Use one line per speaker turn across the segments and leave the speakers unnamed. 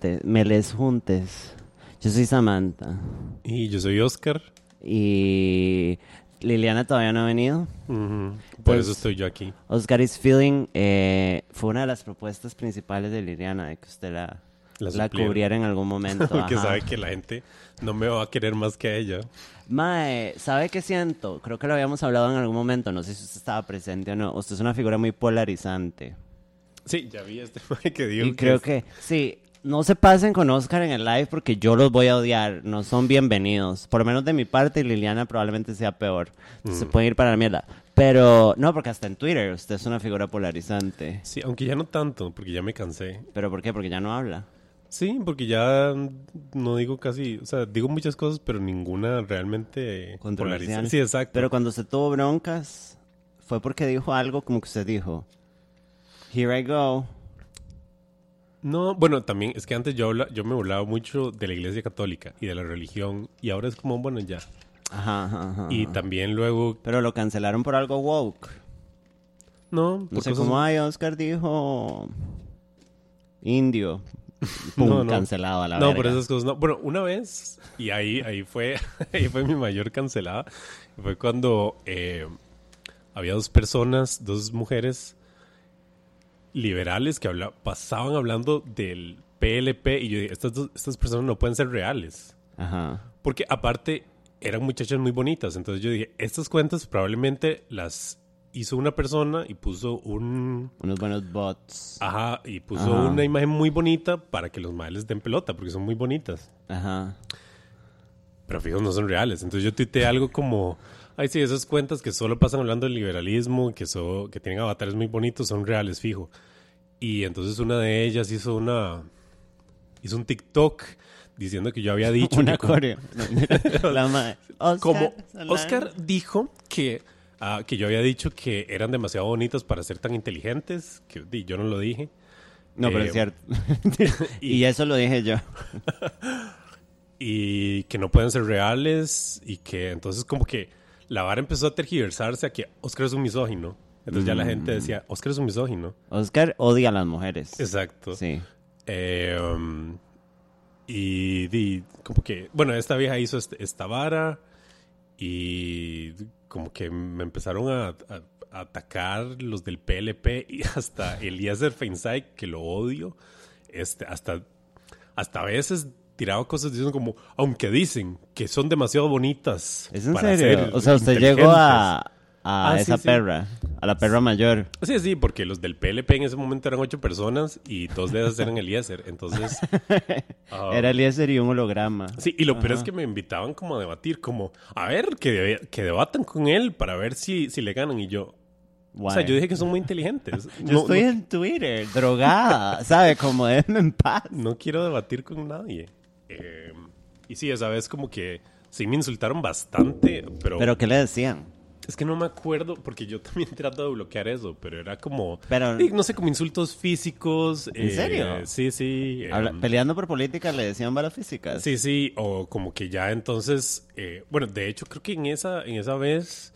juntes, me les juntes. Yo soy Samantha.
Y yo soy Oscar.
Y Liliana todavía no ha venido.
Por
Pues-
eso estoy yo aquí.
Oscar is Feeling eh, fue una de las propuestas principales de Liliana, de que usted la,
La
cubriera en algún momento.
Porque
ajá.
sabe que la gente no me va a querer más que a ella.
Mae, ¿sabe qué siento? Creo que lo habíamos hablado en algún momento, no sé si usted estaba presente o no. Usted es una figura muy polarizante.
Sí, ya vi este que dijo
Y creo
es-
que, sí, no se pasen con Oscar en el live porque yo los voy a odiar. No son bienvenidos. Por lo menos de mi parte, y Liliana probablemente sea peor. Se pueden ir para la mierda. Pero, no, porque hasta en Twitter usted es una figura polarizante.
Sí, aunque ya no tanto, porque ya me cansé.
¿Pero por qué? Porque ya no habla.
Sí, porque ya no digo casi, o sea, digo muchas cosas, pero ninguna realmente polarizante. Sí, exacto.
Pero cuando usted tuvo broncas, fue porque dijo algo como que usted dijo. Here I go.
No, bueno, también es que antes yo, habla- yo me burlaba mucho de la iglesia católica y de la religión, y ahora es como, bueno, ya.
Ajá, ajá, ajá.
Y también luego,
Pero lo cancelaron por algo woke.
no,
No sé
cosas-
cómo, ay, Oscar dijo indio. Pum,
No, no.
cancelado a la
No,
verga.
por esas cosas no. Bueno, una vez, y ahí, ahí fue, ahí fue mi mayor cancelada, fue cuando eh, había dos personas, dos mujeres liberales que habla, pasaban hablando del PLP y yo dije, estas, dos- estas personas no pueden ser reales.
Ajá.
Porque aparte eran muchachas muy bonitas, entonces yo dije, estas cuentas probablemente las hizo una persona y puso un...
Unos buenos bots.
Ajá, y puso
Ajá.
una imagen muy bonita para que los males den pelota, porque son muy bonitas.
Ajá.
Pero fijos no son reales. Entonces yo tuiteé algo como, ay sí, esas cuentas que solo pasan hablando del liberalismo, que, so- que tienen avatares muy bonitos, son reales, fijo. Y entonces una de ellas hizo una, hizo un TikTok diciendo que yo había dicho
Una
que
coreo. la madre. Oscar,
como. Oscar dijo que, ah, que yo había dicho que eran demasiado bonitas para ser tan inteligentes, que yo no lo dije.
No, pero
Eh,
es cierto. y eso lo dije yo.
y que no pueden ser reales y que entonces como que la vara empezó a tergiversarse a que Oscar es un misógino. Entonces ya la
Mm.
gente decía, Oscar es un misógino.
Oscar odia a las mujeres.
Exacto.
Sí.
Eh, um, y, como que, bueno, esta vieja hizo este- esta vara y como que me empezaron a, a- a atacar los del PLP y hasta Eliezer Feinstein, que lo odio, este, hasta, hasta a veces tiraba cosas diciendo como, aunque dicen que son demasiado bonitas.
¿Es en
para
serio?
ser
O sea, usted
inteligentes".
llegó a, a
Ah,
esa
sí.
perra, a la perra mayor.
Sí, sí, porque los del PLP en ese momento eran ocho personas y dos de esas eran Eliezer. Entonces, ah,
Era Eliezer y un holograma.
Sí, y lo peor es que me invitaban como a debatir, como, a ver, que, de- que debatan con él para ver si, si le ganan. Y yo, o sea, yo dije que son muy inteligentes.
Yo
No,
estoy
no-
en Twitter, drogada, ¿sabe? Como déjenme en paz.
no quiero debatir con nadie. Eh, y sí, esa vez como que sí me insultaron bastante, pero,
¿Pero qué le decían?
es que no me acuerdo, porque yo también trato de bloquear eso, pero era como,
Pero-
sí, no sé, como insultos físicos.
¿En
eh,
serio?
Sí, sí. eh,
Habla- peleando por política le decían balas físicas.
Sí, sí, o como que ya entonces, eh, bueno, de hecho creo que en esa, en esa vez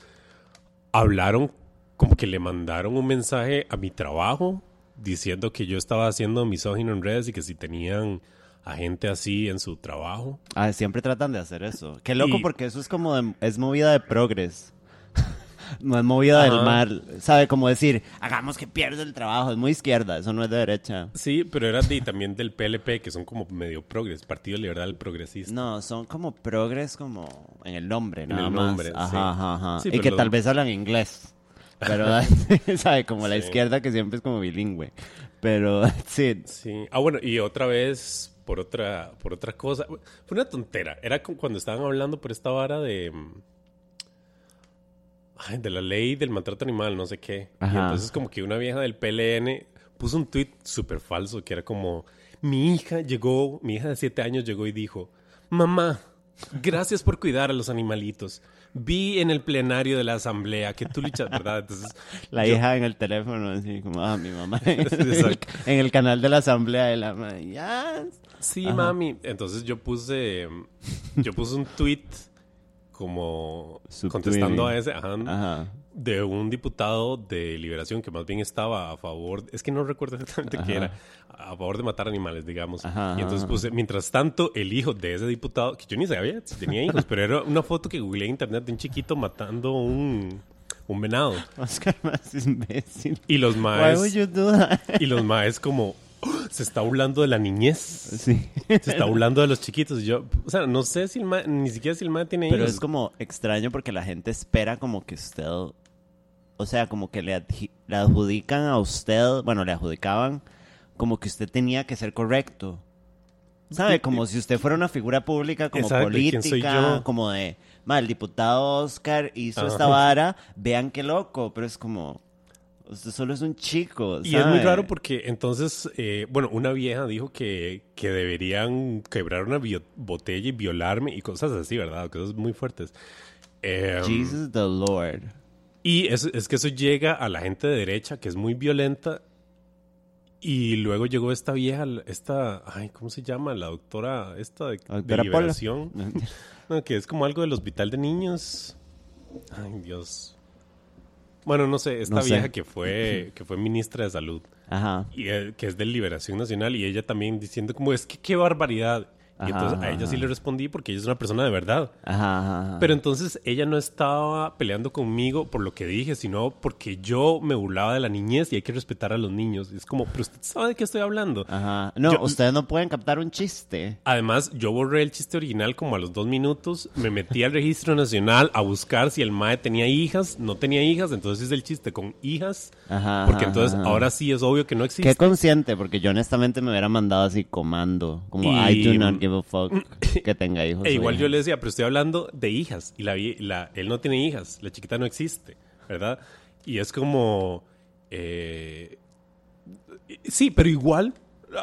hablaron, como que le mandaron un mensaje a mi trabajo diciendo que yo estaba haciendo misógino en redes y que si tenían a gente así en su trabajo.
Ah, siempre tratan de hacer eso. Qué loco
Y-
porque eso es como de- es movida de progres. no es movida del mal. ¿Sabe? Como decir, hagamos que pierda el trabajo. Es muy izquierda, eso no es de derecha.
Sí, pero era de, también del PLP, que son como medio progres, Partido Liberal Progresista.
No, son como progres como en el nombre, nada
el
más.
nombre,
Ajá,
sí.
ajá, ajá.
Sí,
y que
lo-
tal vez hablan inglés. Pero, ¿sabe? Como la izquierda que siempre es como bilingüe. Pero, sí.
Sí. Ah, bueno, y otra vez, por otra, por otra cosa. Fue una tontera. Era como cuando estaban hablando por esta vara de. mm, ay, de la ley del maltrato animal, no sé qué. Y entonces, como que una vieja del PLN puso un tweet súper falso que era como: Mi hija llegó, mi hija de siete años llegó y dijo: Mamá, gracias por cuidar a los animalitos. Vi en el plenario de la asamblea que tú luchas, ¿verdad? Entonces,
La
yo-
hija en el teléfono, así como, ah, mi mamá. en, el, canal de la asamblea de la madre. Ya.
Sí,
Ajá.
mami. Entonces yo puse, yo puse un tweet como contestando a ese, ajá,
Ajá.
de un diputado de Liberación que más bien estaba a favor, es que no recuerdo exactamente qué era, a favor de matar animales, digamos. Y entonces puse, mientras tanto, el hijo de ese diputado, que yo ni sabía si tenía hijos, pero era una foto que googleé en internet de un chiquito matando un, un venado.
Oscar más imbécil.
Y los maes, y los maes como, "Oh, se está burlando de la niñez.
Sí.
Se está burlando de los chiquitos. Yo, o sea, no sé si el ni siquiera si el tiene
Pero
hijos.
es como extraño porque la gente espera como que usted, o sea, como que le, adjudican a usted, bueno, le adjudicaban como que usted tenía que ser correcto. ¿Sabe? Como si usted fuera una figura pública, como
Exacto, ¿y quién soy
política, como de, "Ma, el diputado Oscar hizo
Ajá.
esta vara, vean qué loco, pero es como, usted solo es un chico.
Y es muy
¿sabe?
raro porque entonces, eh, bueno, una vieja dijo que, que deberían quebrar una botella y violarme y cosas así, ¿verdad? Cosas muy fuertes. Eh,
Jesus the Lord.
y es, es que eso llega a la gente de derecha, que es muy violenta. Y luego llegó esta vieja, esta, ay, ¿cómo se llama? La doctora, esta de, de
Doctora
liberación. No, que es como algo del hospital de niños. Ay, Dios. Bueno, no sé, esta
No sé.
vieja que fue, que fue ministra de salud
Ajá.
y eh, que es de Liberación Nacional y ella también diciendo como es que qué barbaridad. Y
Ajá,
entonces a ella sí le respondí porque ella es una persona de verdad.
Ajá.
Pero entonces ella no estaba peleando conmigo por lo que dije, sino porque yo me burlaba de la niñez y hay que respetar a los niños. Y es como, pero usted sabe de qué estoy hablando.
Ajá. No,
Yo-
ustedes no pueden captar un chiste.
Además, yo borré el chiste original como a los dos minutos, me metí al registro nacional a buscar si el MAE tenía hijas, no tenía hijas, entonces hice el chiste con hijas,
Ajá,
porque entonces ahora sí es obvio que no existe.
Qué consciente, porque yo honestamente me hubiera mandado así comando. Como,
Y-
I do not give a fuck que tenga hijos.
E igual yo le decía, pero estoy hablando de hijas. Y la, vie- la- él no tiene hijas. La chiquita no existe, ¿verdad? Y es como... eh, sí, pero igual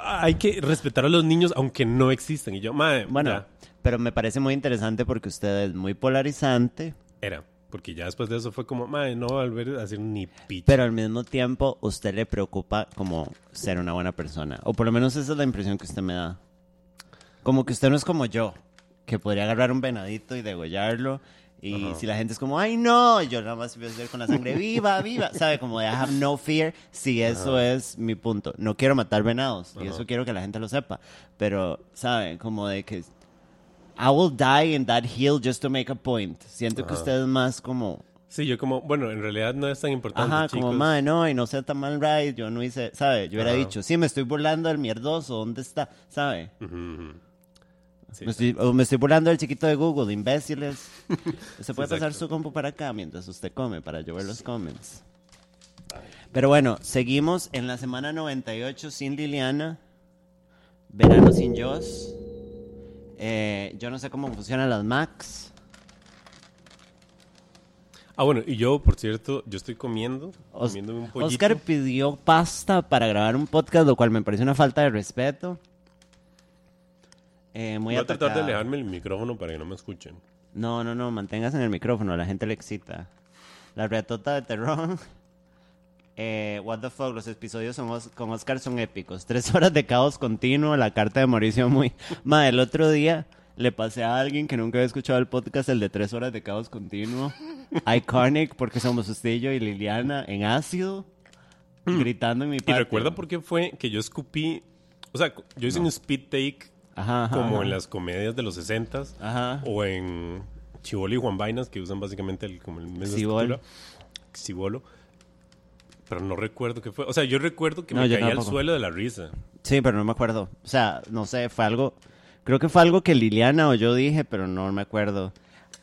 hay que respetar a los niños aunque no existen. Y yo, madre,
Bueno,
ya,
pero me parece muy interesante porque usted es muy polarizante,
era. Porque ya después de eso fue como, madre, no va a volver a hacer ni pitch.
pero al mismo tiempo usted le preocupa como ser una buena persona. O por lo menos esa es la impresión que usted me da. Como que usted no es como yo, que podría agarrar un venadito y degollarlo. Y
Ajá.
si la gente es como, ay no, yo nada más voy a hacer con la sangre viva, viva, ¿sabe? Como de I have no fear, si eso es mi punto. No quiero matar venados, y eso quiero que la gente lo sepa. Pero, ¿sabe? Como de que I will die in that hill just to make a point. Siento que usted es más como,
Sí, yo como, bueno, en realidad no es tan importante,
ajá,
chicos.
como, madre, no, y no sea tan mal right, yo no hice, ¿sabe? Yo hubiera dicho, sí, me estoy burlando del mierdoso, ¿dónde está? ¿Sabe?
Ujú, ujú. Sí.
Me estoy, me estoy burlando del chiquito de Google, imbéciles. Se puede pasar su compu para acá mientras usted come, para yo ver los comments. Pero bueno, seguimos en la semana 98 sin Liliana. Verano sin Joss. Eh, yo no sé cómo funcionan las Macs.
Ah, bueno, y yo, por cierto, yo estoy comiendo,
Os-
comiéndome un pollito.
Oscar pidió pasta para grabar un podcast, lo cual me parece una falta de respeto. Eh, muy
Voy a tratar de alejarme el micrófono para que no me escuchen.
No, no, no, manténgase en el micrófono, a la gente le excita. La reatota de terror. Eh, what the fuck, los episodios son Os- con Oscar son épicos. Tres horas de caos continuo, la carta de Mauricio muy... Ma, el otro día le pasé a alguien que nunca había escuchado el podcast, el de tres horas de caos continuo. Iconic, porque somos usted y yo y Liliana en ácido, gritando en mi
Mm. ¿Y
patio.
recuerda por qué fue que yo escupí? O sea, yo hice un speed take
Ajá, ajá,
como
ajá.
en las comedias de los 60
Ajá.
o en Chivolo y Juan Vainas que usan básicamente el, como el mismo
Cibol.
Cibolo. Pero no recuerdo qué fue. O sea, yo recuerdo que
No,
me
yo
caí al suelo de la risa.
Sí, pero no me acuerdo. O sea, no sé, fue algo. Creo que fue algo que Liliana o yo dije, pero no me acuerdo.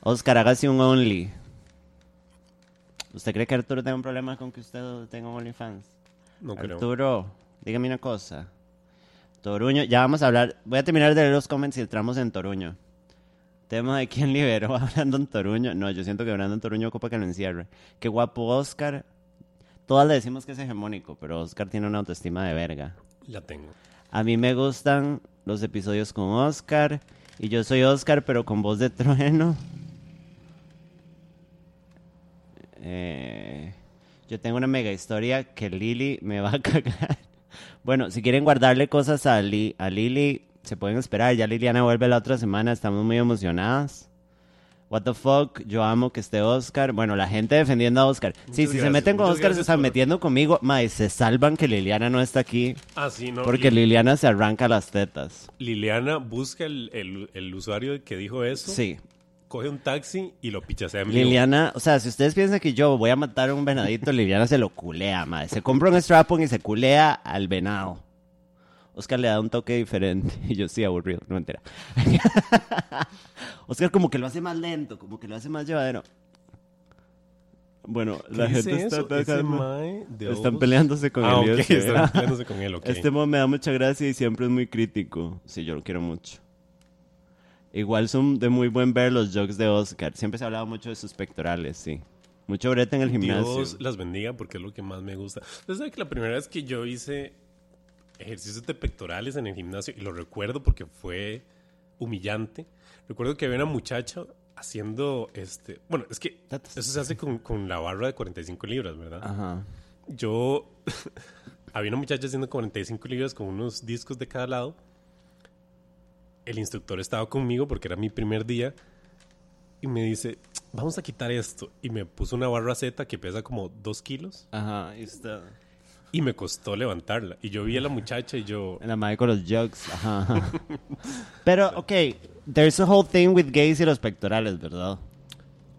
Oscar, hágase un Only. ¿Usted cree que Arturo tenga un problema con que usted tenga un OnlyFans?
No creo.
Arturo, dígame una cosa. Toruño, ya vamos a hablar. Voy a terminar de leer los comments y entramos en Toruño. Tema de quién liberó a Brandon Toruño. No, yo siento que Brandon Toruño ocupa que lo encierre. Qué guapo Oscar. Todas le decimos que es hegemónico, pero Oscar tiene una autoestima de verga.
La tengo.
A mí me gustan los episodios con Oscar. Y yo soy Oscar, pero con voz de trueno. Eh, yo tengo una mega historia que Lili me va a cagar. Bueno, si quieren guardarle cosas a, Li- a Lili, se pueden esperar. Ya Liliana vuelve la otra semana. Estamos muy emocionadas. What the fuck, yo amo que esté Oscar. Bueno, la gente defendiendo a Oscar. sí,
Muchas
si se meten con Oscar, se están
por-
metiendo conmigo. Mae, se salvan que Liliana no está aquí.
Ah, sí, no.
Porque Liliana se arranca las tetas.
Liliana busca el, el, el usuario que dijo eso,
Sí.
Coge un taxi y lo pichasea en vivo.
Liliana, o sea, si ustedes piensan que yo voy a matar a un venadito, Liliana se lo culea, madre. Se compra un strap y se culea al venado. Oscar le da un toque diferente. Y yo sí, aburrido, no entera. Oscar como que lo hace más lento, como que lo hace más llevadero. Bueno,
¿Qué
la gente está atacando. Están peleándose con
ah,
él.
ok,
yo sé.
están peleándose con él.
Este mo me da mucha gracia y siempre es muy crítico. Sí, yo lo quiero mucho. Igual son de muy buen ver los jokes de Oscar. Siempre se ha hablado mucho de sus pectorales, sí. Mucho brete en el gimnasio.
Dios las bendiga porque es lo que más me gusta. Usted sabe que la primera vez que yo hice ejercicios de pectorales en el gimnasio, y lo recuerdo porque fue humillante, recuerdo que había una muchacha haciendo, este, bueno, es que eso se hace con, con la barra de 45 libras, ¿verdad?
Ajá.
Yo, había una muchacha haciendo 45 libras con unos discos de cada lado. El instructor estaba conmigo porque era mi primer día y me dice, vamos a quitar esto. Y me puso una barra Z que pesa como 2 kilos
Ajá, ahí está.
y me costó levantarla. Y yo vi a la muchacha y yo,
La madre con los jokes, ajá. ajá. Pero, ok, there's a whole thing with gays y los pectorales, ¿verdad?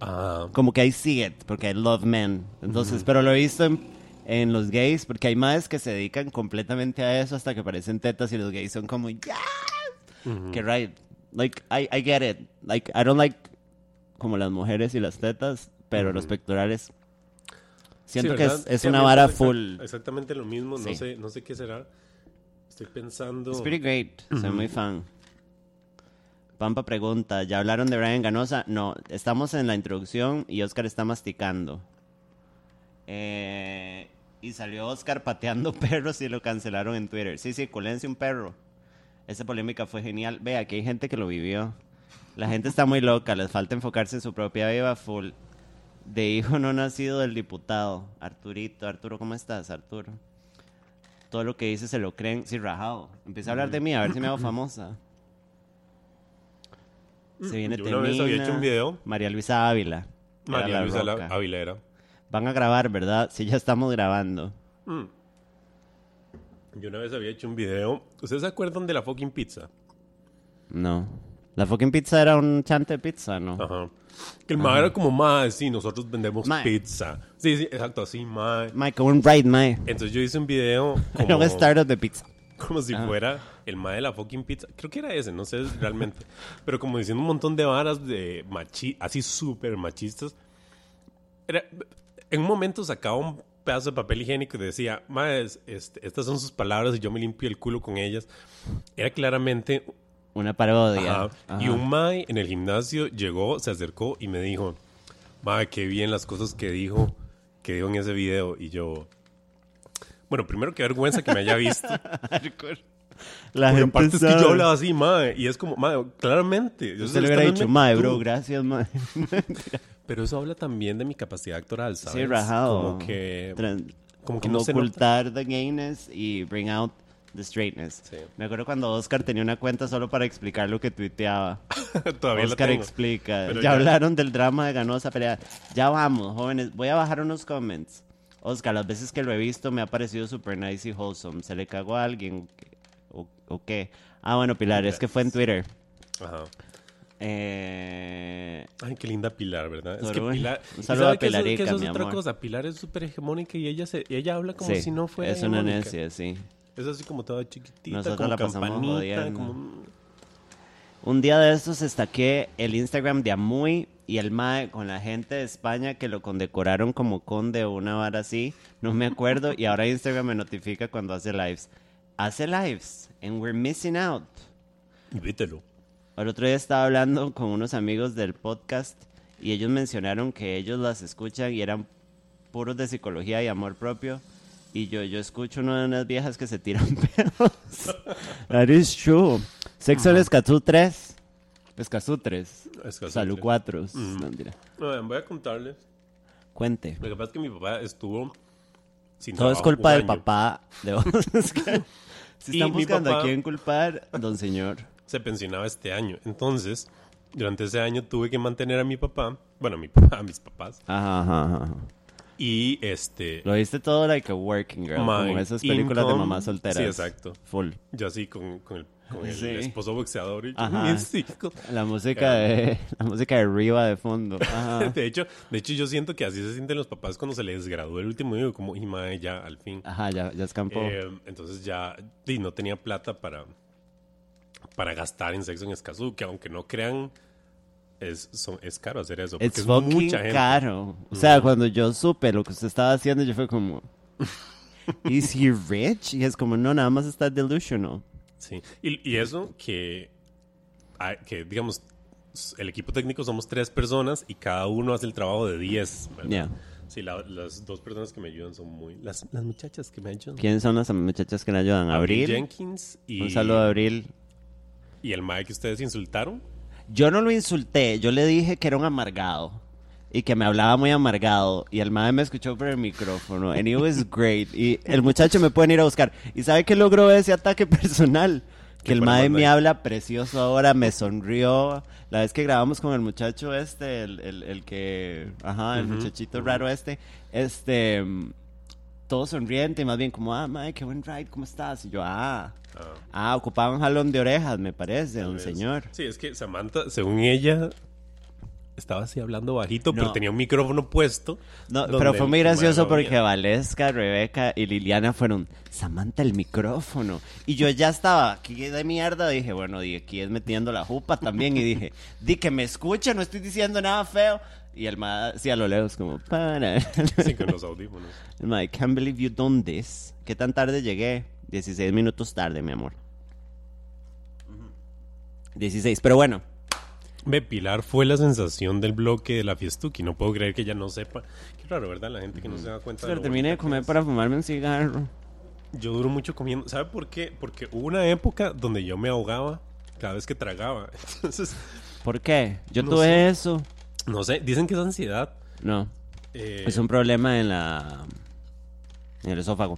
ah,
Como que I see it, porque I love men. Entonces, pero lo he visto en, en los gays, porque hay madres que se dedican completamente a eso hasta que parecen tetas y los gays son como, yes, que right. Like, I, I get it. Like, I don't like como las mujeres y las tetas, pero los pectorales. Siento
sí,
que es, es una vara
exact-
full.
Exactamente lo mismo, no,
Sí.
sé, no sé qué será. Estoy pensando...
It's pretty great. Soy muy fan. Pampa pregunta, ¿ya hablaron de Brian Ganosa? No, estamos en la introducción y Oscar está masticando. Eh, y salió Oscar pateando perros y lo cancelaron en Twitter. Sí, sí, colense un perro. Esa polémica fue genial. Ve, aquí hay gente que lo vivió. La gente está muy loca, les falta enfocarse en su propia vida full. De hijo no nacido del diputado. Arturito, Arturo, ¿cómo estás, Arturo? Todo lo que dice se lo creen. Sí, rajado. Empieza a hablar de mí, a ver si me hago famosa. Se viene
Yo una vez había hecho un video.
María Luisa Ávila. Era
María Luisa
roca.
La- Avilera.
Van a grabar, ¿verdad? Sí, ya estamos grabando.
Mm. Yo una vez había hecho un video. ¿Ustedes se acuerdan de la fucking pizza?
No. La fucking pizza era un chante de pizza, ¿no?
Ajá. Que el mae era como, mae, sí, nosotros vendemos
Mae.
pizza. Sí, sí, exacto, así, mae.
Mike, un right, Mike.
Entonces yo hice un video
Era
como,
un startup de pizza.
como si fuera el mae de la fucking pizza. Creo que era ese, no sé realmente. Pero como diciendo un montón de varas de machi así súper machistas. Era, en un momento sacaba un pedazo de papel higiénico y decía, mae, es- este, estas son sus palabras y yo me limpio el culo con ellas. Era claramente
Una parodia.
Ajá.
Ajá.
Y un Mae en el gimnasio llegó, se acercó y me dijo, Mae, qué bien las cosas que dijo, que dijo en ese video. Y yo, bueno, primero qué vergüenza que me haya visto.
La
Porque
gente
es que yo hablaba así, Mae, y es como, Mae, claramente. yo estoy
le hubiera dicho, mae,
actitud".
bro, gracias, mae.
Pero eso habla también de mi capacidad actoral, ¿sabes?
Sí, rajado.
Como que...
Tran-
como que
como
no se
ocultar the gayness y bring out the straightness.
Sí.
Me acuerdo cuando Oscar tenía una cuenta solo para explicar lo que tuiteaba.
Todavía
Oscar explica. Ya,
ya-
hablaron del drama de Ganosa pelea. Ya vamos, jóvenes. Voy a bajar unos comments. Oscar, las veces que lo he visto me ha parecido super nice y wholesome. ¿Se le cagó a alguien? ¿O, qué? Ah, bueno, Pilar, es que fue en Twitter.
Ajá.
Eh,
Ay, qué linda Pilar, ¿verdad? Es que Pilar...
un
¿y
saludo a
que eso- que eso es
mi
otra
amor.
cosa. Pilar es súper hegemónica y ella, se, ella habla como
sí,
si no fuera
Es una necia, sí.
Es así como toda chiquitita,
Nosotros
como
la pasamos
campanita, como...
Un día de estos destaqué el Instagram de Amuy y el MAE con la gente de España que lo condecoraron como conde o una vara así. No me acuerdo. y ahora Instagram me notifica cuando hace lives. Hace lives. And we're missing out.
Invítelo.
El otro día estaba hablando con unos amigos del podcast y ellos mencionaron que ellos las escuchan y eran puros de psicología y amor propio. Y yo, yo escucho una de unas viejas que se tiran pedos. That is true. Sexo de Escazú 3. Escazú 3.
Escazú
Salud
3.
4. No, mentira.
No, vean, voy a contarles.
Cuente.
Lo que pasa es que mi papá estuvo sin
Todo es culpa del
año.
papá de Oscar. Si están buscando a quién culpar, don señor.
Se pensionaba este año. Entonces, durante ese año tuve que mantener a mi papá, bueno, a, mi papá, a mis papás,
Ajá, ajá, ajá.
y este,
Lo viste todo like a working girl, como esas películas de mamás solteras.
Sí, exacto.
Full.
yo así con, con el, con el
Sí.
esposo boxeador y
Ajá. La música de la música de Riva de fondo. Ajá.
De hecho, de hecho, yo siento que así se sienten los papás cuando se les gradúa el último año, como, y mae, ya, al fin.
Ajá, ya, ya escampó.
Eh, entonces ya di, no tenía plata para, para gastar en sexo en Escazú, que aunque no crean, es, son- es caro hacer eso. Porque es
fucking
mucha gente.
caro. O sea, cuando yo supe lo que usted estaba haciendo, yo fue como... ¿Is he rich? Y es como, no, nada más está delusional.
Sí. Y, y eso que, que, digamos, el equipo técnico somos tres personas y cada uno hace el trabajo de 10. ¿verdad?
Yeah.
Sí, la- las dos personas que me ayudan son muy... Las, las muchachas que me ayudan.
¿Quiénes son las muchachas que le ayudan? Abril.
Jenkins y,
Un saludo a Abril.
y el Mike que ustedes insultaron.
Yo no lo insulté, yo le dije que era un amargado y que me hablaba muy amargado y el madre me escuchó por el micrófono and it was great. Y el muchacho me pueden ir a buscar. Y sabe que logró ese ataque personal que
¿Qué
el madre me habla precioso ahora me sonrió. La vez que grabamos con el muchacho este el, el, el que ajá el muchachito raro este este todo sonriente y más bien como ah madre qué buen ride cómo estás y yo ah
Ah,
ah ocupaba un jalón de orejas me parece un señor
Sí, es que Samantha, según ella, estaba así hablando bajito, pero tenía un micrófono puesto.
No, pero fue muy gracioso porque. Valesca, Rebeca y Liliana fueron, Samantha, el micrófono. Y yo ya estaba aquí de mierda, dije, bueno, di aquí es metiendo la jupa también. Y dije, di que me escucha, no estoy diciendo nada feo. Y el ma, sí, a lo lejos, como, para.
Sí, con los audífonos.
El ma, I can't believe you done this. ¿Qué tan tarde llegué? 16 minutos tarde, mi amor. 16, pero bueno.
Ve, Pilar fue la sensación del bloque de la Fiestuki. No puedo creer que ella no sepa. Qué raro, ¿verdad? La gente que no se da cuenta. de
Pero
lo
terminé de comer para fumarme un cigarro.
Yo duro mucho comiendo. ¿Sabe por qué? Porque hubo una época donde yo me ahogaba cada vez que tragaba. Entonces,
¿Por qué? Yo
No
tuve
sé.
eso.
no sé, dicen que es ansiedad.
No.
Eh,
Es un problema en la en el esófago.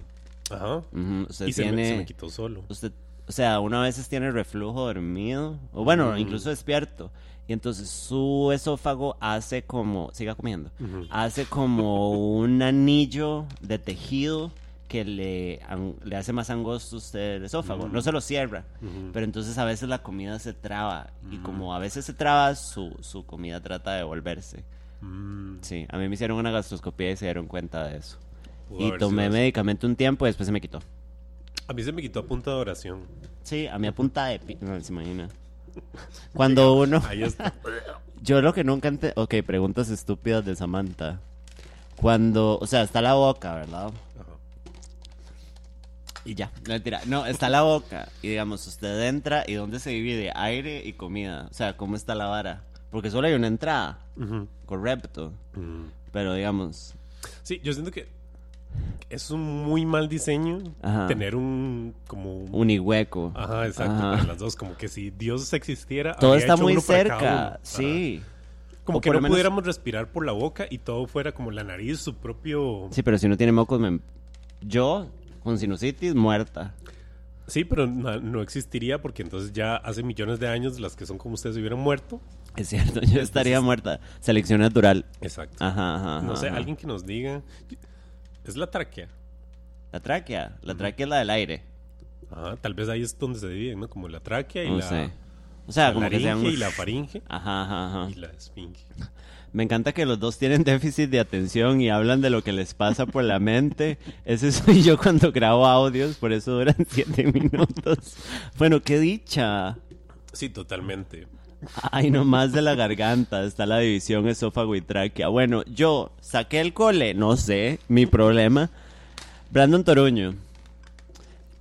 Ajá.
Ujú, Usted
Y se,
tiene
me, se me quitó solo.
usted, o sea, uno a veces tiene reflujo dormido o bueno,
Mm.
incluso despierto. Y entonces su esófago hace como, siga comiendo, hace como un anillo de tejido que le, an- le hace más angosto a usted el esófago. No se lo cierra, pero entonces a veces la comida se traba. Y
Mm.
como a veces se traba, su, su comida trata de volverse.
Mm,
Sí, a mí me hicieron una gastroscopía y se dieron cuenta de eso.
pudo
Y tomé medicamento un tiempo y después se me quitó.
A mí se me quitó a punta de oración.
Sí, a mi punta de... No, se imagina. Cuando uno...
Ahí está.
Yo lo que nunca... ente- Ok, preguntas estúpidas de Samantha. Cuando... O sea, está la boca, ¿verdad?
Ajá.
Y ya, no mentira. No, está la boca. Y digamos, usted entra y ¿dónde se divide? Aire y comida. O sea, ¿cómo está la vara? Porque solo hay una entrada. Correcto. Pero digamos...
Sí, yo siento que es un muy mal diseño
Ajá.
tener un como un-
Unihueco.
Ajá, exacto,
Ajá.
para las dos, como que si Dios existiera,
Todo está muy cerca. Sí.
Como
O
que no
menos-
pudiéramos respirar por la boca y todo fuera como la nariz, su propio...
Sí, pero si no tiene mocos, me... yo con sinusitis muerta.
Sí, pero no, no existiría porque entonces ya hace millones de años las que son como ustedes hubieran muerto.
Es cierto, yo estaría muerta. Selección natural.
Exacto.
Ajá, ajá.
no sé, alguien que nos diga... Es la tráquea.
La tráquea. La tráquea es la del aire.
Ajá, tal vez ahí es donde se dividen, ¿no? Como la tráquea y
No
la,
sé. O sea,
la
como que sean...
laringe y la faringe
Ajá, ajá, ajá.
y la esfinge.
Me encanta que los dos tienen déficit de atención y hablan de lo que les pasa por la mente. Ese soy yo cuando grabo audios, por eso duran siete minutos. Bueno, qué dicha.
Sí, totalmente.
Ay, no más de la garganta. Está la división esófago y tráquea. Bueno, yo saqué el cole, no sé, mi problema. Brandon Toruño.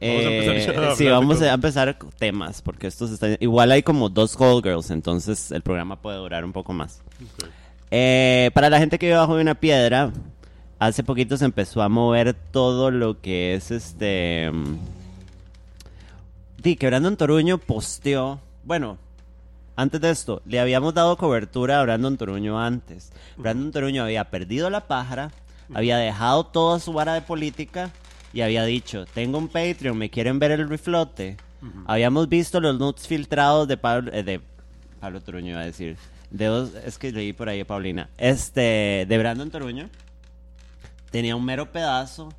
Vamos a empezar
Eh,
a
sí, vamos a empezar temas, porque estos están... Igual hay como dos call girls, entonces el programa puede durar un poco más. Eh, para la gente que vive bajo de una piedra, hace poquito se empezó a mover todo lo que es este. mm, Di que Brandon Toruño posteó. Bueno, antes de esto, le habíamos dado cobertura a Brandon Toruño antes. Brandon Toruño había perdido la pájara, había dejado toda su vara de política y había dicho: Tengo un Patreon, me quieren ver el riflote. Habíamos visto los nudes filtrados de Pablo, eh, de Pablo Toruño iba a decir. De dos, es que leí por ahí a Paulina. Este, de Brandon Toruño. Tenía un mero pedazo.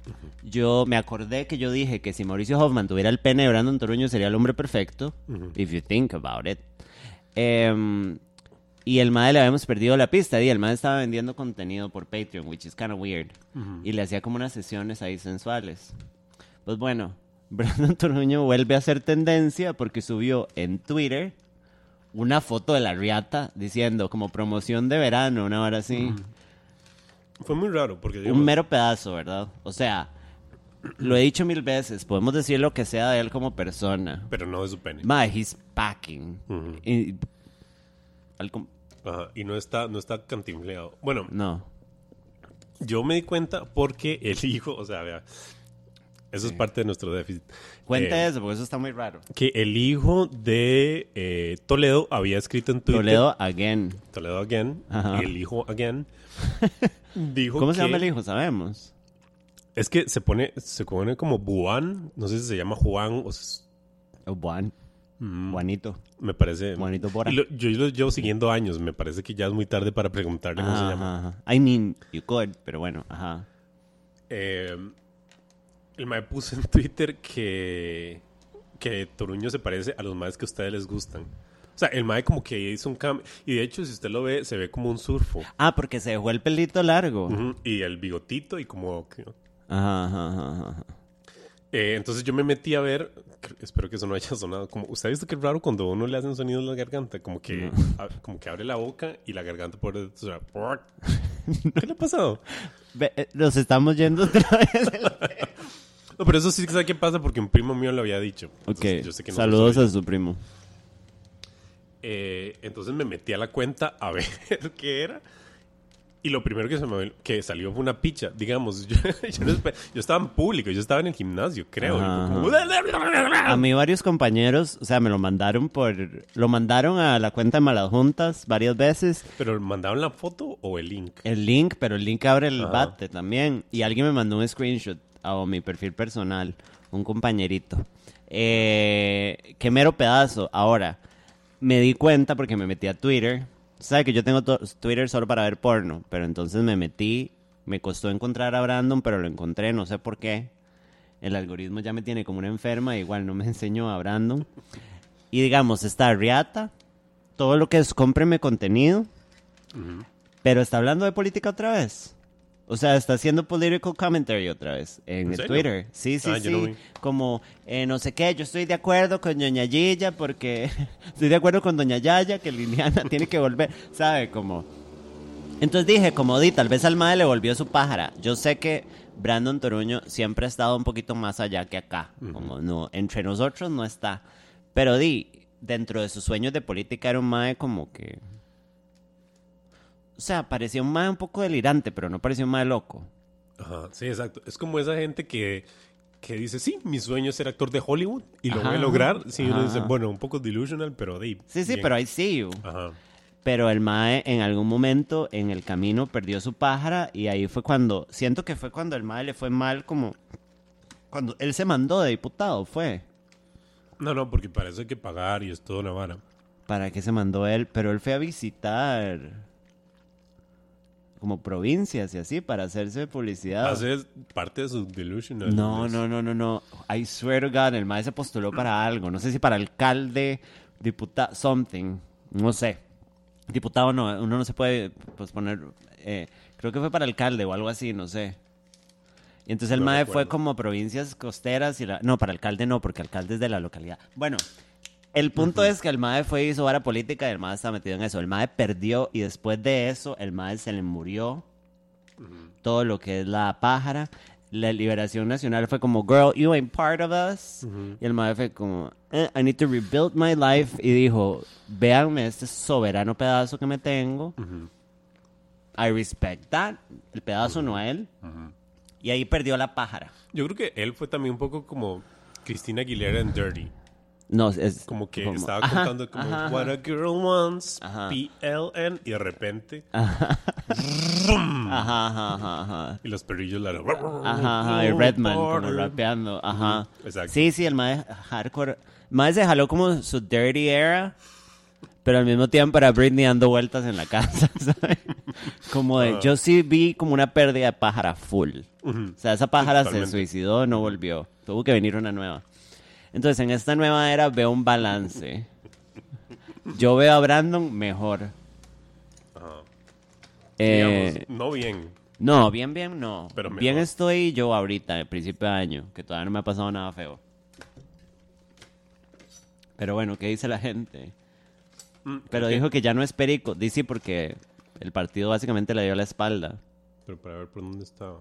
Yo me acordé que yo dije que si Mauricio Hoffman tuviera el pene de Brandon Toruño sería el hombre perfecto. If you think about it. Em, y el madre le habíamos perdido la pista. Y el madre estaba vendiendo contenido por Patreon, which is kind of weird. Y le hacía como unas sesiones ahí sensuales. Pues bueno, Brandon Toruño vuelve a hacer tendencia porque subió en Twitter una foto de la riata diciendo como promoción de verano, una hora así.
Fue muy raro porque digamos,
Un mero pedazo, ¿verdad? O sea, lo he dicho mil veces, podemos decir lo que sea de él como persona.
pero no de su pene.
Ma, he's packing. Y-
Ajá, y no está no está cantinfleado. Bueno,
no.
yo me di cuenta porque el hijo, o sea, vea, eso es parte de nuestro déficit.
Cuente
Eh,
eso, porque eso está muy raro.
que el hijo de eh, Toledo había escrito en Twitter
Toledo again.
Toledo again,
Ajá.
el hijo again, dijo
¿Cómo se llama el hijo? Sabemos.
Es que se pone, se pone como Buan, no sé si se llama Juan o s-
O Juan.
mm,
Juanito.
me parece.
Juanito Bora.
Lo- yo lo llevo siguiendo años, me parece que ya es muy tarde para preguntarle cómo se llama.
ajá. I mean, you could, pero bueno, ajá.
Eh, el mae puso en Twitter que, que Toruño se parece a los maes que a ustedes les gustan. O sea, el mae como que hizo un cambio. Y de hecho, si usted lo ve, se ve como un surfo.
Ah, porque se dejó el pelito largo.
Y el bigotito y como...
Ajá, ajá, ajá.
Eh, entonces yo me metí a ver, espero que eso no haya sonado, como, ¿usted ha visto que es raro cuando uno le hacen sonidos en la garganta? Como que, a- como que abre la boca y la garganta por o sea. ¿qué le ha pasado?
Ve, eh, Nos estamos yendo otra vez.
No, pero eso sí que sabe qué pasa porque un primo mío lo había dicho.
ok,
Entonces, yo sé que no
saludos a su primo.
Eh, entonces me metí a la cuenta a ver qué era. Y lo primero que, se me, que salió fue una picha. Digamos, yo, yo, no yo estaba en público, yo estaba en el gimnasio, creo. como-
A mí varios compañeros, o sea, me lo mandaron por... Lo mandaron a la cuenta de Malas Juntas varias veces.
Pero mandaron la foto o el link.
El link, pero el link abre el
Ajá.
bate también. Y alguien me mandó un screenshot a mi perfil personal, un compañerito. Eh, qué mero pedazo. Ahora, me di cuenta porque me metí a Twitter. Sabe que yo tengo Twitter solo para ver porno, pero entonces me metí. Me costó encontrar a Brandon, pero lo encontré, no sé por qué. El algoritmo ya me tiene como una enferma, igual no me enseñó a Brandon. Y digamos, está Riata, todo lo que es cómpreme contenido, pero está hablando de política otra vez. O sea, está haciendo political commentary otra vez en,
¿En
el
serio?
Twitter. Sí, sí,
Ah,
sí.
no.
Como, eh, no sé qué, yo estoy de acuerdo con Doña Yaya porque estoy de acuerdo con Doña Yaya que Liliana tiene que volver, ¿sabe? Como... Entonces dije, como di, tal vez al madre le volvió su pájara. Yo sé que Brandon Toruño siempre ha estado un poquito más allá que acá. Como no, entre nosotros no está. Pero di, dentro de sus sueños de política era un mae como que... O sea, parecía un mae un poco delirante, pero no parecía un mae loco.
Ajá, sí, exacto. Es como esa gente que, que dice, sí, mi sueño es ser actor de Hollywood y lo
Ajá,
voy a lograr. Sí, uno dice, bueno, un poco delusional, pero de
Sí, sí,
bien.
pero I see you.
Ajá.
Pero el Mae en algún momento en el camino perdió su pájara y ahí fue cuando, siento que fue cuando el Mae le fue mal como, cuando él se mandó de diputado, fue.
No, no, porque hay que pagar y es toda una vara.
¿Para qué se mandó él? Pero él fue a visitar como provincias y así para hacerse publicidad.
Hace parte de su delusional.
No, no, no, no, no. I swear to God, el Mae se postuló para algo. No sé si para alcalde, diputado, something. No sé. Diputado no, uno no se puede posponer. eh, creo que fue para alcalde o algo así, no sé. Y entonces el
No
MAE fue como provincias costeras y la... No, para alcalde no, porque alcalde es de la localidad. Bueno, el punto es que el MAE fue y hizo vara política y el MAE estaba metido en eso. El MAE perdió y después de eso el MAE se le murió todo lo que es la pájara. La liberación nacional fue como, girl, you ain't part of us. Y el MAE fue como, "Eh, I need to rebuild my life. Y dijo, véanme este soberano pedazo que me tengo. I respect that. El pedazo no a él. Y ahí perdió la pájara.
Yo creo que él fue también un poco como Cristina Aguilera en Dirty.
No, es
Como que
como-
estaba
Ajá,
contando como
ajá,
What a girl wants. PLN, y de repente,
Ajá, ajá, ajá, ajá.
y los perrillos la...
Ajá, ajá, y Redman como rapeando, ajá.
Exacto.
Sí, sí, el mae hardcore. El mae se jaló como su dirty era, Pero al mismo tiempo era Britney dando vueltas en la casa, ¿sabes? Como de, yo sí vi como una pérdida de pájara full. O sea, esa pájara se suicidó, no volvió. Tuvo que venir una nueva. Entonces, en esta nueva era veo un balance. Yo veo a Brandon mejor.
Ajá.
Eh,
Digamos, no bien.
no, bien, bien, no.
Pero
bien estoy yo ahorita, al principio de año, que todavía no me ha pasado nada feo. Pero bueno, ¿qué dice la gente?
Mm,
Pero dijo que ya no es perico. Dice porque el partido básicamente le dio la espalda.
Pero para ver por dónde estaba.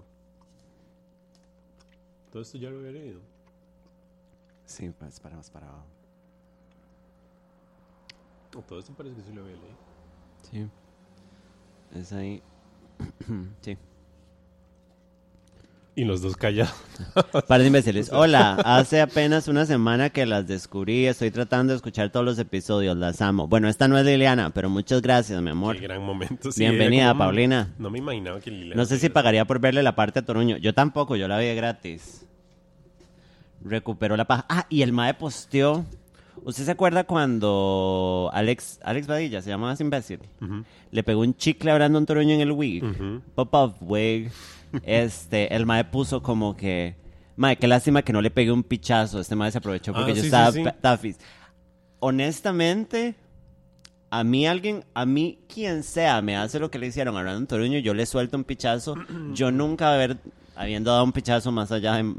Todo esto ya lo había leído.
Sí, pues para más para abajo.
No, todo esto parece que sí lo había leído.
Sí. Es ahí. sí.
Y los dos callados.
Par de imbéciles. Hola, hace apenas una semana que las descubrí. Estoy tratando de escuchar todos los episodios. Las amo. Bueno, esta no es Liliana, pero muchas gracias, mi amor.
Qué gran momento. sí,
Bienvenida,
como,
Paulina.
No me imaginaba que Liliana
No sé si pagaría por verle la parte a Toruño. Yo tampoco, yo la vi gratis. Recuperó la paja. Ah, y el Mae posteó. ¿Usted se acuerda cuando Alex, Alex Badilla, se llamaba ese imbécil? Le pegó un chicle a Brandon Toruño en el wig. Pop-up wig. Este, el Mae puso como que. Mae, qué lástima que no le pegué un pichazo. Este Mae se aprovechó porque
Ah,
yo
sí,
estaba
sí,
tafis. Honestamente, a mí alguien, a mí quien sea me hace lo que le hicieron a Brandon Toruño, yo le suelto un pichazo. Yo nunca haber, habiendo dado un pichazo más allá de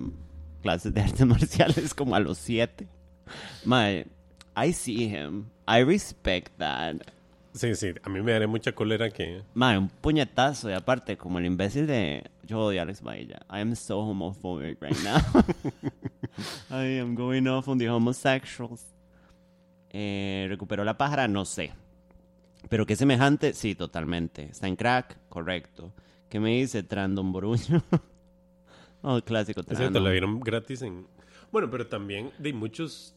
clases de artes marciales como a los siete. Mae, I see him. I respect that.
Sí, sí. A mí me daría mucha cólera que...
Mae, un puñetazo y aparte, como el imbécil de... Yo odio a Alex Bailla. I am so homophobic right now. I am going off on the homosexuals. Eh, ¿Recuperó la pájara? No sé. Pero qué semejante, sí, totalmente. Está en crack, correcto. ¿Qué me dice Trandon Boruño? oh, clásico
Es cierto,
Trandon.
la vieron gratis en... Bueno, pero también de muchos...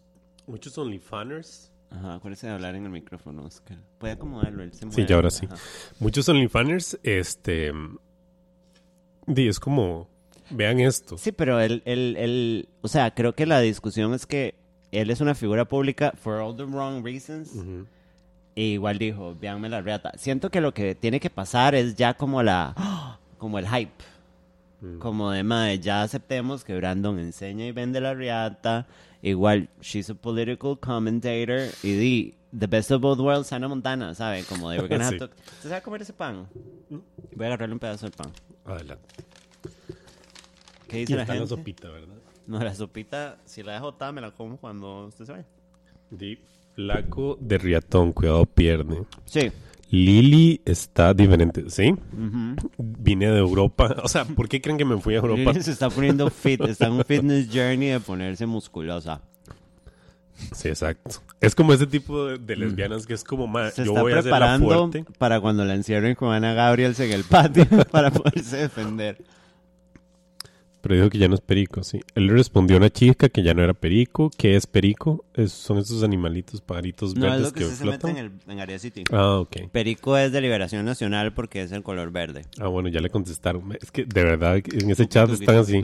Muchos OnlyFanners.
Ajá, acuérdese de hablar en el micrófono, Oscar. Puede acomodarlo, él se
Sí,
mueve.
ya ahora sí.
Ajá.
Muchos OnlyFanners, este... di, es como... Vean esto.
Sí, pero él, él, él, o sea, creo que la discusión es que él es una figura pública for all the wrong reasons. E igual dijo, véanme la reata. Siento que lo que tiene que pasar es ya como la, como el hype.
Mm.
Como de, madre, ya aceptemos que Brandon enseña y vende la reata. Igual, she's a political commentator. Y di, the best of both worlds, Hannah Montana, ¿sabe? Como de, we're gonna have to... ¿Usted sabe comer ese pan? Voy a agarrarle un pedazo del pan.
Adelante.
¿Qué
Y
dice la
está la
gente?
sopita, ¿verdad?
No, la sopita, si la dejo botada, me la como cuando usted se vaya.
Di, flaco de riatón, cuidado pierde.
Sí.
Lili está diferente, ¿sí? Vine de Europa. O sea, ¿por qué creen que me fui a Europa?
Lili se está poniendo fit, está en un fitness journey de ponerse musculosa.
Sí, exacto. Es como ese tipo de, de lesbianas que es como, ma,
Se
yo
está
voy a hacer la
preparando
fuerte.
para cuando la encierren con Ana Gabriels en el patio para poderse defender.
Pero dijo que ya no es perico, sí. Él le respondió a una chica que ya no era perico. ¿Qué es perico? Es- son esos animalitos, pajaritos
No, es
verdes
lo que,
que,
se mete
flotan.
en, el, en Area City.
Ah, ok.
Perico es de Liberación Nacional porque es el color verde.
Ah, bueno, ya le contestaron. Es que de verdad en ese chat están así.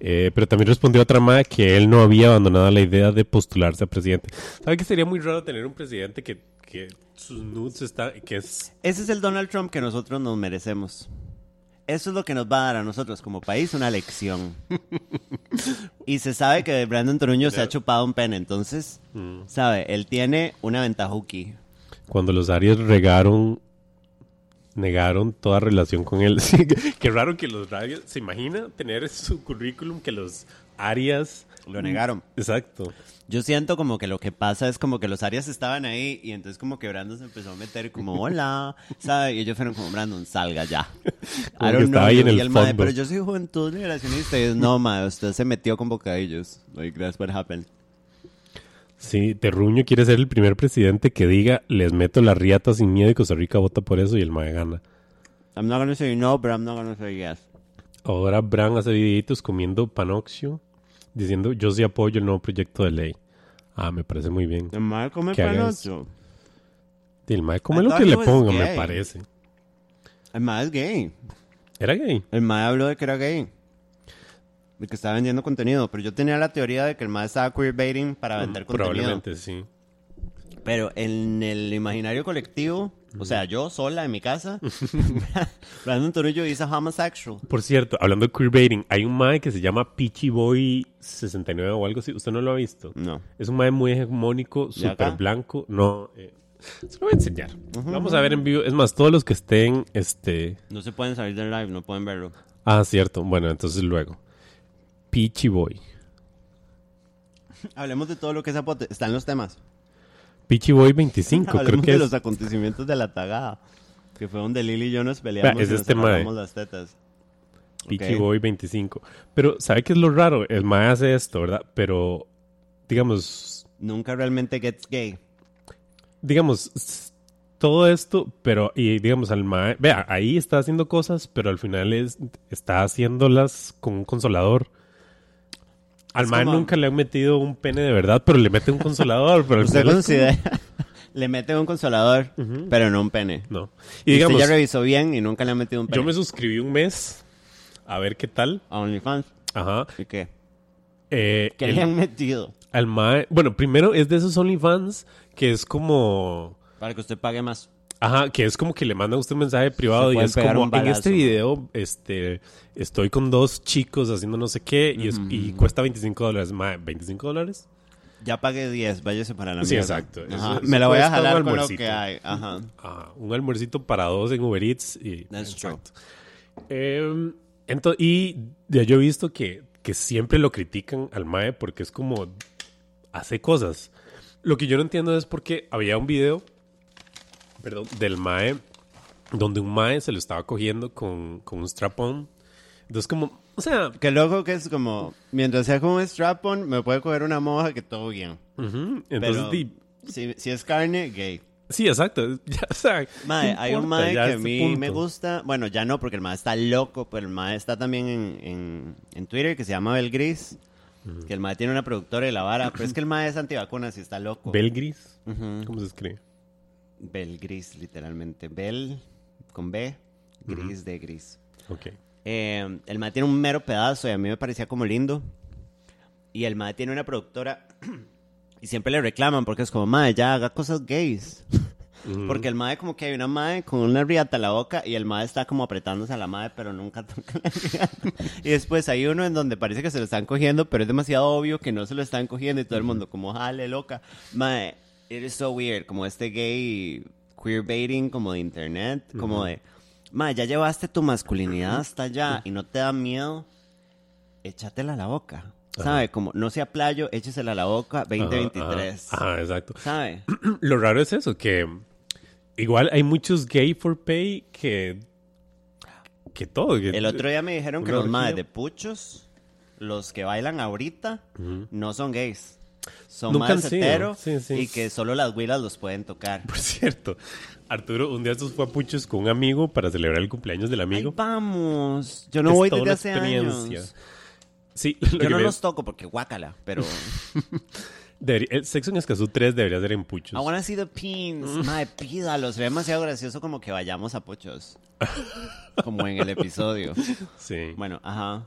Eh, pero también respondió otra madre que él no había abandonado la idea de postularse a presidente. ¿Sabe que sería muy raro tener un presidente que, que sus nudes están, que es...
Ese es el Donald Trump que nosotros nos merecemos. Eso es lo que nos va a dar a nosotros como país una lección. y se sabe que Brandon Toruño se ha chupado un pene, entonces,
Mm.
sabe, él tiene una ventajuki.
Cuando los Aries regaron, negaron toda relación con él. Qué raro que los Arias, ¿se imagina tener en su currículum que los Arias...
Lo negaron.
Exacto.
Yo siento como que lo que pasa es como que los Arias estaban ahí y entonces como que Brandon se empezó a meter como hola, ¿sabe? Y ellos fueron como Brandon, salga ya.
Como
I don't know
ahí
you.
en el
el pero yo soy juventud liberacionista y ellos, no, mae, usted se metió con bocadillos. Like, that's what happened.
Sí, Terruño quiere ser el primer presidente que diga, les meto la riata sin miedo y Costa Rica vota por eso y el MAE gana.
I'm not gonna say no, but I'm not gonna say yes.
Ahora Bran hace videitos comiendo panoxio, diciendo yo sí apoyo el nuevo proyecto de ley. Ah, me parece muy bien.
El mae come panocho.
El MAE come lo que le ponga, me parece.
El mae es gay.
¿Era gay?
El mae habló de que era gay. De que estaba vendiendo contenido. Pero yo tenía la teoría de que el mae estaba queerbaiting para vender contenido.
Probablemente sí.
Pero en el imaginario colectivo, o sea, yo sola en mi casa, Brandon Torullo dice homosexual.
Por cierto, hablando de queerbaiting, hay un mae que se llama Peachy Boy 69 o algo así. ¿Usted no lo ha visto?
No.
Es un mae muy hegemónico, súper blanco. No, eh, se lo voy a enseñar. Lo Vamos a ver en vivo. Es más, todos los que estén, este...
No se pueden salir del live, no pueden verlo.
Ah, cierto. Bueno, entonces luego. Peachy Boy.
Hablemos de todo lo que es apote. Están los temas.
Peachy Boy 25, creo que
de
es.
los acontecimientos de la tagada. Que fue donde Lili y yo nos peleamos
es
y nos
este mae.
las tetas.
Peachy. Boy 25. Pero, ¿sabe qué es lo raro? El mae hace esto, ¿verdad? Pero, digamos,
Nunca realmente gets gay.
digamos, todo esto, pero, y digamos, al mae, vea, ahí está haciendo cosas, pero al final es, está haciéndolas con un consolador. Al
como-
nunca le han metido un pene de verdad, pero le mete un consolador. Pero
Usted
es como-
considera... Le mete un consolador, pero no un pene.
No.
Y
Y digamos,
usted ya revisó bien y nunca le ha metido un pene.
yo me suscribí un mes a ver qué tal.
A OnlyFans.
Ajá.
¿Y qué?
Eh,
¿Qué
el-
le han metido?
al mae, bueno, primero es de esos OnlyFans que es como
Para que usted pague más.
Ajá, que es como que le manda a usted un mensaje privado y es como, en este video, este, estoy con dos chicos haciendo no sé qué y, es- y cuesta 25 dólares. Mae, ¿25 dólares?
Ya pagué 10, váyase para la
Sí,
mierda.
exacto. Eso-
Me la voy a jalar con lo que hay. Ajá.
Ah, un almuercito para dos en Uber Eats y...
That's true.
Em, ento- y ya yo he visto que, que siempre lo critican al Mae porque es como... Hace cosas. Lo que yo no entiendo es porque había un video, perdón, del Mae donde un Mae se lo estaba cogiendo con, con un strap-on. Entonces como... O sea...
Que loco que es como, mientras sea como un strap-on, me puede coger una moja que todo bien.
ujú, Entonces...
Pero
di-
si, si es carne, gay.
sí, exacto. Ya, o sea,
Mae,
¿qué
hay un mae que a mí
punto?
me gusta. Bueno, ya no, porque el mae está loco, pero el mae está también en, en, en Twitter que se llama Bel Gris. Que el mae tiene una productora de la vara, pero es que el mae es antivacunas y está loco.
Bel gris.
Ujú.
¿Cómo se escribe?
Bel Gris, literalmente. Bel con B, gris de gris.
Ok.
Eh, el mae tiene un mero pedazo y a mí me parecía como lindo. Y el mae tiene una productora y siempre le reclaman porque es como, mae, ya haga cosas gays. Porque el mae como que hay una mae con una riata en la boca y el mae está como apretándose a la mae pero nunca toca la riata. Y después hay uno en donde parece que se lo están cogiendo pero es demasiado obvio que no se lo están cogiendo y todo el mundo como, jale, loca. Mae, it is so weird, como este gay queerbaiting como de internet, como de, mae, ya llevaste tu masculinidad hasta allá y no te da miedo, échatela a la boca. ¿Sabe? Como no sea playo, échesela a la boca 2023.
Ajá, ajá, exacto.
¿Sabe?
Lo raro es eso, que igual hay muchos gay for pay que... Que todo. que-
El otro día me dijeron que los madres de puchos, los que bailan ahorita, no son gays. Son
Nunca
más heteros
Sí, sí.
y que solo las huilas los pueden tocar.
Por cierto, Arturo un día estos fue a Puchos con un amigo para celebrar el cumpleaños del
Ay,
amigo.
vamos. Yo no
Es
voy desde hace años.
Sí, lo
Yo no
me-
los toco porque guácala, pero...
debería- el sexo en Escazú 3 debería ser en Puchos.
I wanna see the pins. Mae, pídalos. Ve demasiado gracioso como que vayamos a puchos. Como en el episodio.
Sí.
Bueno, ajá.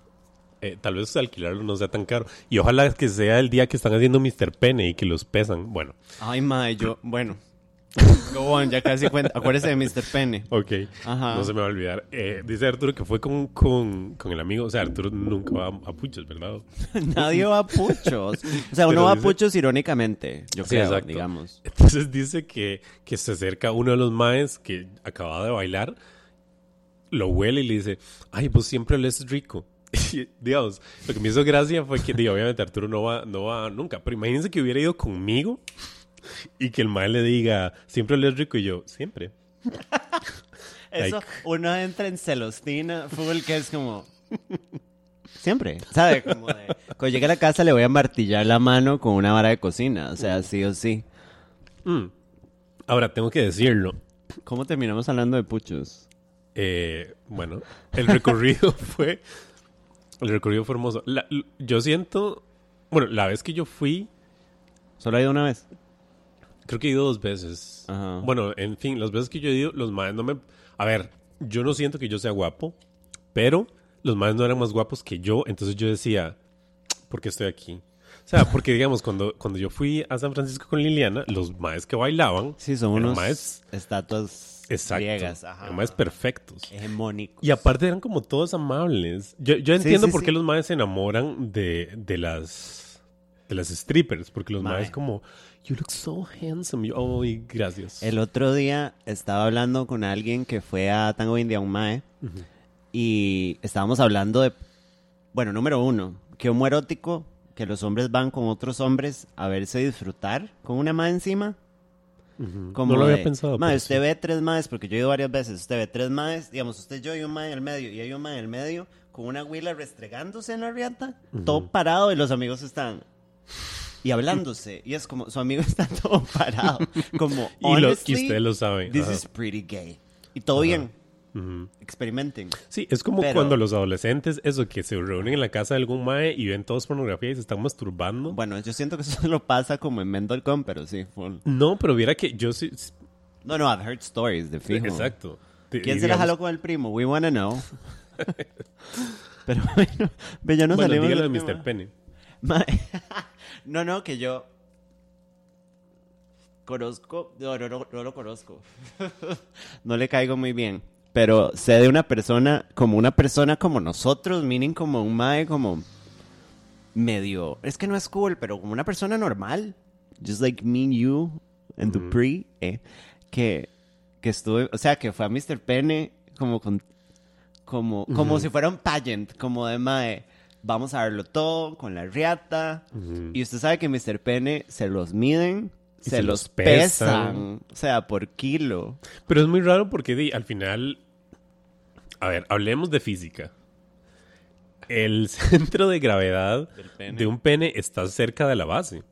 Eh, tal vez alquilarlo no sea tan caro. Y ojalá que sea el día que están haciendo Mr. Pene y que los pesan. Bueno,
Ay, mae, yo... Bueno. Go on, ya casi cuenta. Acuérdese de Mr. Pene.
ok.
Ajá.
No se me va a olvidar. Eh, dice Arturo que fue con, con, con el amigo. O sea, Arturo nunca va a, a Puchos, ¿verdad?
Nadie va a puchos. O sea, uno
Pero
va a puchos irónicamente, yo
Sí,
creo,
exacto.
digamos.
Entonces dice que, que se acerca uno de los maes que acababa de bailar, lo huele y le dice, ay, vos siempre olés rico. Dios, lo que me hizo gracia fue que, digo, obviamente Arturo no va, no va nunca, pero imagínense que hubiera ido conmigo y que el mae le diga, siempre olés rico y yo, siempre.
Eso,
Like-
uno entra en celostina, full, que es como... Siempre, ¿sabe? Como de... Cuando llegue a la casa le voy a martillar la mano con una vara de cocina, o sea, sí o sí.
Mm. Ahora, tengo que decirlo.
¿Cómo terminamos hablando de puchos?
Eh, bueno, el recorrido fue. El recorrido fue hermoso. La- yo siento. Bueno, la vez que yo fui,
¿Solo ha ido una vez?
creo que he ido dos veces.
Ajá.
Bueno, en fin, las veces que yo he ido, los maes no me. A ver, yo no siento que yo sea guapo, pero los maes no eran más guapos que yo, entonces yo decía, ¿por qué estoy aquí? O sea, porque digamos, cuando, cuando yo fui a San Francisco con Liliana, los maes que bailaban
Sí, son unos
maes
estatuas
exacto,
griegas. Ajá.
eran maes perfectos.
Hegemónicos.
Y aparte eran como todos amables. Yo, yo entiendo
sí,
por
sí.
qué los maes se enamoran de, de las de las strippers, porque los
Mae.
maes como you look so handsome. Yo, oh, gracias.
El otro día estaba hablando con alguien que fue a Tango India un Mae y estábamos hablando de, bueno, número uno, que homoerótico que los hombres van con otros hombres a verse disfrutar con una Mae encima. Como
no lo había
de,
pensado.
"Mae, usted
sí.
ve tres maes, porque yo he ido varias veces, usted ve tres maes, digamos, usted, yo y un mae en el medio, y hay un mae en el medio con una huila restregándose en la riata, todo parado, y los amigos están y hablándose, y es como, su amigo está todo parado, como,
Y, lo, y
honestly,
usted lo sabe.
this
ajá.
is pretty gay. Y todo bien,
Ujú.
experimenten.
Sí, es como
Pero-
cuando los adolescentes, eso, que se reúnen en la casa de algún mae y ven todos pornografía y se están masturbando.
Bueno, yo siento que eso solo pasa como en Mendelcom, pero sí, full.
No, pero viera que yo sí...
No, no, I've heard stories de fijo.
Exacto.
¿Quién
y
se la
digamos-
jaló con el primo? We wanna know. Pero bueno, ya no
Bueno,
salimos
dígalo de Mr.
tema.
Penny.
Ma- no, no, que yo conozco, no, no, no, no lo conozco. no le caigo muy bien. Pero sé de una persona, como una persona como nosotros, meaning como un mae, como medio, es que no es cool, pero como una persona normal. Just like me and you and Dupree, eh, que, que estuve, o sea, que fue a Mr. Pene como con, como, como si fuera un pageant, como de mae, vamos a verlo todo con la riata. Y usted sabe que Mr. Pene se los miden, se,
se
los
los
pesan.
pesan.
o sea, por kilo.
Pero es muy raro porque di, al final... A ver, hablemos de física. El centro de gravedad de un pene está cerca de la base.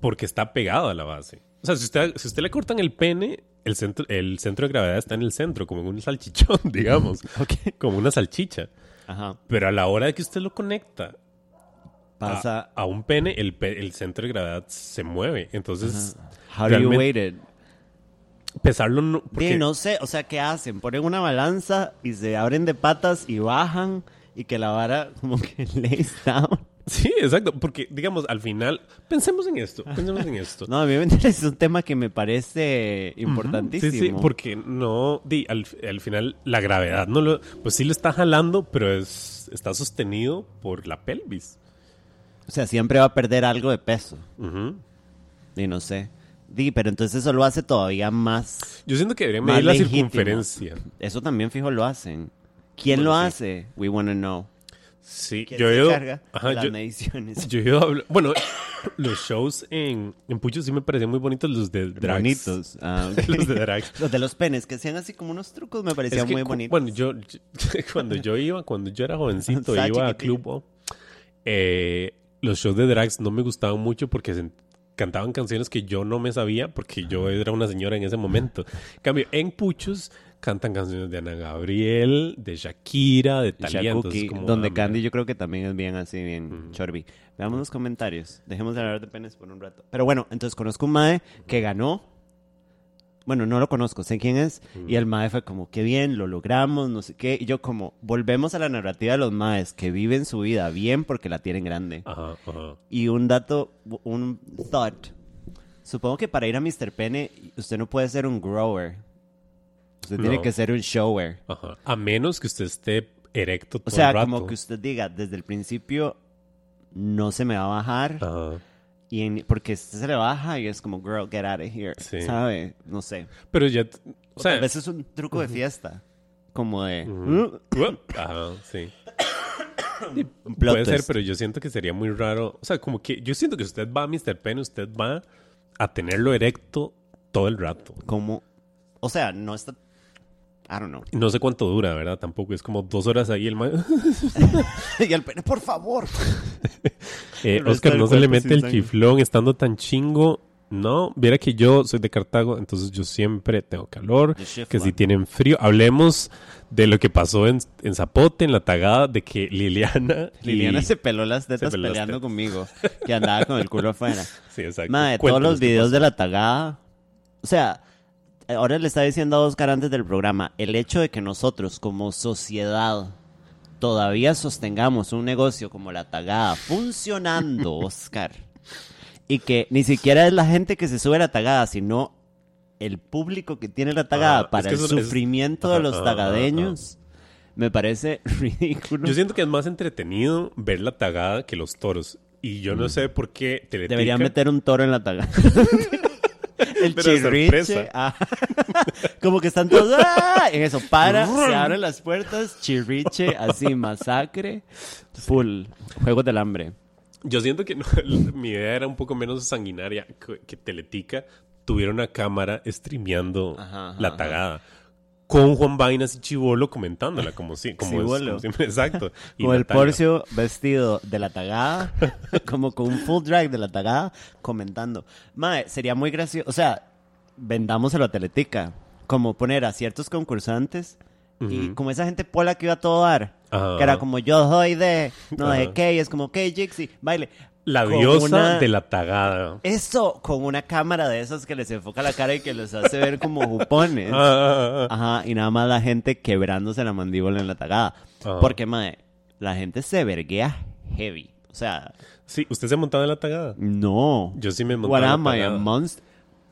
Porque está pegado a la base. O sea, si usted, si usted le cortan el pene, el centro, el centro de gravedad está en el centro, como en un salchichón, digamos. Como una salchicha.
Ajá.
Pero a la hora de que usted lo conecta
Pasa.
a, a un pene, el, pe- el centro de gravedad se mueve. Entonces,
How do you it?
Pesarlo no...
Sí,
Porque,
no sé, o sea, ¿qué hacen? Ponen una balanza y se abren de patas y bajan y que la vara como que lays down.
Sí, exacto. Porque, digamos, al final... Pensemos en esto. Pensemos en esto.
No, a mí me interesa, es un tema que me parece importantísimo.
Sí, sí, porque no, di, al, al final la gravedad no lo, pues sí lo está jalando, pero es, está sostenido por la pelvis.
O sea, siempre va a perder algo de peso.
Ujú.
Y no sé. Di, pero entonces eso lo hace todavía más...
Yo siento que debería
Más
medir la
legítimo.
circunferencia.
Eso también fijo lo hacen. ¿Quién
Bueno,
lo
sí.
hace? We wanna know.
Sí,
¿Quién
yo he
se
ido, ajá,
de las
yo,
mediciones?
yo he ido a hablar- bueno, los shows en, en Pucho sí me parecían muy bonitos los de drags.
Bonitos. Ah,
los de drags.
Los de los penes, que hacían así como unos trucos, me
Es
parecían
que
muy bonitos.
Bueno, yo, yo- cuando yo iba, cuando yo era jovencito, iba a
chiquitillo.
Club O, eh, los shows de drags no me gustaban mucho porque cantaban canciones que yo no me sabía porque yo era una señora en ese momento. En cambio, en Puchos cantan canciones de Ana Gabriel, de Shakira, de Talía. entonces como,
donde
ah,
Candy yo creo que también es bien así, bien chorbi. Veamos los comentarios. Dejemos de hablar de penes por un rato. Pero bueno, entonces conozco un mae que ganó. Bueno, no lo conozco, sé quién es. Y el mae fue como, qué bien, lo logramos, no sé qué. Y yo como, volvemos a la narrativa de los maes que viven su vida bien porque la tienen grande.
Ajá, ajá.
Y un dato, un thought. Supongo que para ir a Mr. Pene, usted no puede ser un grower. Usted tiene que ser un shower.
Ajá. A menos que usted esté erecto todo
O sea,
el rato.
como que usted diga, desde el principio no se me va a bajar.
Ajá.
Y en- porque se le baja y es como, girl, get out of here.
Sí.
¿Sabe? No sé.
Pero ya... O sea...
tal vez es un truco de fiesta. Como de... "Uh",
Ajá, sí. Puede ser, pero yo siento que sería muy raro. O sea, como que yo siento que usted va a Mr. Penny, usted va a tenerlo erecto todo el rato.
Como... O sea, no está... I don't know.
No sé cuánto dura, ¿verdad? Tampoco es como dos horas ahí el ma-
y el pene, por favor.
Eh, Oscar, no se le mete el
sangre.
chiflón estando tan chingo. No, viera que yo soy de Cartago, entonces yo siempre tengo calor. Que si tienen frío. Hablemos de lo que pasó en, en Zapote, en la tagada, de que Liliana.
Liliana se peló las tetas
peló las
peleando
tetas.
conmigo. Que andaba con el culo afuera.
Sí, exacto.
Madre, todos los videos
pasó.
de la tagada. O sea, ahora le está diciendo a Oscar antes del programa, el hecho de que nosotros como sociedad todavía sostengamos un negocio como la tagada funcionando, Oscar, y que ni siquiera es la gente que se sube a la tagada, sino el público que tiene la tagada
Ah,
para
es que
el
es-
sufrimiento de los tagadeños, me parece ridículo.
Yo siento que es más entretenido ver la tagada que los toros. Y yo no sé por qué Teletica...
Mm. Deberían meter un toro en la tagada. El
Pero
chirriche. ah. Como que están todos. ¡ah! En eso, para, se abren las puertas, chirriche, así, masacre. Full. Juegos del hambre.
Yo siento que no, mi idea era un poco menos sanguinaria que, que Teletica tuviera una cámara streameando
Ajá, ajá,
la
ajá.
Con Juan Vainas y Chivolo comentándola, como si, como, es- como siempre, exacto. Y
Con el. Porcio vestido de la tagada, como con un full drag de la tagada, comentando. Mae, sería muy gracioso. O sea, vendámoselo a Teletica. Como poner a ciertos concursantes y como esa gente pola que iba a todo dar.
Ajá.
Que era como yo soy de no
Ajá.
qué, y es como, ok, Jixi, baile.
La diosa
una-
de la tagada.
Eso, con una cámara de esas que les enfoca la cara y que los hace ver como jupones.
Ah, ah, ah.
Ajá, y nada más la gente quebrándose la mandíbula en la tagada.
Ajá.
Porque, mae, la gente se verguea heavy. O sea,
Sí, ¿usted se ha montado en la tagada?
no.
Yo sí me he
What
montado en
am
la
I, a monster?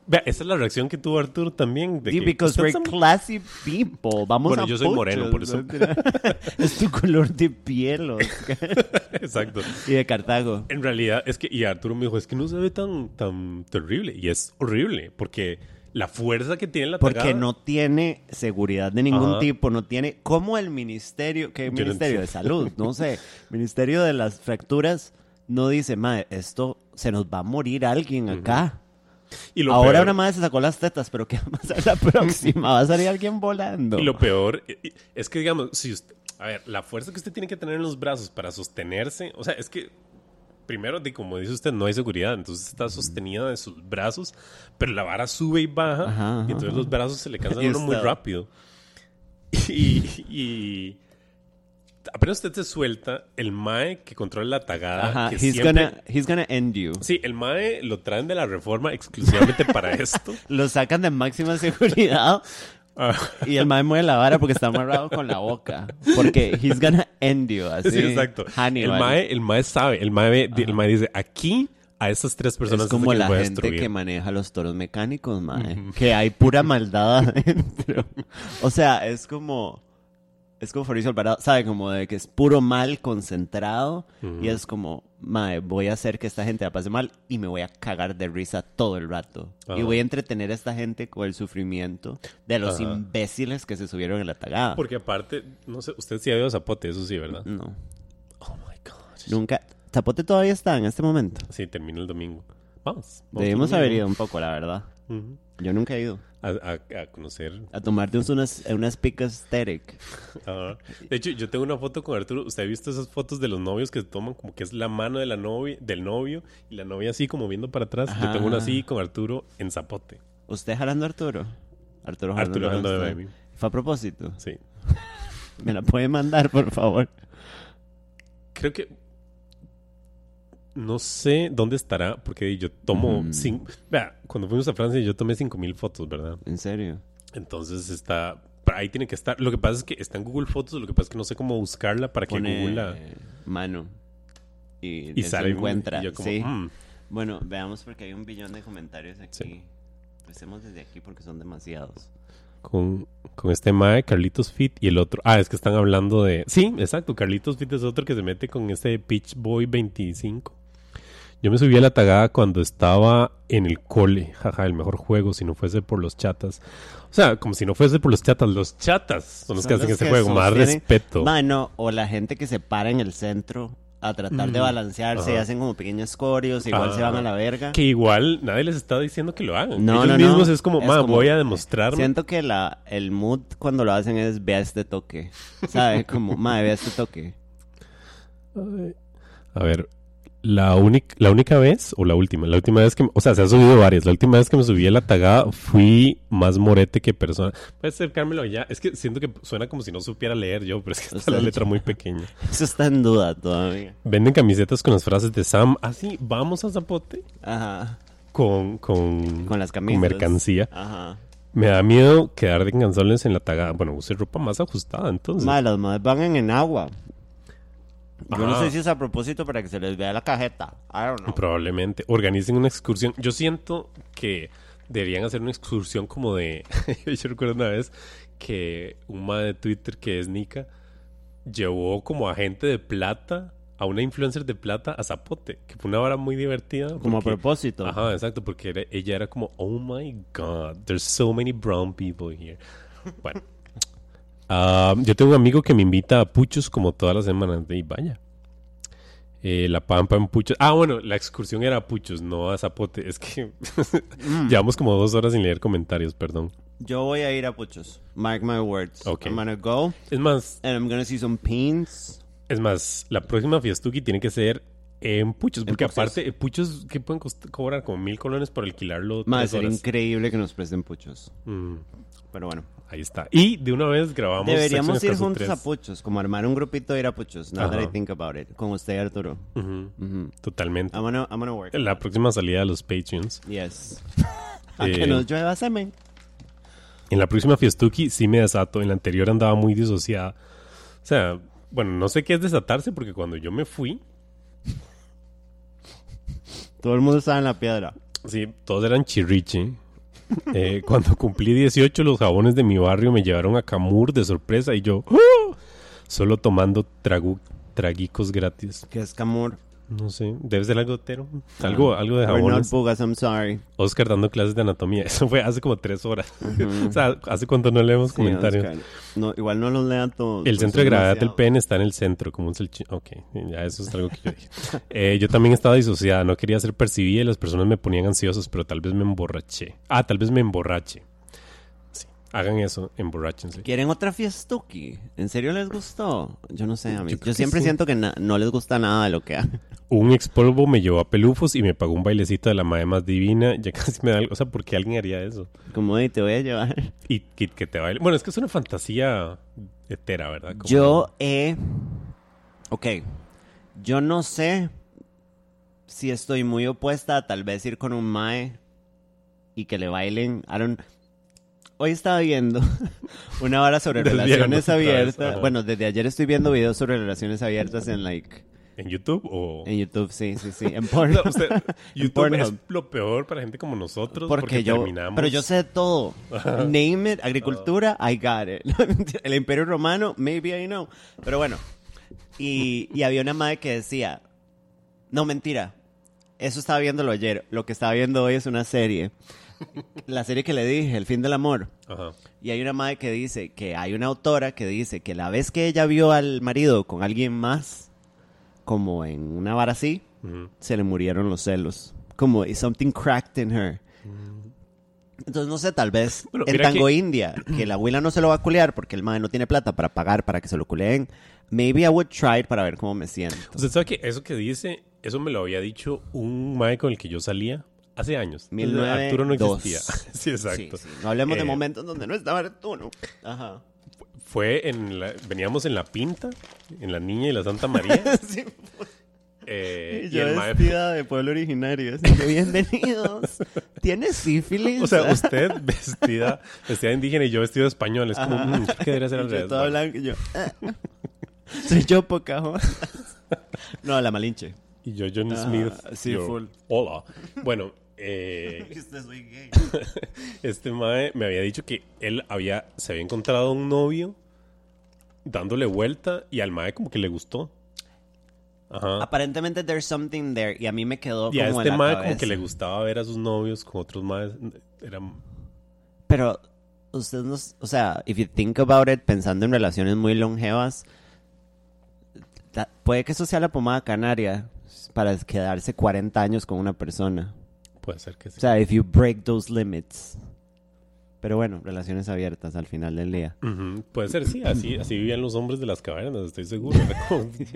Vea, esa es la reacción que tuvo Arturo también. De
Sí,
que,
because
"¿Usted
we're classy people. Vamos
Bueno,
a
yo soy moreno, por eso.
es tu color de piel, Oscar.
Exacto.
y de Cartago.
En realidad, es que, y Arturo me dijo, es que no se ve tan, tan terrible. Y es horrible, porque la fuerza que tiene la
Porque
tagada...
no tiene seguridad de ningún
Ajá.
tipo, no tiene... ¿Cómo el ministerio, qué
no
ministerio de salud? No sé, ministerio de las fracturas no dice, mae, esto se nos va a morir alguien acá.
Y lo
Ahora
peor-
una madre se sacó las tetas, pero ¿qué va a pasar la próxima? ¿Va a salir alguien volando?
Y lo peor eh, es que, digamos, si usted, a ver, la fuerza que usted tiene que tener en los brazos para sostenerse, o sea, es que, primero, de, como dice usted, no hay seguridad, entonces está sostenida de sus brazos, pero la vara sube y baja,
Ajá, ajá,
y entonces
ajá.
los brazos se le cansan a uno muy rápido. Y, y apenas usted se suelta, el mae que controla la tagada,
Ajá,
que
he's,
siempre-
gonna, he's gonna end you.
Sí, el mae lo traen de la reforma exclusivamente para esto.
Lo sacan de máxima seguridad
Ah,
y el mae mueve la vara porque está amarrado con la boca. Porque he's gonna end you, así.
sí, exacto. El
Hannibal.
mae, el mae sabe, el mae, el mae dice, aquí a estas tres personas
es como la gente
destruir.
que maneja los toros mecánicos, mae. Que hay pura maldad adentro. O sea, es como... Es como Fabricio Alvarado, ¿sabe? Como de que es puro mal concentrado. Y es como, mae, voy a hacer que esta gente la pase mal y me voy a cagar de risa todo el rato. Y
Ajá.
voy a entretener a esta gente con el sufrimiento de los
Ajá.
imbéciles que se subieron en la tagada.
Porque aparte, no sé, usted sí ha ido a Zapote, eso sí, ¿verdad?
No,
Oh my God.
nunca... Zapote todavía está en este momento.
Sí, termina el domingo. Vamos. vamos
Debimos haber ido un poco, la verdad. Yo nunca he ido.
a, a- a conocer.
A tomarte unas, unas picas.
Ajá. De hecho, yo tengo una foto con Arturo. ¿Usted ha visto esas fotos de los novios que se toman como que es la mano de la novia, del novio y la novia así como viendo para atrás? Yo tengo una así con Arturo en Zapote.
¿Usted jalando a Arturo? Arturo jalando
Arturo jalando de baby.
¿Fue a propósito?
Sí.
¿Me la puede mandar, por favor?
Creo que. No sé dónde estará, porque yo tomo.
Ujú.
cin- Vea, cuando fuimos a Francia, yo tomé 5000 fotos, ¿verdad?
¿En serio?
Entonces está. Ahí tiene que estar. Lo que pasa es que está en Google Fotos, lo que pasa es que no sé cómo buscarla para que Google la.
mano. Y,
Y
se
sale.
encuentra.
y yo como,
sí.
"Mm".
Bueno, veamos porque hay un billón de comentarios aquí.
Sí.
Empecemos desde aquí porque son demasiados.
con, con este Mae, Carlitos Fit y el otro. Ah, es que están hablando de. Sí, exacto. Carlitos Fit es otro que se mete con este Pitch Boy 25. Yo me subí a la tagada cuando estaba en el cole. Jaja, el mejor juego si no fuese por los chatas. O sea, como si no fuese por los chatas. Los chatas son los
Son
que hacen
los
ese
que
juego. Más respeto.
Mano, o la gente que se para en el centro a tratar de balancearse y
Ajá.
hacen como pequeños escorios, igual
Ajá.
se van a la verga.
Que igual nadie les está diciendo que lo hagan.
No,
Ellos
no, no.
mismos es como, ma, voy a demostrarme.
Siento que la, el mood cuando lo hacen es vea este toque. ¿Sabes? Como, madre, vea este toque.
A ver, la, única la única vez, o la última, la última vez que, o sea, se ha subido varias, la última vez que me subí a la tagada fui más morete que persona. Puedes acercármelo ya, es que siento que suena como si no supiera leer yo, pero es que está la letra muy pequeña.
Eso está en duda todavía.
Venden camisetas con las frases de Sam, ah sí, vamos a Zapote,
Ajá.
con, con,
Con las camisas.
mercancía.
Ajá.
Me da miedo quedar de canzones en la tagada. Bueno, use ropa más ajustada entonces.
Madre, las madres van en agua. Yo no sé si es a propósito para que se les vea la cajeta. I don't know.
Probablemente. Organicen una excursión. Yo siento que deberían hacer una excursión como de... Yo recuerdo una vez que un ma de Twitter que es Nika llevó como a gente de plata, a una influencer de plata a Zapote, que fue una hora muy divertida.
Como a
porque-
propósito.
Ajá, exacto, porque era- ella era como, oh my god, there's so many brown people here. Bueno, Ah, yo tengo un amigo que me invita a Puchos como todas las semanas. Y vaya. Eh, la Pampa en Puchos. Ah, bueno, la excursión era a Puchos, no a Zapote. Es que
Mm.
llevamos como dos horas sin leer comentarios, perdón.
Yo voy a ir a Puchos. Mark my words.
Ok.
I'm gonna go
Es más,
and I'm gonna see some pins.
es más, la próxima Fiestuki tiene que ser en Puchos. Porque aparte, eh, Puchos, ¿qué pueden cobrar? Como mil colones por alquilarlo.
Más sería increíble que nos presten Puchos.
Mm,
Pero bueno.
Ahí está. Y de una vez grabamos.
Deberíamos ir juntos
3.
a Puchos. Como armar un grupito de ir a Puchos. Now that. I think about it. Con usted, Arturo.
Totalmente.
I'm gonna, I'm gonna work.
La próxima salida de los Patreons.
Yes. a
Eh,
que nos llueva semen.
En la próxima Fiestuki sí me desato. En la anterior andaba muy disociada. O sea, bueno, no sé qué es desatarse porque cuando yo me fui,
Todo el mundo estaba en la piedra.
sí, todos eran chirriche. Eh, cuando cumplí 18, los jabones de mi barrio me llevaron a Camur de sorpresa y yo, ¡oh! solo tomando tragu- traguicos gratis.
Que es Camur.
No sé, debe ser algo tero. Algo, algo de jabones.
I'm sorry.
Oscar dando clases de anatomía. Eso fue hace como tres horas. o sea, hace cuánto no leemos
Sí,
comentarios.
Oscar. No, igual no los lean todos.
El
pues
centro de gravedad del pene está en el centro, como un salchi... Ok, ya eso es algo que yo dije. Eh, yo también estaba disociada, no quería ser percibida y las personas me ponían ansiosos, pero tal vez me emborraché. Ah, tal vez me emborrache. Hagan eso, emborráchense.
¿Quieren otra fiestuki? ¿En serio les gustó? Yo no sé, a mí.
Yo
siempre
sí.
siento que no les gusta nada de lo que hagan.
Un expolvo me llevó a Pelufos y me pagó un bailecito de la madre más divina. Ya casi me da algo. O sea, ¿por qué alguien haría eso?
Como de, te voy a llevar.
Y que, que te baile. Bueno, es que es una fantasía hetera, ¿verdad? Como-
Yo he... Ok. Yo no sé si estoy muy opuesta a tal vez ir con un mae y que le bailen. I don't- Hoy estaba viendo una hora sobre relaciones abiertas. Bueno, desde ayer estoy viendo videos sobre relaciones abiertas en like
¿En YouTube o...?
en YouTube, sí, sí, sí, en
No,
Pornhub.
usted- YouTube es
Pornhub.
lo peor para gente como nosotros.
Porque,
Porque,
yo,
terminamos...
pero yo sé todo. Name it, agricultura, I got it. El Imperio Romano, maybe I know. Pero bueno, y, y había una madre que decía, no mentira, eso estaba viéndolo ayer. Lo que estaba viendo hoy es una serie. La serie que le dije, El fin del amor.
Ajá.
Y hay una madre que dice que hay una autora que dice que la vez que ella vio al marido con alguien más, como en una vara así, se le murieron los celos. Como something cracked in her. Entonces, no sé, tal vez
Bueno, mira
Tango
que-
India, que la abuela no se lo va a culear porque el madre no tiene plata para pagar para que se lo culeen. Maybe I would try it para ver cómo me siento.
Usted sabe que eso que dice, eso me lo había dicho un mae con el que yo salía hace años.
1902.
Arturo no existía. sí, exacto.
Sí, sí. No hablemos de
Eh,
momentos donde no estaba Arturo. Ajá.
Fue en la, veníamos en la pinta, en la Niña y la Santa María.
Sí.
eh,
Y
y
yo
mae
vestida de pueblo originario. Así que bienvenidos. ¿Tienes sífilis?
O sea, usted vestida, vestida de indígena y yo vestido de español. Es como, mm, que debería ser al revés. Bueno.
blanca y yo... ah. Soy yo, Pocahontas. No, la Malinche.
Y yo, Johnny
Ah,
Smith.
sí,
yo,
full.
Hola. Bueno, eh,
soy gay.
este mae me había dicho que él había, se había encontrado un novio dándole vuelta y al mae como que le gustó. Ajá.
Aparentemente there's something there y a mí me quedó
Y a este
en la
mae
cabeza.
como que le gustaba ver a sus novios con otros maes. Era,
Pero usted no, o sea, if you think about it, pensando en relaciones muy longevas, puede que eso sea la pomada canaria para quedarse 40 años con una persona.
Puede ser que sí.
O sea, if you break those limits. Pero bueno, relaciones abiertas al final del día.
Ujú, Puede ser, sí. Así, así vivían los hombres de las cavernas, estoy seguro.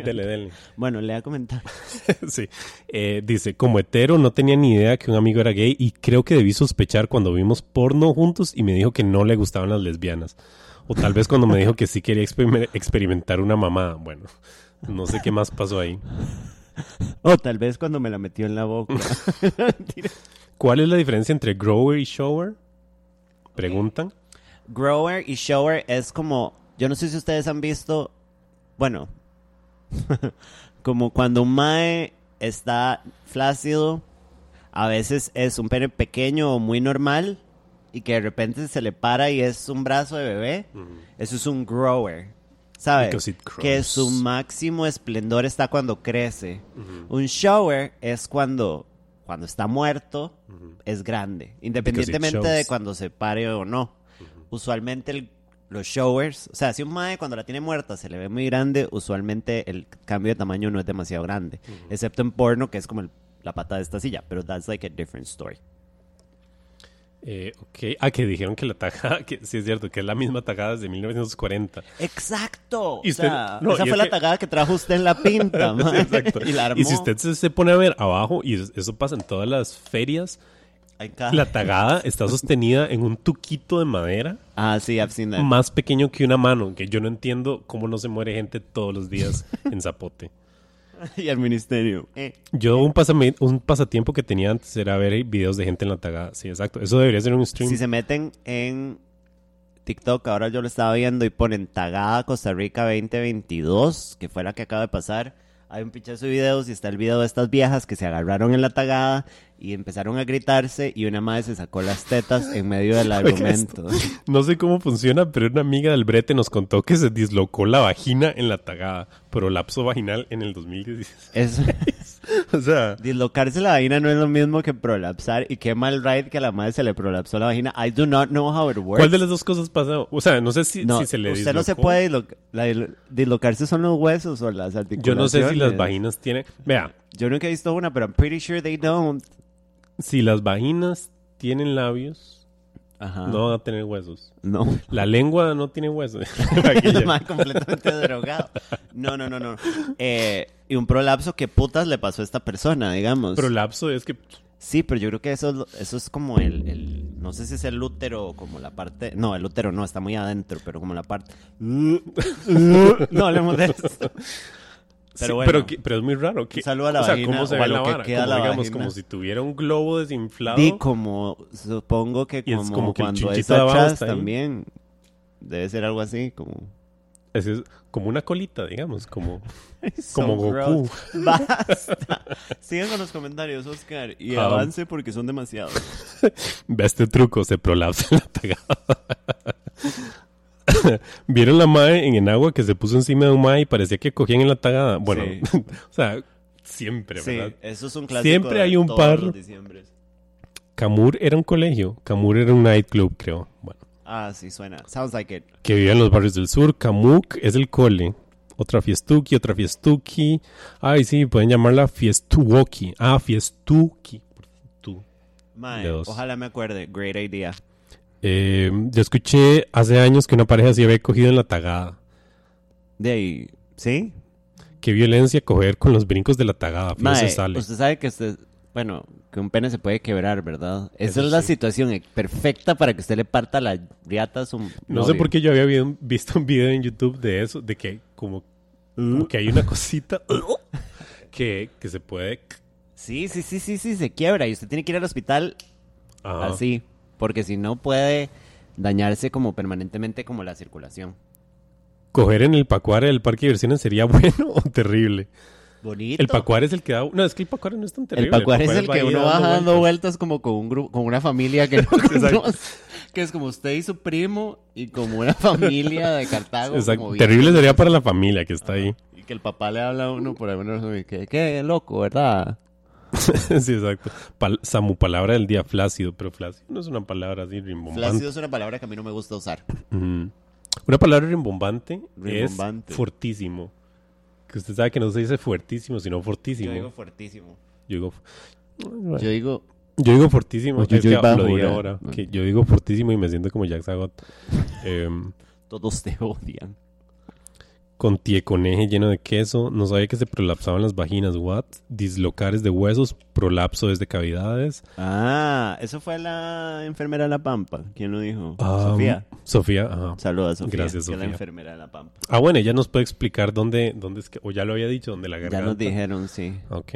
Dele, dele.
Bueno, lea comentarios.
sí. Eh, dice, como hetero no tenía ni idea que un amigo era gay y creo que debí sospechar cuando vimos porno juntos y me dijo que no le gustaban las lesbianas. O tal vez cuando me dijo que sí quería exper- experimentar una mamá. Bueno, no sé qué más pasó ahí.
O tal vez cuando me la metió en la boca.
¿Cuál es la diferencia entre grower y shower? Preguntan.
Grower y shower es como, yo no sé si ustedes han visto, bueno, como cuando un mae está flácido, a veces es un pene pequeño o muy normal y que de repente se le para y es un brazo de bebé. Eso es un grower. ¿Sabes? Que su máximo esplendor está cuando crece. Un shower es cuando, cuando está muerto, es grande. Independientemente de cuando se pare o no. Usualmente el- los showers, o sea, si un mae cuando la tiene muerta se le ve muy grande, usualmente el cambio de tamaño no es demasiado grande. Excepto en porno, que es como el- la pata de esta silla. Pero that's like a different story.
Eh, ok. Ah, que dijeron que la tajada, que sí es cierto, que es la misma tajada desde 1940.
¡Exacto!
Y
o
usted-
sea,
no,
esa
y
fue
es
la
que-
tagada que trajo usted en la pinta,
Sí, exacto.
y la armó.
Y si usted se, se pone a ver abajo, y es- eso pasa en todas las ferias, la tagada está sostenida en un tuquito de madera
Ah, sí, I've seen that.
más pequeño que una mano, que yo no entiendo cómo no se muere gente todos los días en Zapote.
y el ministerio. Eh.
Yo un, pasame- un pasatiempo que tenía antes era ver videos de gente en la tagada. Sí, exacto. Eso debería ser un stream.
Si se meten en TikTok, ahora yo lo estaba viendo y ponen Tagada Costa Rica 2022, que fue la que acaba de pasar. Hay un pichazo de videos y está el video de estas viejas que se agarraron en la tagada y empezaron a gritarse y una madre se sacó las tetas en medio del argumento.
No sé cómo funciona, pero una amiga del brete nos contó que se dislocó la vagina en la tagada, prolapso vaginal en el 2016.
Es,
o sea,
dislocarse la vagina no es lo mismo que prolapsar y qué mal ride que a la madre se le prolapsó la vagina. I do not know how it works.
¿cuál de las dos cosas pasa? O sea, no sé si,
No,
si se le
usted no se
dislocó.
puede dislo- la dislo- dislocarse son los huesos o las articulaciones.
Yo no sé si las vaginas tienen... Vea,
Yo nunca he visto una, pero I'm pretty sure they don't.
Si las vaginas tienen labios,
Ajá.
no van a tener huesos.
No.
La lengua no tiene huesos.
Man completamente drogado. No, no, no, no. Eh, y un prolapso, ¿qué putas le pasó a esta persona, digamos?
Prolapso es que...
Sí, pero yo creo que eso, eso es como el, el- No sé si es el útero o como la parte... No, el útero no, está muy adentro, pero como la parte... no hablemos de eso.
Pero,
Pero bueno.
pero, que- pero es muy raro. Que,
Un saludo a la
o sea, ¿cómo se
o
ve
a
la
lo que
vara?
queda
Como,
la
digamos,
vagina.
como si tuviera un globo desinflado.
Di como... Supongo que
Y es
como,
como que
cuando es atrás también. Debe ser algo así, como...
Ese es como una colita, digamos, como, como Goku.
gross. Basta. Sigan con los comentarios, Oscar, y
Ah.
avance porque son demasiados.
Ve este truco, se prolapsa la tagada. ¿Vieron la mae en el agua que se puso encima de un mae y parecía que cogían en la tagada? Bueno,
Sí.
o sea, siempre,
Sí,
¿verdad?
eso es un clásico.
Siempre hay un par. Camur era un colegio, Camur era un nightclub, creo. Bueno,
Ah, sí, suena. Sounds like it.
que vivía en los barrios del sur. Camuc es el cole. Otra fiestuki, otra fiestuki. Ay, sí, pueden llamarla fiestuoki. Ah, fiestuki.
Mae, ojalá me acuerde. Great idea.
Eh, yo escuché hace años que una pareja se había cogido en la tagada.
De ahí, ¿sí?
Qué violencia coger con los brincos de la tagada. Fijo
Mae,
se sale.
usted sabe que usted, bueno, que un pene se puede quebrar, ¿verdad? Esa
Eso
es la
sí.
situación eh, perfecta para que usted le parta la riata a su
No sé por qué yo había vi- visto un video en YouTube de eso, de que como, como que hay una cosita que, que se puede...
Sí, sí, sí, sí, sí, se quiebra y usted tiene que ir al hospital
Ajá.
así, porque si no puede dañarse como permanentemente como la circulación.
Coger en el pacuare del parque de diversiones sería bueno o terrible.
Bonito.
El pacuare es el que da... No, es que el pacuare no es tan
El
terrible.
pacuar es el que uno va dando
vueltas.
vueltas como con un grupo, con una familia que no
Exacto.
conoce. Que es como usted y su primo y como una familia de Cartago.
Exacto.
como
Terrible sería para la familia que está ahí.
Y que el papá le habla a uno por alguna razón y que, qué loco, ¿verdad?
sí, exacto. Pal- Samu, palabra del día, flácido. Pero flácido no es una palabra así rimbombante.
Flácido es una palabra que a mí no me gusta usar.
Una palabra rimbombante,
Rimbombante.
es fortísimo. Que usted sabe que no se dice fuertísimo, sino fortísimo.
Yo digo fuertísimo.
Yo digo,
Yo digo,
yo digo fortísimo.
Yo digo
ahora. Que yo digo fortísimo y me siento como Jack Sagot. Em,
todos te odian.
Con tieconeje lleno de queso. No sabía que se prolapsaban las vaginas. What? Dislocares de huesos. Prolapso desde cavidades.
Ah, eso fue la enfermera de La Pampa. ¿Quién lo dijo?
Ah,
Sofía.
Sofía, ajá.
Saludos, Sofía.
Gracias,
que es la
Sofía.
enfermera de La Pampa.
Ah, bueno, ella nos puede explicar dónde, dónde es que... O ya lo había dicho, dónde la garganta.
Ya nos dijeron, sí.
Ok.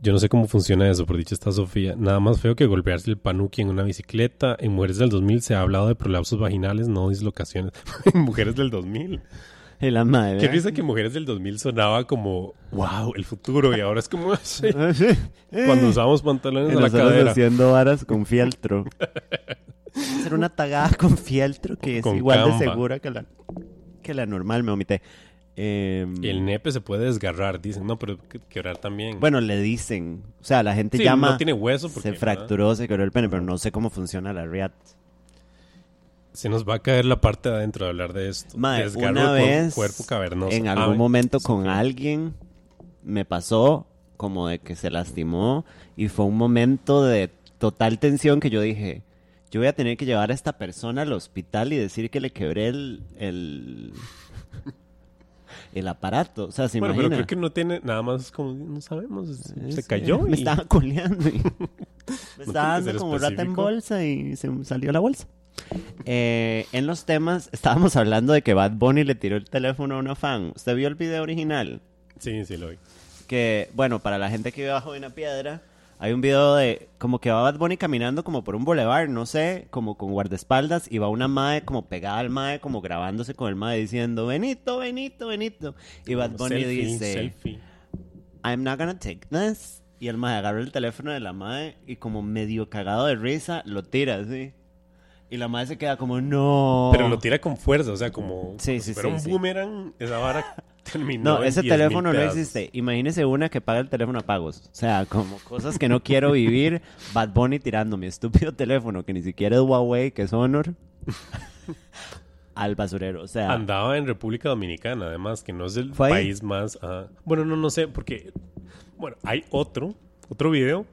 Yo no sé cómo funciona eso, por dicho está Sofía. Nada más feo que golpearse el panuki en una bicicleta. En Mujeres del 2000 se ha hablado de prolapsos vaginales, no dislocaciones. en Mujeres del 2000.
Y la madre.
Qué risa que Mujeres del 2000 sonaba como, wow, el futuro. Y ahora es como, sí, cuando usamos pantalones a la cadera.
haciendo varas con fieltro. Hacer una tagada con fieltro que es
Con
igual de segura que la, que la normal, me omité. Em,
el nepe se puede desgarrar, dicen. No, pero que- quebrar también.
Bueno, le dicen. O sea, la gente
Sí,
llama.
no tiene hueso porque,
se fracturó, se quebró el pene, pero no sé cómo funciona la RIAT.
Se nos va a caer la parte de adentro de hablar de esto. Desgarro
una vez,
cuerpo cavernoso.
en algún momento con alguien, me pasó como de que se lastimó y fue un momento de total tensión que yo dije, yo voy a tener que llevar a esta persona al hospital y decir que le quebré el, el, el aparato. O sea, ¿se
Bueno,
imagina?
pero creo que no tiene nada más como, no sabemos, se cayó.
Me
y-
estaba coleando. y- me estaba dando como rata en bolsa y se salió la bolsa. Eh, en los temas, estábamos hablando de que Bad Bunny le tiró el teléfono a una fan. ¿Usted vio el video original?
Sí, sí, lo vi.
Que, bueno, para la gente que vive bajo de una piedra, hay un video de como que va Bad Bunny caminando como por un boulevard, no sé, como con guardaespaldas, y va una mae como pegada al mae, como grabándose con el mae diciendo, Benito, Benito, Benito. Y Bad Bunny
selfie,
dice,
selfie.
I'm not gonna take this. Y el mae agarra el teléfono de la mae y como medio cagado de risa, lo tira así. Y la mae se queda como, no.
Pero lo tira con fuerza, o sea, como,
Sí, sí,
fuera
sí,
un
sí.
boomerang, esa vara terminó
No, ese
10,000
teléfono no existe. Imagínese una que paga el teléfono a pagos. O sea, como cosas que no quiero vivir. Bad Bunny tirando mi estúpido teléfono, que ni siquiera es Huawei, que es Honor, al basurero. O sea,
Andaba en República Dominicana, además, que no es el país más... ajá. Bueno, no, no sé, porque... Bueno, hay otro, otro video,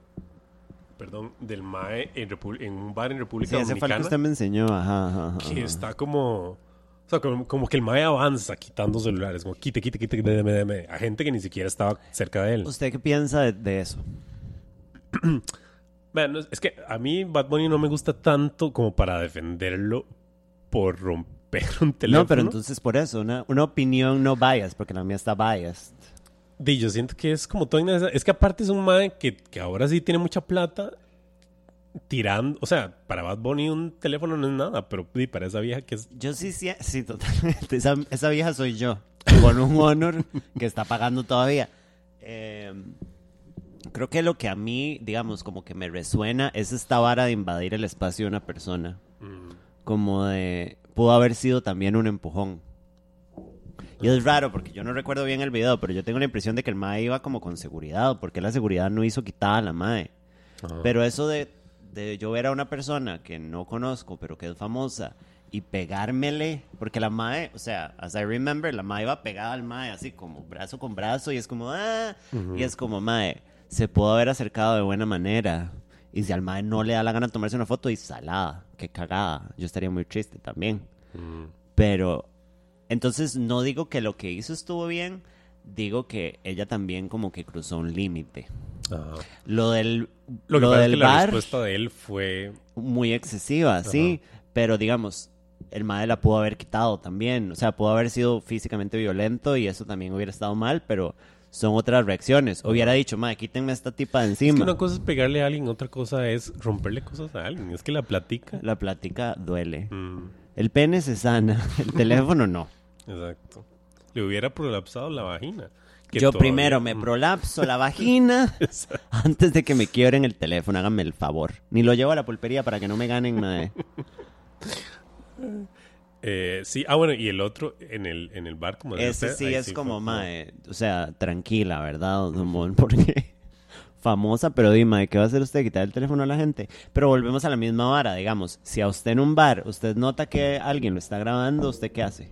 perdón, del MAE en, Repu- en un bar en República
sí, ese fue el que
Dominicana.
usted me enseñó. Ajá, ajá, ajá.
que está como... O sea, como, como que el MAE avanza quitando celulares, como quite, quite, quite, deme, deme, a gente que ni siquiera estaba cerca de él.
¿Usted qué piensa de, de eso?
Vean, no es, es que a mí Bad Bunny no me gusta tanto como para defenderlo por romper un teléfono.
No, pero entonces por eso, una, una opinión no bias, porque la mía está biased.
Yo siento que es como todo innecesario. Es que aparte es un mae que, que ahora sí tiene mucha plata tirando. O sea, para Bad Bunny un teléfono no es nada, pero para esa vieja que es.
Yo sí, sí, sí, totalmente. Esa, esa vieja soy yo, con un honor que está pagando todavía. Eh, creo que lo que a mí, digamos, como que me resuena es esta vara de invadir el espacio de una persona. Como de, pudo haber sido también un empujón. Y es raro porque yo no recuerdo bien el video, pero yo tengo la impresión de que el mae iba como con seguridad, porque la seguridad no hizo quitada a la mae.
Ajá.
Pero eso de, de yo ver a una persona que no conozco, pero que es famosa, y pegármele, porque la mae, o sea, as I remember, la mae iba pegada al mae, así como brazo con brazo, y es como, ah, y es como, mae, se pudo haber acercado de buena manera. Y si al mae no le da la gana tomarse una foto, y salada, qué cagada. Yo estaría muy triste también.
Mm.
Pero, entonces no digo que lo que hizo estuvo bien, digo que ella también como que cruzó un límite.
Ajá.
Lo del,
Lo
lo
es
del
que la
bar,
respuesta de él fue.
muy excesiva, sí, pero digamos, el mae la pudo haber quitado también, o sea, pudo haber sido físicamente violento y eso también hubiera estado mal, pero son otras reacciones. Hubiera dicho, mae, quítenme a esta tipa de
Es que
encima.
una cosa es pegarle a alguien, otra cosa es romperle cosas a alguien. Es que la platica.
La plática duele.
Mm,
El pene se sana, el teléfono no.
Exacto. Le hubiera prolapsado la vagina.
Yo
todavía-
primero me prolapso la vagina antes de que me quiebren el teléfono, háganme el favor. Ni lo llevo a la pulpería para que no me ganen mae.
Eh, sí, ah, bueno, y el otro en el, en el bar, como
Ese sí es como, mae, o sea, tranquila, ¿verdad? Porque famosa, pero dime, ¿qué va a hacer usted? ¿Quitar el teléfono a la gente? Pero volvemos a la misma vara, digamos. Si a usted en un bar, usted nota que alguien lo está grabando, ¿usted qué hace?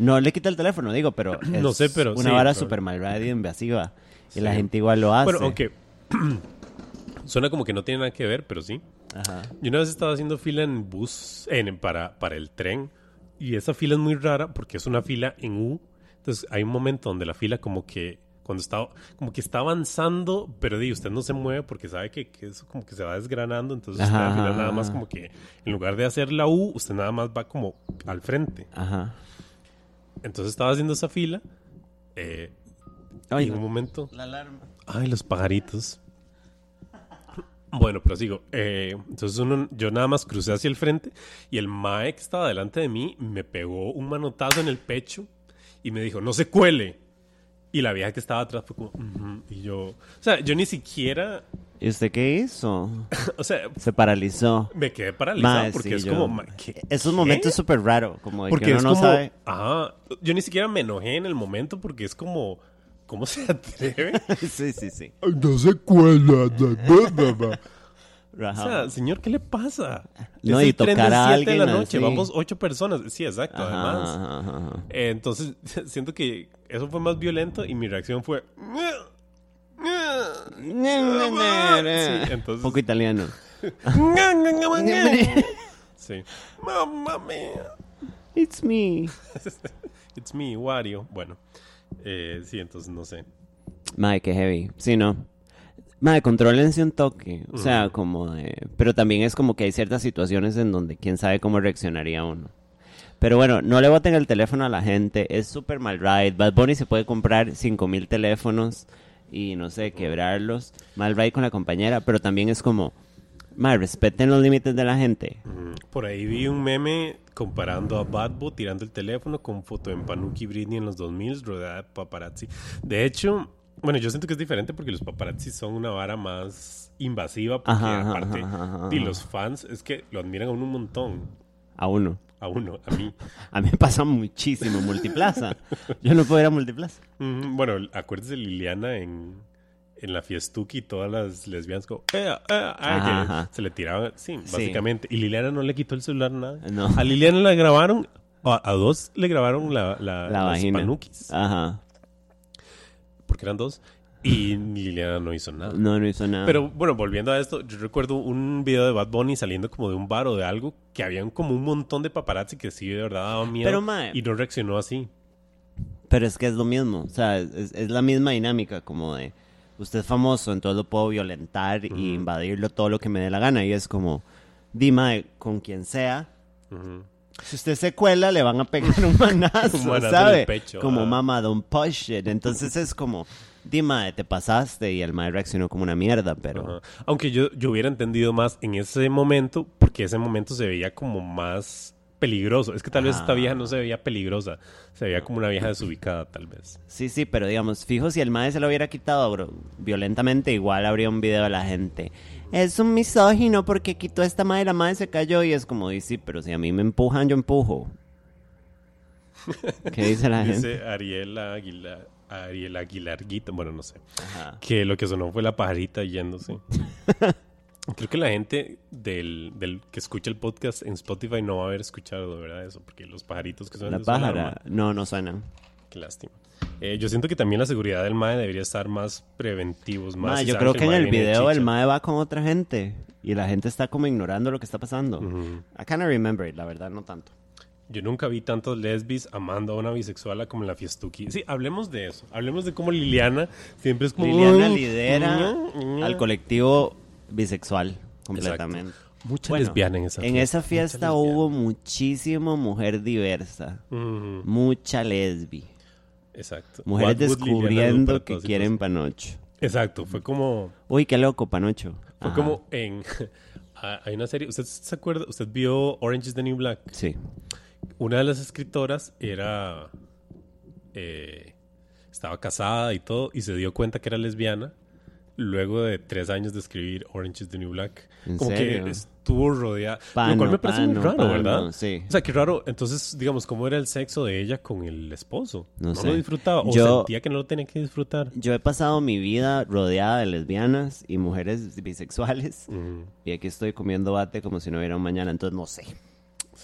No le quita el teléfono, digo, pero es
No sé, pero
una
sí,
vara súper malvada y invasiva. Y la gente igual lo hace.
Bueno, aunque suena como que no tiene nada que ver, pero sí.
Ajá.
Yo una vez estaba haciendo fila en bus, en, para, para el tren, y esa fila es muy rara porque es una fila en U. Entonces hay un momento donde la fila como que cuando está como que está avanzando, pero di, usted no se mueve porque sabe que, que eso como que se va desgranando, entonces usted al final nada más como que en lugar de hacer la U, usted nada más va como al frente.
Ajá.
Entonces estaba haciendo esa fila eh,
Ay,
y en un momento
La alarma.
Ay, los pajaritos. Bueno, pero sigo. Eh, entonces uno, yo nada más crucé hacia el frente y el mae que estaba delante de mí me pegó un manotazo en el pecho Y me dijo, no se cuele. Y la vieja que estaba atrás fue como, y yo, o sea, yo ni siquiera,
¿Y usted qué hizo?
o sea,
Se paralizó.
me quedé paralizado
Mae,
porque
sí,
es
yo-
como, ma- ¿qué-
Esos
qué?
momentos súper raro, como de
Porque
que
es
uno no
como,
sabe.
ajá, yo ni siquiera me enojé en el momento porque es como, ¿cómo se atreve?
sí, sí, sí.
No se cuela. O sea, señor, ¿qué le pasa?
No,
es
y
el tren de
tocar a
siete de la
alguien
noche,
así.
vamos ocho personas. Sí, exacto,
Ajá,
además.
ajá, ajá, ajá.
Eh, entonces, siento que eso fue más violento y mi reacción fue... Sí, entonces...
Poco italiano.
Sí. Mamma mía.
It's me.
It's me, Wario. Bueno, eh, sí, entonces no sé.
Madre, qué heavy. Sí, no. Madre, contrólense un toque. O sea, como de... Pero también es como que hay ciertas situaciones en donde quién sabe cómo reaccionaría uno. Pero bueno, no le boten el teléfono a la gente. Es súper mal ride. Bad Bunny se puede comprar 5000 teléfonos y no sé, quebrarlos. Mal ride con la compañera. Pero también es como... Madre, respeten los límites de la gente.
Por ahí vi un meme comparando a Badbo tirando el teléfono con foto en Panuki Britney en los 2000 rodeada de paparazzi. De hecho, bueno, yo siento que es diferente porque los paparazzi son una vara más invasiva porque
Ajá,
aparte
ajá, ajá,
y los fans es que lo admiran a uno un montón.
A uno.
A uno, a mí.
A mí me pasa muchísimo en Multiplaza. Yo no puedo ir a Multiplaza.
Ujú, Bueno, acuérdese Liliana en, en la fiestuki, todas las lesbianas como, "Eh, eh", ah, se le tiraban, sí,
Sí.
básicamente. Y Liliana no le quitó el celular nada.
No.
A Liliana la grabaron, a, a dos le grabaron la, la,
La
los
vagina.
panukis,
Ajá.
porque eran dos, y Liliana no hizo nada.
No, no hizo nada.
Pero bueno, volviendo a esto, yo recuerdo un video de Bad Bunny saliendo como de un bar o de algo que habían como un montón de paparazzi que sí de verdad daban miedo
Pero, mae.
y no reaccionó así.
Pero es que es lo mismo, o sea, es, es la misma dinámica, como de, usted es famoso, entonces lo puedo violentar y invadirlo todo lo que me dé la gana. Y es como, dime, con quien sea,
Ujú.
si usted se cuela, le van a pegar un manazo,
Un manazo en el
¿sabe?
pecho,
como,
ah.
mamá, don't push it. Entonces es como, dime, te pasaste y el mae reaccionó como una mierda, pero...
Ajá. Aunque yo, yo hubiera entendido más en ese momento, porque ese momento se veía como más peligroso. Es que tal vez esta vieja no se veía peligrosa, se veía como una vieja desubicada, tal vez.
Sí, sí, pero digamos, fijo, si el mae se lo hubiera quitado bro, violentamente, igual habría un video de la gente. Es un misógino porque quitó a esta madre, la madre se cayó y es como, dice, sí, pero si a mí me empujan, yo empujo. ¿Qué dice la gente?
Dice Ariela Aguilar, Ariela Aguilarguita, bueno, no sé.
Ajá.
Que lo que sonó fue la pajarita yéndose. Creo que la gente del, del que escucha el podcast en Spotify no va a haber escuchado, verdad, eso, porque los pajaritos que suenan
La pájara. No, no suenan.
Qué lástima. Eh, yo siento que también la seguridad del MAE debería estar más preventivos, más... Si
yo creo que en el video el mae va con otra gente y la gente está como ignorando lo que está pasando.
Ujú.
I can't remember it, la verdad, no tanto.
Yo nunca vi tantos lesbis amando a una bisexual como en la fiestuki. Sí, hablemos de eso. Hablemos de cómo Liliana siempre es como...
Liliana
"Ay,
lidera
ña, ña".
al colectivo bisexual completamente.
Mucha
Bueno,
lesbiana en esa
En
fiesta.
esa
mucha
fiesta hubo muchísimo mujer diversa, mucha lesbi,
Exacto.
mujeres descubriendo que quieren panocho.
Exacto, fue como...
Uy, qué loco, panocho.
Fue
Ajá.
como en... ah, Hay una serie... ¿Usted se acuerda? ¿Usted vio Orange is the New Black?
Sí.
Una de las escritoras era... eh, estaba casada y todo y se dio cuenta que era lesbiana luego de tres años de escribir Orange is the New Black.
¿En
Como
serio?
que estuvo rodeada...
Pano,
lo cual me parece muy raro,
pano,
¿verdad?
sí.
O sea, qué raro. Entonces, digamos, ¿cómo era el sexo de ella con el esposo?
No
No,
sé.
lo disfrutaba o
Yo-
sentía que no lo tenía que disfrutar.
Yo he pasado mi vida rodeada de lesbianas y mujeres bisexuales y aquí estoy comiendo bate como si no hubiera un mañana, entonces no sé.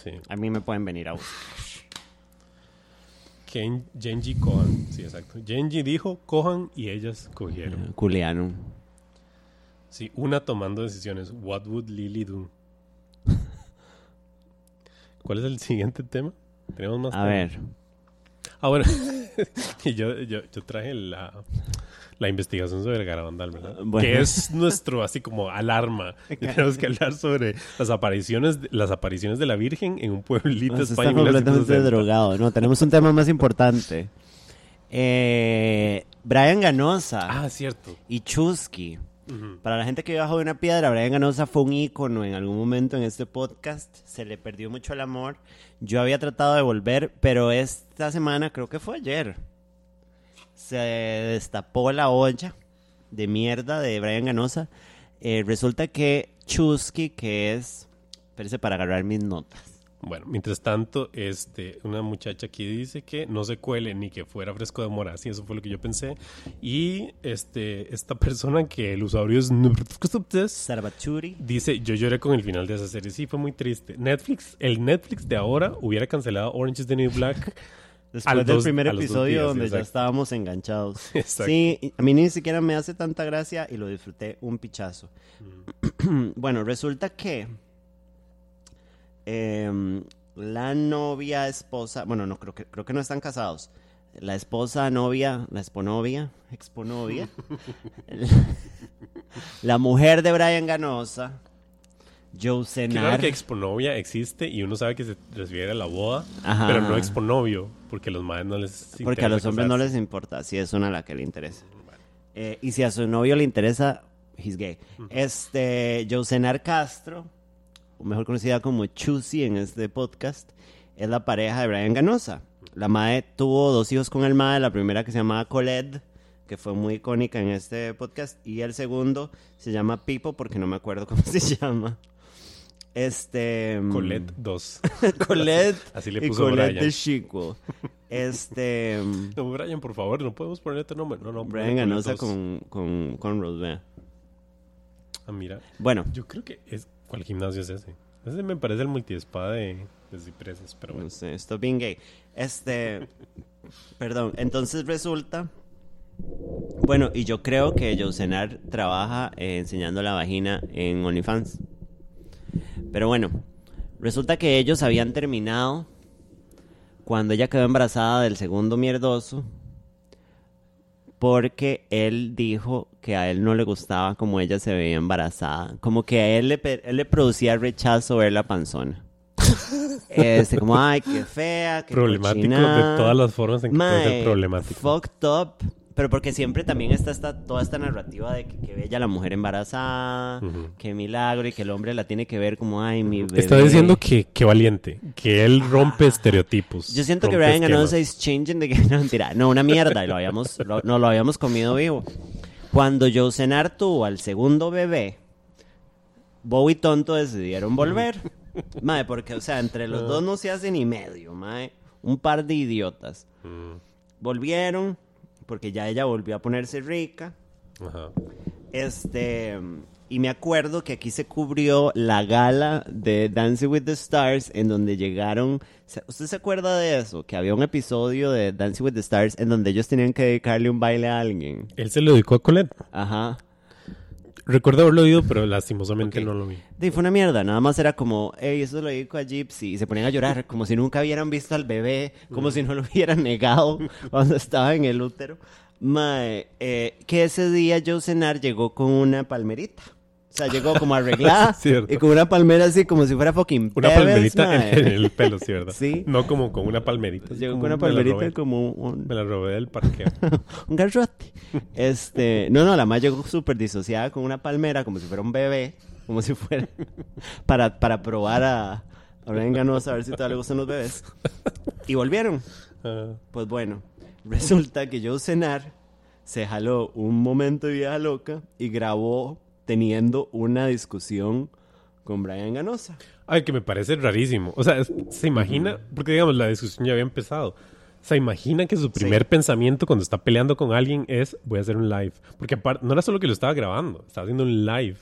Sí.
A mí me pueden venir a buscar.
Ken, Genji cojan. Sí, exacto. Genji dijo cojan y ellas cogieron.
Culiano.
Sí, una tomando decisiones. What would Lily do? ¿Cuál es el siguiente tema? Tenemos más
A ver.
Ah, bueno. y yo, yo, yo traje la, la investigación sobre el garabandal, ¿verdad?
Bueno.
Que es nuestro, así como, alarma. Tenemos que hablar sobre las apariciones, las apariciones de la Virgen en un pueblito
está
español. en
completamente
1960.
drogado. No, tenemos un tema más importante. Eh, Brian Ganosa
Ah, cierto.
y Chusky Para la gente que vive bajo de una piedra, Brian Ganosa fue un ícono en algún momento en este podcast. Se le perdió mucho el amor. Yo había tratado de volver, pero esta semana, creo que fue ayer, se destapó la olla de mierda de Brian Ganosa. Eh, resulta que Chusky, que es... Espérese para agarrar mis notas.
Bueno, mientras tanto, este, una muchacha aquí dice que no se cuele ni que fuera fresco de mora, sí, eso fue lo que yo pensé. Y este, esta persona que el usuario es
Sarbaturi.
dice, yo lloré con el final de esa serie, sí, fue muy triste. Netflix, el Netflix de ahora hubiera cancelado Orange is the New Black.
Después del primer episodio
días,
donde ya estábamos enganchados.
Exacto.
Sí, a mí ni siquiera me hace tanta gracia y lo disfruté un pichazo.
Mm.
bueno, resulta que em, la novia, esposa, bueno, no creo que creo que no están casados. La esposa, novia, la exponovia, exponovia. la mujer de Brian Ganosa, Joe
Claro
Senar.
que exponovia existe y uno sabe que se refiere a la boda,
Ajá.
pero no exponovio, porque a los madres no les
Porque a los
interesa
hombres no les importa, si es una a la que le interesa. Eh, y si a su novio le interesa, he's gay. Este, Josenar Castro, o mejor conocida como Chusi en este podcast, es la pareja de Brian Ganosa. La madre tuvo dos hijos con el madre, la primera que se llamaba Colette, que fue muy icónica en este podcast, y el segundo se llama Pipo, porque no me acuerdo cómo se llama. Este... mm,
Colette 2.
Colette
Así le
y
puso
Colette
Brian.
de Chico. Este...
No, Brian, por favor, no podemos poner este nombre. No, no,
Brian Ganosa con, con, con Rose.
Ah, mira.
Bueno,
Yo creo que es. ¿Cuál gimnasio es ese? Ese me parece el multiespada de, de cipreses, pero bueno.
no sé, estoy bien gay. Este, perdón, entonces resulta, bueno, y yo creo que Josenar trabaja eh, enseñando la vagina en OnlyFans. Pero bueno, resulta que ellos habían terminado cuando ella quedó embarazada del segundo mierdoso porque él dijo que a él no le gustaba como ella se veía embarazada, como que a él le, él le producía rechazo ver la panzona. Este, como, ay, qué fea, qué
Problemático
cochinada".
de todas las formas en que puede ser problemático.
Fucked up. Pero porque siempre también está esta, toda esta narrativa de que, que bella la mujer embarazada,
Ujú.
que milagro y que el hombre la tiene que ver como, ay, mi bebé.
Está diciendo que, que valiente, que él rompe estereotipos.
Yo siento que Brian
esquemas.
is changing de que no mentira, no una mierda y lo habíamos lo, no lo habíamos comido vivo. Cuando Joe Senar tuvo al segundo bebé, Bob y Tonto decidieron volver. mae, porque o sea, entre los dos no se hace ni medio, mae. Un par de idiotas.
Mm,
Volvieron porque ya ella volvió a ponerse rica.
ajá.
Este, y me acuerdo que aquí se cubrió la gala de Dancing with the Stars en donde llegaron, ¿se- ¿usted se acuerda de eso? Que había un episodio de Dancing with the Stars en donde ellos tenían que dedicarle un baile a alguien.
Él se lo dedicó a Colette.
Ajá.
Recuerdo haberlo oído, pero lastimosamente
Ok.
no lo vi.
Fue una mierda, nada más era como, hey, eso lo dedico a Gypsy. Y se ponían a llorar, como si nunca hubieran visto al bebé, como si no lo hubieran negado cuando estaba en el útero. Mae, eh, que ese día Joe Senar llegó con una palmerita. O sea, llegó como arreglada y con una palmera así como si fuera fucking
Una
Pebbles,
palmerita en,
mae.
en el pelo, ¿sí, verdad?
Sí.
No como con una palmerita.
Llegó con una palmerita como un,
Me la robé del parqueo.
un garrote. Este, no, no, la más llegó súper disociada con una palmera, como si fuera un bebé, como si fuera para, para probar a, a Brian Ganosa a ver si todavía le gustan los bebés. Y volvieron.
Ah,
Pues bueno, resulta que Joe Cenar se jaló un momento de vida loca y grabó teniendo una discusión con Brian Ganosa.
Ay, que me parece rarísimo. O sea, se imagina, porque digamos, la discusión ya había empezado. Se imagina que su primer pensamiento cuando está peleando con alguien es, voy a hacer un live. Porque aparte, no era solo que lo estaba grabando, estaba haciendo un live.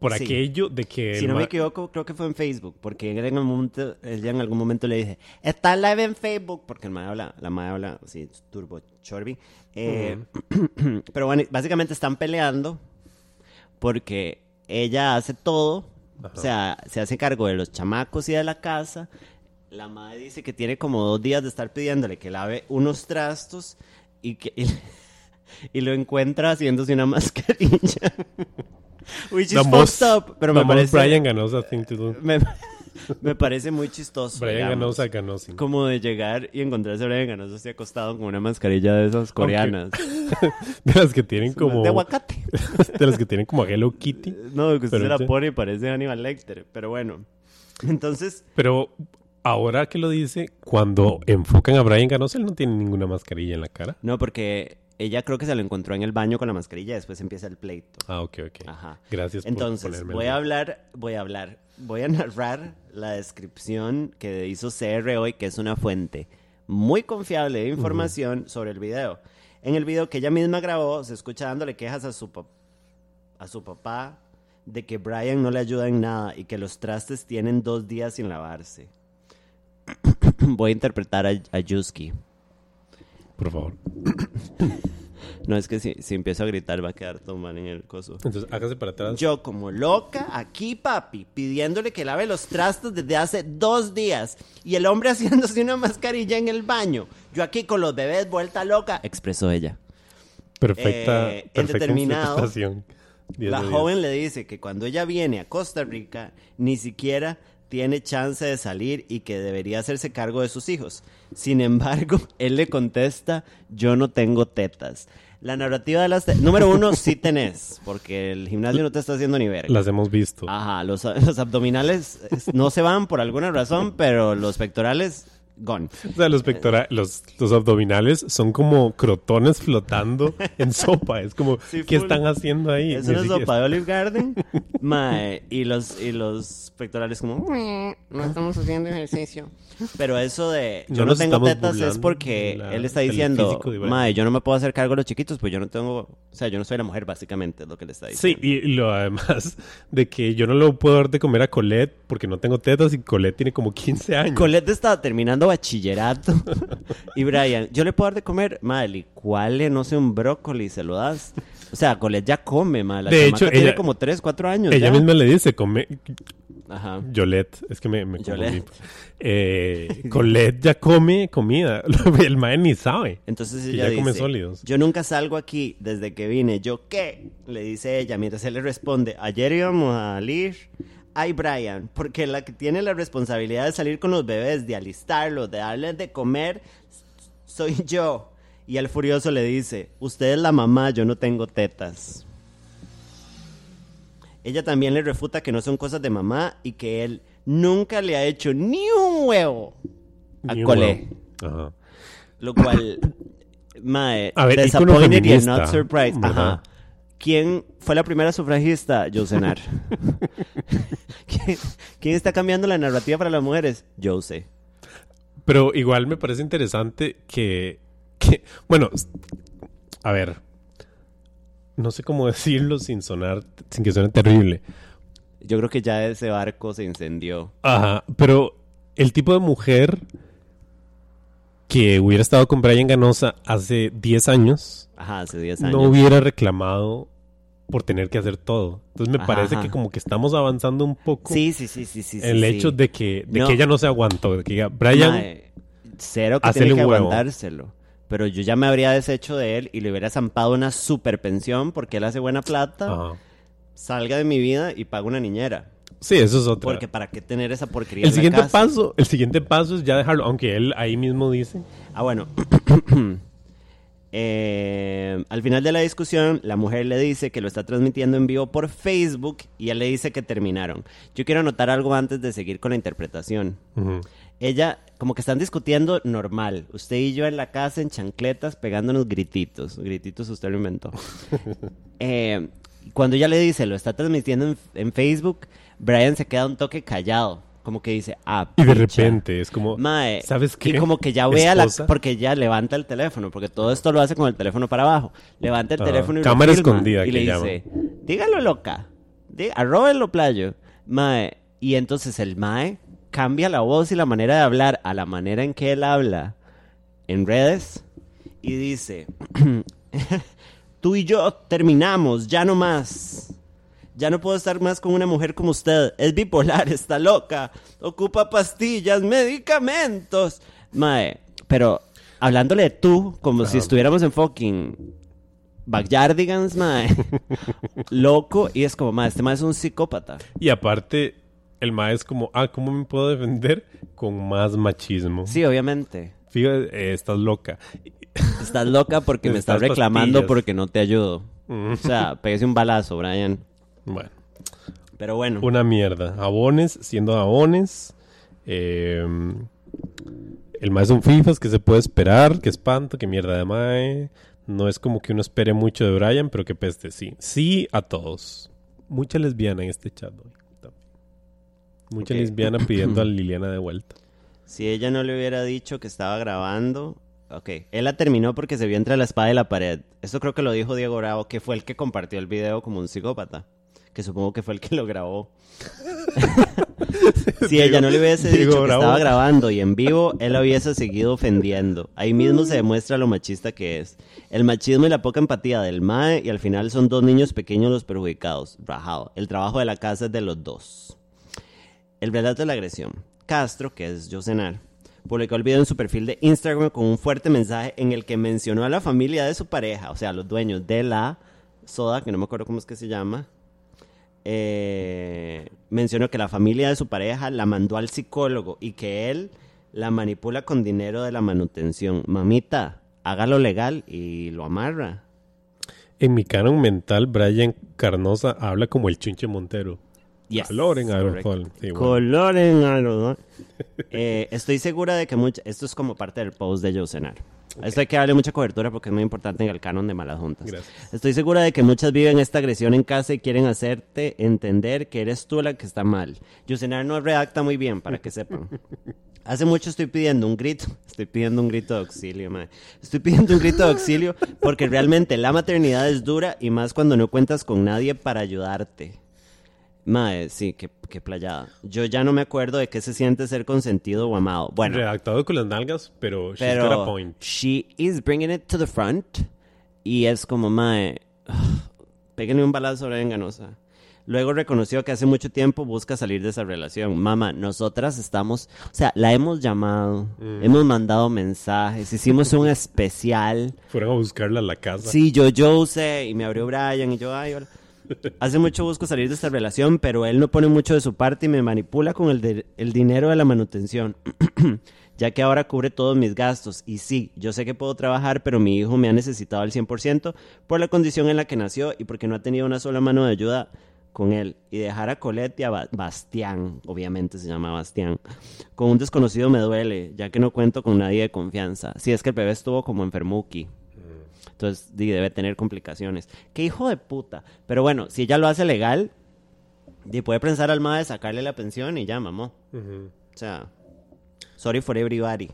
Por
Sí.
aquello de que...
Si no me equivoco, creo que fue en Facebook, porque él en, momento, en algún momento le dije, está live en Facebook, porque el mae habla, la mae habla, sí, turbo chorby. Eh, pero bueno, básicamente están peleando porque ella hace todo, o sea, se hace cargo de los chamacos y de la casa. La madre dice que tiene como dos días de estar pidiéndole que lave unos trastos y que y, y lo encuentra haciéndose una mascarilla. Which is fucked up, pero
the
me parece
Brian Ganosa thing to do.
me, Me parece muy chistoso.
Brian
digamos.
Ganosa ganó sin.
Como de llegar y encontrarse a Brian Ganosa así acostado con una mascarilla de esas coreanas.
De las que tienen como.
De aguacate.
de las que tienen como a Hello Kitty.
No, que usted se la pone y parece Hannibal Lecter. Pero bueno. Entonces,
Pero ahora que lo dice, cuando enfocan a Brian Ganosa, él no tiene ninguna mascarilla en la cara.
no, porque ella creo que se lo encontró en el baño con la mascarilla y después empieza el pleito.
Ah, ok, ok.
Ajá.
Gracias por
Entonces,
ponerme
voy a hablar, voy a hablar, voy a narrar la descripción que hizo CR hoy, que es una fuente muy confiable de información sobre el video. En el video que ella misma grabó, se escucha dándole quejas a su, a su papá de que Brian no le ayuda en nada y que los trastes tienen dos días sin lavarse. voy a interpretar a, a Yuski.
Por favor.
No es que si, si empiezo a gritar va a quedar todo mal en el coso.
Entonces, hágase para atrás.
Yo como loca, aquí papi, pidiéndole que lave los trastos desde hace dos días. Y el hombre haciéndose una mascarilla en el baño. Yo aquí con los bebés vuelta loca, expresó ella.
Perfecta,
Eh, en
perfecta
determinado, La
de
joven le dice que cuando ella viene a Costa Rica, ni siquiera tiene chance de salir y que debería hacerse cargo de sus hijos. Sin embargo, él le contesta, yo no tengo tetas. La narrativa de las tetas... Número uno, sí tenés, porque el gimnasio no te está haciendo ni verga.
Las hemos visto.
Ajá, los, los abdominales eh, no se van por alguna razón, pero los pectorales, gone.
O sea, los, pectora- los, los abdominales son como crotones flotando en sopa. Es como,
Sí,
¿qué
full.
están haciendo ahí?
Es una sopa de Olive Garden. Mae, y los, y los pectorales como... No estamos haciendo ejercicio. Pero eso de
No
yo no,
nos
tengo tetas es porque
la-
él está diciendo, mae, yo no me puedo hacer cargo de los chiquitos, pues yo no tengo, o sea, yo no soy la mujer básicamente, es lo que le está
Sí,
diciendo.
y lo además de que yo no lo puedo dar de comer a Colette porque no tengo tetas y Colette tiene como 15 años.
Colette está terminando bachillerato y Brian, yo le puedo dar de comer, mae, licuale, no sé, un brócoli, se lo das. O sea, Colette ya come, la
De hecho,
tiene
ella-
como 3, 4 años
Ella
ya.
misma le dice, come,
Ajá.
Yolette, es que me, me confundí. Eh, Colette ya come comida. El mae ni sabe.
Entonces ella
ya come
dice,
sólidos.
yo nunca salgo aquí desde que vine. ¿Yo qué? Le dice ella mientras él le responde, ayer íbamos a salir. Ay, Brian, porque la que tiene la responsabilidad de salir con los bebés, de alistarlos, de darles de comer, soy yo. Y el furioso le dice, usted es la mamá, yo no tengo tetas. Ella también le refuta que no son cosas de mamá y que él nunca le ha hecho ni un huevo a
Ni
Colette.
huevo. Ajá.
Lo cual, mae,
A ver, ícono
disappointed
feminista,
not surprised. Ajá. ¿Quién fue la primera sufragista? Josenar. ¿Quién, quién está cambiando la narrativa para las mujeres? Jose.
Pero igual me parece interesante que, que- bueno, a ver, no sé cómo decirlo sin sonar, sin que suene terrible.
Yo creo que ya ese barco se incendió.
Ajá, pero el tipo de mujer que hubiera estado con Brian Ganosa hace 10 años
Ajá, hace 10 años.
no hubiera reclamado por tener que hacer todo. Entonces me
Ajá,
parece
ajá.
que como que estamos avanzando un poco
Sí, sí, sí, sí, sí.
el
sí,
hecho
sí.
de que, de
No.
que ella no se aguantó, de que diga, Brian,
Mae, cero que tiene que aguantárselo. Pero yo ya me habría deshecho de él y le hubiera zampado una super pensión porque él hace buena plata. Salga de mi vida y paga una niñera.
Sí, eso es otra.
Porque para qué tener esa porquería
El
en la
siguiente
casa?
paso, el siguiente paso es ya dejarlo, aunque él ahí mismo dice.
Ah, bueno. Eh, al final de la discusión, la mujer le dice que lo está transmitiendo en vivo por Facebook y él le dice que terminaron. Yo quiero anotar algo antes de seguir con la interpretación. Ella, como que están discutiendo normal. Usted y yo en la casa en chancletas pegándonos grititos. Grititos usted lo inventó. Eh, cuando ella le dice, lo está transmitiendo en, en Facebook, Brian se queda un toque callado. Como que dice, ah,
Y de
picha.
repente es como,
Mae,
¿sabes qué?
Y como que ya vea la...
Esposa.
Porque ya levanta el teléfono, porque todo esto lo hace con el teléfono para abajo. Levanta el
Ajá.
teléfono y lo
Cámara
filma,
escondida
Y le dice, dígalo loca, dí- arróbenlo playo. Mae, y entonces el Mae cambia la voz y la manera de hablar a la manera en que él habla en redes y dice, tú y yo terminamos, ya no más. Ya no puedo estar más con una mujer como usted. Es bipolar, está loca. Ocupa pastillas, medicamentos. Mae, pero hablándole de tú, como si estuviéramos en fucking Backyardigans, mae. Loco. Y es como, mae, este mae es un psicópata.
Y aparte, el mae es como, ah, ¿cómo me puedo defender? Con más machismo.
Sí, obviamente.
Fíjate, eh, estás loca.
Estás loca porque me estás reclamando
pastillas.
porque no te ayudo.
Mm,
O sea, pégase un balazo, Brian.
Bueno,
Pero bueno.
una mierda. Abones, siendo abones. Eh, el es un fifas que se puede esperar. Que espanto, que mierda de mae. No es como que uno espere mucho de Brian, pero que peste, sí. Sí a todos. Mucha lesbiana en este chat hoy. Mucha lesbiana pidiendo a Liliana de vuelta.
Si ella no le hubiera dicho que estaba grabando. Ok, él la terminó porque se vio entre la espada y la pared. Esto creo que lo dijo Diego Bravo, que fue el que compartió el video como un psicópata. Que supongo que fue el que lo grabó. si ella no le hubiese
Diego
dicho que estaba grabando y en vivo, él la hubiese seguido ofendiendo. Ahí mismo se demuestra lo machista que es. El machismo y la poca empatía del MAE y al final son dos niños pequeños los perjudicados. Rajado. El trabajo de la casa es de los dos. El relato de la agresión. Castro, que es Josenar, publicó el video en su perfil de Instagram con un fuerte mensaje en el que mencionó a la familia de su pareja, o sea, los dueños de la soda, que no me acuerdo cómo es que se llama. Eh, mencionó que la familia de su pareja la mandó al psicólogo y que él la manipula con dinero de la manutención. Mamita, hágalo legal y lo amarra.
En mi canon mental, Brian Carnosa habla como el Chunche Montero.
Yes,
Calor en
correcto.
alcohol. Sí, bueno.
Color en algodón. Eh, estoy segura de que mucha, esto es como parte del post de Esto hay que darle mucha cobertura porque es muy importante en el canon de malas juntas.
Gracias.
Estoy segura de que muchas viven esta agresión en casa y quieren hacerte entender que eres tú la que está mal. Josenar no redacta muy bien, para que sepan. Hace mucho estoy pidiendo un grito, estoy pidiendo un grito de auxilio, mae. Estoy pidiendo un grito de auxilio porque realmente la maternidad es dura y más cuando no cuentas con nadie para ayudarte. Mae, sí, qué, qué playada. Yo ya no me acuerdo de qué se siente ser consentido o amado. Bueno,
Redactado con las nalgas, pero, she's got a
pero
point.
she is bringing it to the front y es como, mae, péguenle un balazo a la enganosa. Luego reconoció que hace mucho tiempo busca salir de esa relación. Mamá, nosotras estamos, o sea, la hemos llamado,
Mm.
hemos mandado mensajes, hicimos un especial.
Fueron a buscarla a la casa.
Sí, yo, yo usé y me abrió Brian y yo, ay, hola. Hace mucho busco salir de esta relación, pero él no pone mucho de su parte y me manipula con el, el dinero de la manutención, ya que ahora cubre todos mis gastos. Y sí, yo sé que puedo trabajar, pero mi hijo me ha necesitado al 100% por la condición en la que nació y porque no ha tenido una sola mano de ayuda con él. Y dejar a Colette y a Ba- Bastián, obviamente se llama Bastián, con un desconocido me duele, ya que no cuento con nadie de confianza. Si es que el bebé estuvo como enfermuki. Entonces debe tener complicaciones. Qué hijo de puta. Pero bueno, si ella lo hace legal, di, puede pensar al MAE de sacarle la pensión y ya, mamó. O sea, sorry for everybody.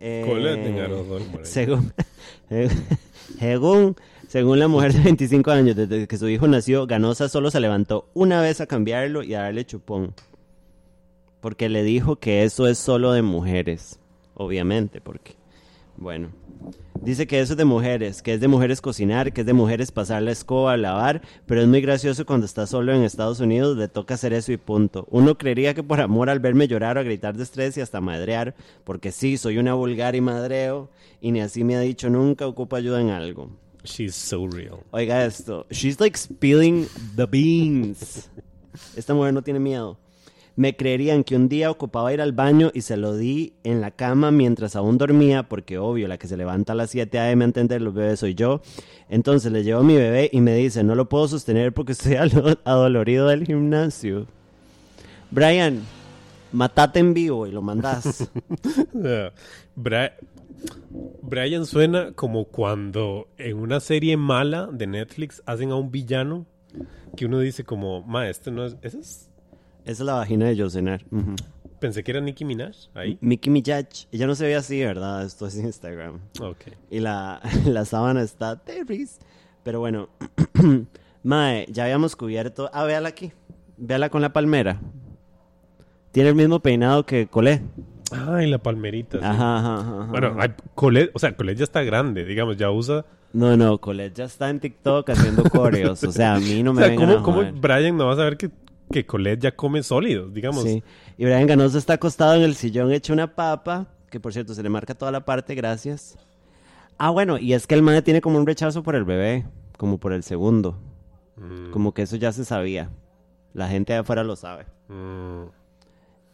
Eh, según, según, según la mujer de 25 años, desde que su hijo nació, Ganosa solo se levantó una vez a cambiarlo y a darle chupón. Porque le dijo que eso es solo de mujeres. Obviamente, porque. Bueno. Dice que eso es de mujeres, que es de mujeres cocinar, que es de mujeres pasar la escoba, lavar, pero es muy gracioso cuando está solo en Estados Unidos, le toca hacer eso y punto. Uno creería que por amor al verme llorar o a gritar de estrés y hasta madrear, porque sí, soy una vulgar y madreo, y ni así me ha dicho nunca ocupa ayuda en algo.
She's so real.
Oiga esto, she's like spilling the beans. Esta mujer no tiene miedo. Me creerían que un día ocupaba ir al baño y se lo di en la cama mientras aún dormía, porque obvio, la que se levanta a las 7 a.m. a entender los bebés soy yo. Entonces le llevo mi bebé y me dice, no lo puedo sostener porque estoy adolorido del gimnasio. Brian, matate en vivo y lo.
Bra- Brian suena como cuando en una serie mala de Netflix hacen a un villano que uno dice como, ma, este no es... ¿ese es?
Esa es la vagina de Josenar. Ujú.
Pensé que era Nicki Minaj, ahí.
Mickey Mijach, ella no se ve así, ¿verdad? Esto es Instagram.
Ok.
Y la, la sábana está terris. Pero bueno, Mae, ya habíamos cubierto. Ah, véala aquí. Véala con la palmera. Tiene el mismo peinado que Colé.
Ay, la palmerita. sí.
Ajá, ajá, ajá.
Bueno, Colette, o sea, Colette ya está grande, digamos, ya usa...
No, no, Colette ya está en TikTok haciendo coreos. O sea, a mí no
O
me
sea,
vengan
¿cómo,
a
cómo. Brian no va a saber que, que Colette ya come sólidos, digamos?
Sí. Y Brian Ganoso está acostado en el sillón hecho una papa, que por cierto se le marca toda la parte, gracias. Ah, bueno, y es que el madre tiene como un rechazo por el bebé, como por el segundo.
Mm.
Como que eso ya se sabía. La gente de afuera lo sabe.
Mm.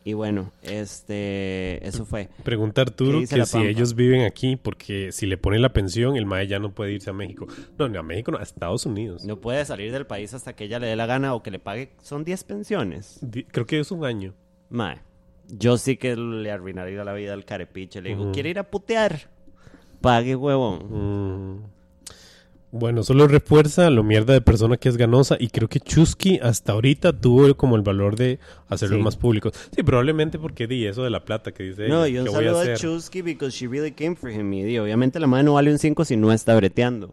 Y bueno, este, eso fue.
Pregunta Arturo
¿Qué dice
que si ellos viven aquí, porque si le ponen la pensión, el mae ya no puede irse a México. No, ni a México, no, a Estados Unidos.
No puede salir del país hasta que ella le dé la gana o que le pague. Son 10 pensiones.
Creo que es un año.
Mae, yo sí que le arruinaría la vida al carepiche. Le digo. ¿quiere ir a putear? Pague, huevón.
Mm. Bueno, solo refuerza lo mierda de persona que es ganosa y creo que Chusky hasta ahorita tuvo como el valor de hacerlo
Sí.
más público. Sí, probablemente porque di eso de la plata que dice
No,
ella,
y un
¿qué voy a
saludo a
hacer?
Chusky because she really came for him. Y di, obviamente la madre no vale un 5 si no está breteando.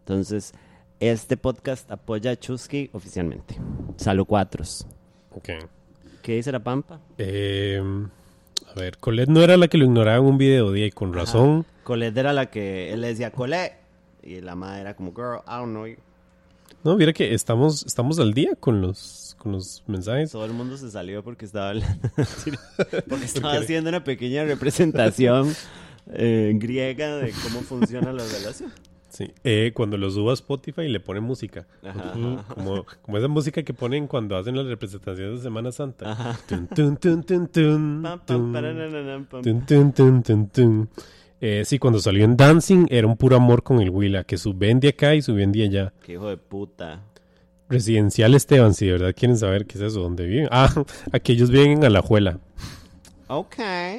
Entonces, este podcast apoya a Chusky oficialmente. Salud cuatros.
Ok.
¿Qué dice la Pampa?
Eh, a ver, Colette no era la que lo ignoraba en un video, di, y con razón.
Colette era la que él le decía Colette. Y la madre era como, girl, I don't know you.
No, mira que estamos, estamos al día con los, con los mensajes.
Todo el mundo se salió porque estaba hablando. porque estaba haciendo una pequeña representación eh, griega de cómo funciona la relación.
Sí. Eh, cuando lo subo a Spotify le ponen música.
Ajá,
Ujú,
ajá.
Como, como esa música que ponen cuando hacen las representaciones de Semana Santa. Eh, sí, cuando salió en Dancing era un puro amor con el Willa, que su de acá y su de allá.
Qué hijo de puta.
Residencial Esteban, si de verdad quieren saber qué es eso, dónde viven. Ah, aquí ellos viven en Alajuela.
Ok,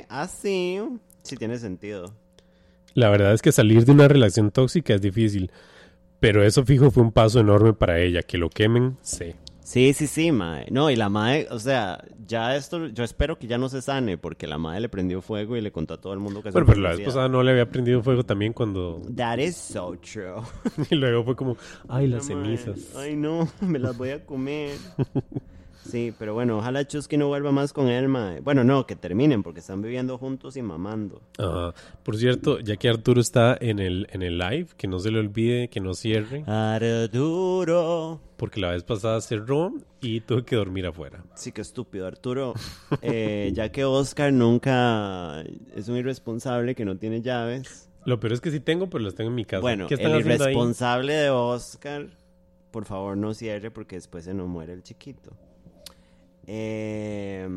así. Sí tiene sentido.
La verdad es que salir de una relación tóxica es difícil, pero eso fijo fue un paso enorme para ella. Que lo quemen, sí.
Sí, sí, sí, mae. No, y la madre, o sea, ya esto, yo espero que ya no se sane, porque la madre le prendió fuego y le contó a todo el mundo que
Bueno,
se
pero la vez pasada no le había prendido fuego también cuando...
That is so true.
Y luego fue como, ay, las
La
cenizas.
Ay, no, me las voy a comer. Sí, pero bueno, ojalá Chusky no vuelva más con él, mae. Bueno, no, que terminen, porque están viviendo juntos y mamando.
Ajá. Por cierto, ya que Arturo está en el, en el live, que no se le olvide, que no cierre,
Arturo.
porque la vez pasada cerró y tuve que dormir afuera.
Sí, qué estúpido, Arturo. Eh, ya que Oscar nunca es un irresponsable que no tiene llaves.
Lo peor es que sí tengo, pero las tengo en mi casa.
Bueno,
¿Qué están
el
ahí?
irresponsable de Oscar, por favor no cierre porque después se nos muere el chiquito. Eh,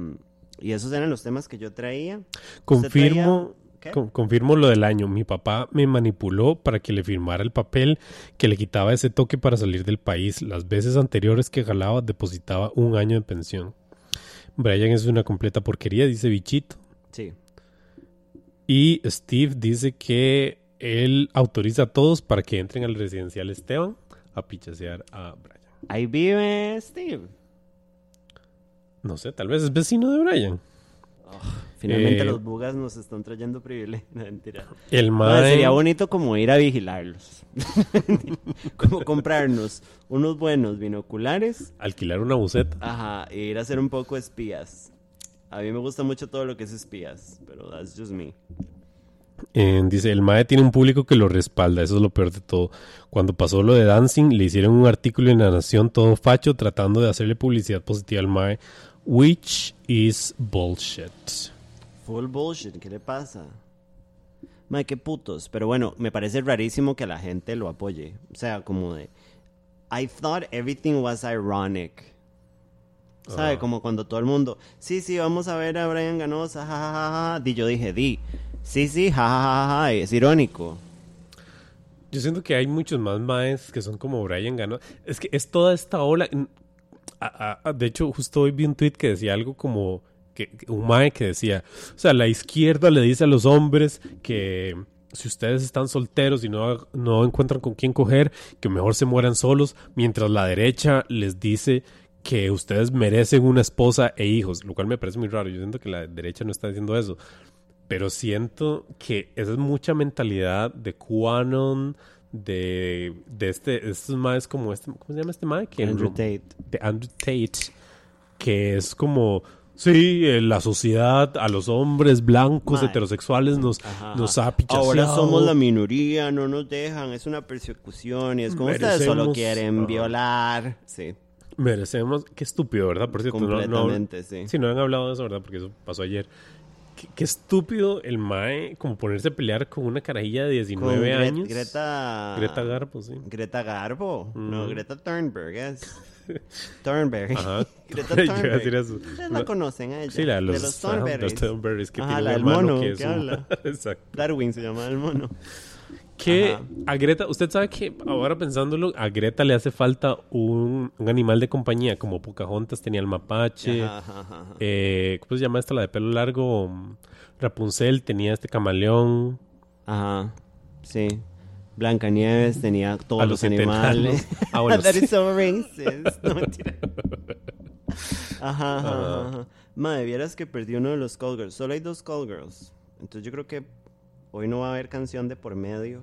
y esos eran los temas que yo traía. ¿Usted
Confirmo,
traía- ¿Qué?
con- confirmo lo del año. Mi papá me manipuló para que le firmara el papel que le quitaba ese toque para salir del país. Las veces anteriores que jalaba depositaba un año de pensión. Brian es una completa porquería, dice Bichito.
Sí.
Y Steve dice que él autoriza a todos para que entren al residencial Esteban a pichasear a Brian.
Ahí vive Steve.
No sé, tal vez es vecino de Brian.
Finalmente
Eh,
los bugas nos están trayendo privilegio. No, mentira.
El mae...
sería bonito como ir a vigilarlos. como comprarnos unos buenos binoculares.
Alquilar una buceta.
Ajá, e ir a hacer un poco espías. A mí me gusta mucho todo lo que es espías, pero that's just me.
Eh, dice, el MAE tiene un público que lo respalda, eso es lo peor de todo. Cuando pasó lo de Dancing, le hicieron un artículo en La Nación todo facho tratando de hacerle publicidad positiva al MAE, which is bullshit.
Full bullshit, ¿qué le pasa? Mae, qué putos. Pero bueno, me parece rarísimo que la gente lo apoye. O sea, como de... I thought everything was ironic. ¿Sabe?
Ah.
Como cuando todo el mundo... Sí, sí, vamos a ver a Brian Ganosa, jajajaja. Y yo dije, di. Sí, sí, jajajaja. Es irónico.
Yo siento que hay muchos más MAEs que son como Brian Gano. Es que es toda esta ola. A- a- de hecho, justo hoy vi un tweet que decía algo como que, un que decía, o sea, la izquierda le dice a los hombres que si ustedes están solteros y no, no encuentran con quién coger, que mejor se mueran solos, mientras la derecha les dice que ustedes merecen una esposa e hijos, lo cual me parece muy raro. Yo siento que la derecha no está diciendo eso. Pero siento que esa es mucha mentalidad de QAnon, de, de este, estos maes como este, ¿cómo se llama este mae?
Andrew Tate.
de Andrew Tate, que es como, sí, eh, la sociedad a los hombres blancos
Mae.
heterosexuales nos,
Ajá,
nos ha pichaseado.
Ahora somos la minoría, no nos dejan, es una persecución y es como ustedes solo quieren violar. Sí,
Merecemos, qué estúpido, ¿verdad? Por cierto, no- no,
completamente, sí.
Sí, no han hablado de eso, ¿verdad? Porque eso pasó ayer. Qué, qué estúpido el Mae, como ponerse a pelear con una carajilla de 19
Con Gre-
años.
Greta...
Greta Garbo, sí.
Greta Garbo. No,
Mm.
Greta Thunberg es. Thornberry.
Ajá.
Greta Thunberg.
eso.
Ustedes la conocen a ella.
Sí, la de los,
Thornberrys.
los Thornberrys que
Ajá,
tiene
la
hermano
mono
que es
que
un-
habla.
Exacto.
Darwin se llama el mono.
Que
Ajá.
a Greta, usted sabe que ahora pensándolo, a Greta le hace falta un, un animal de compañía, como Pocahontas tenía el mapache.
Ajá,
eh, ¿Cómo se llama esta, la de pelo largo? Rapunzel tenía este camaleón.
Ajá, sí. Blancanieves tenía todos
A
los, animales.
Ah, bueno,
That is so racist. No, mentira. Ajá, ajá, ajá, ajá. Madre, vieras que perdí uno de los call girls. Solo hay dos call girls. Entonces yo creo que hoy no va a haber canción de por medio.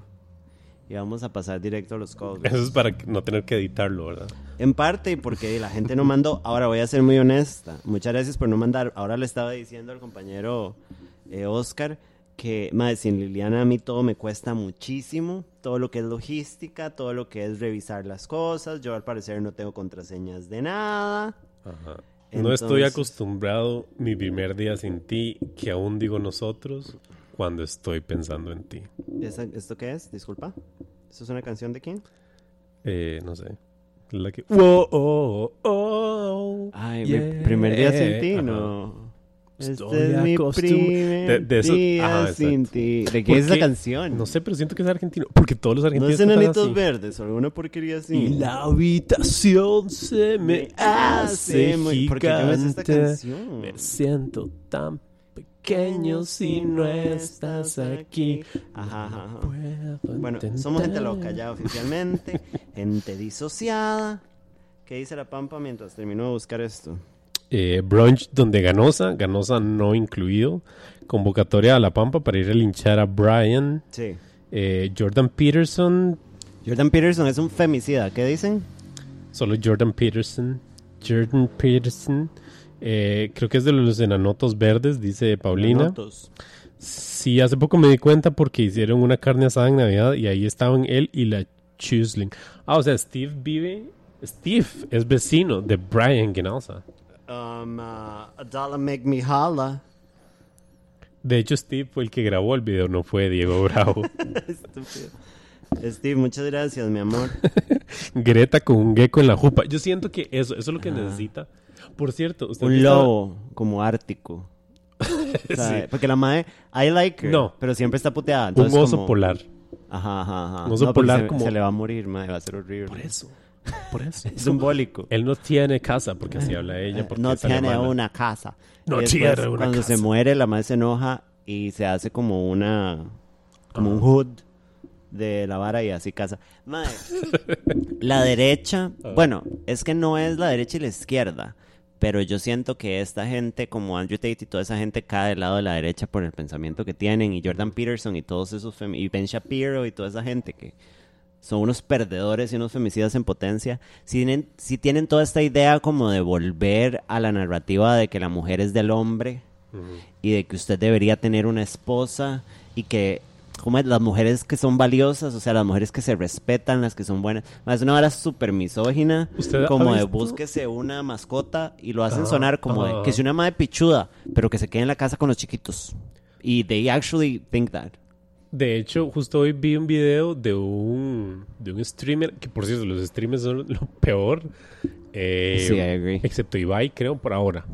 Y vamos a pasar directo a los girls.
Eso es para no tener que editarlo, ¿verdad?
En parte porque la gente no mandó. Ahora voy a ser muy honesta. Muchas gracias por no mandar. Ahora le estaba diciendo al compañero eh, Oscar que, madre, sin Liliana a mí todo me cuesta muchísimo. Todo lo que es logística, todo lo que es revisar las cosas. Yo al parecer no tengo contraseñas de nada.
Ajá. No estoy acostumbrado mi primer día sin ti, que aún digo nosotros, cuando estoy pensando en ti.
¿Esa- ¿Esto qué es? Disculpa. ¿Esto es una canción de quién?
Eh, no sé. La que... Wow, oh, oh,
Ay,
yeah.
mi primer día sin ti, no.
Estoy
este es mi primer
De- de eso-
día
ajá,
sin ti. ¿De
¿Por
qué es
qué?
canción?
No sé, pero siento que es argentino. Porque todos los
No
argentinos
es
cantan
enanitos verdes o alguna porquería así.
Y la habitación se me hace
muy- ¿Por qué esta canción?
Me siento tan pequeño si no estás aquí.
Ajá, Bueno, somos gente loca ya oficialmente. gente disociada. ¿Qué dice la Pampa mientras termino de buscar esto?
Eh, brunch donde Ganosa, Ganosa no incluido. Convocatoria a La Pampa para ir a linchar a Brian.
Sí.
Eh, Jordan Peterson,
Jordan Peterson es un femicida. ¿Qué dicen?
solo Jordan Peterson. Jordan Peterson. Eh, creo que es de los enanotos verdes, dice Paulina.
Notos.
Sí, hace poco me di cuenta porque hicieron una carne asada en Navidad y ahí estaban él y la Chusling. Ah, o sea, Steve vive. Steve es vecino de Brian Ganosa.
Um, uh, a dollar make me holla.
De hecho, Steve fue el que grabó el video, no fue Diego Bravo.
Estúpido. Steve, muchas gracias, mi amor.
Greta con un gecko en la jupa. Yo siento que eso, eso es lo que necesita. Por cierto, usted
Un
estaba-
lobo como ártico. O sea, Porque la madre, I like her,
No.
pero siempre está puteada.
un
entonces
oso
como-
polar.
Ajá, ajá, ajá.
Un oso
No,
polar
se,
como-
se le va a morir, madre, va a ser horrible.
Por eso. Por eso.
Es simbólico.
Él no tiene casa, porque así habla ella. Porque
no tiene
alemana.
una casa.
No
después,
tiene una
Cuando se
casa.
muere, la madre se enoja y se hace como una. como un hood de la vara y así casa. Madre, la derecha.
Ah.
Bueno, es que no es la derecha y la izquierda. Pero yo siento que esta gente, como Andrew Tate y toda esa gente, cae del lado de la derecha por el pensamiento que tienen. Y Jordan Peterson y todos esos. Y Ben Shapiro y toda esa gente que son unos perdedores y unos femicidas en potencia, si tienen, si tienen toda esta idea como de volver a la narrativa de que la mujer es del hombre y de que usted debería tener una esposa y que como las mujeres que son valiosas, o sea, las mujeres que se respetan, las que son buenas. Es una hora súper misógina,
¿Usted ha
como de búsquese una mascota y lo hacen
Ah,
sonar como de
ah.
que si una madre pichuda, pero que se quede en la casa con los chiquitos. Y they actually think that.
De hecho, justo hoy vi un video de un, de un streamer, que por cierto, los streamers son lo peor. eh,
Sí, I agree.
Excepto Ibai, creo, por ahora.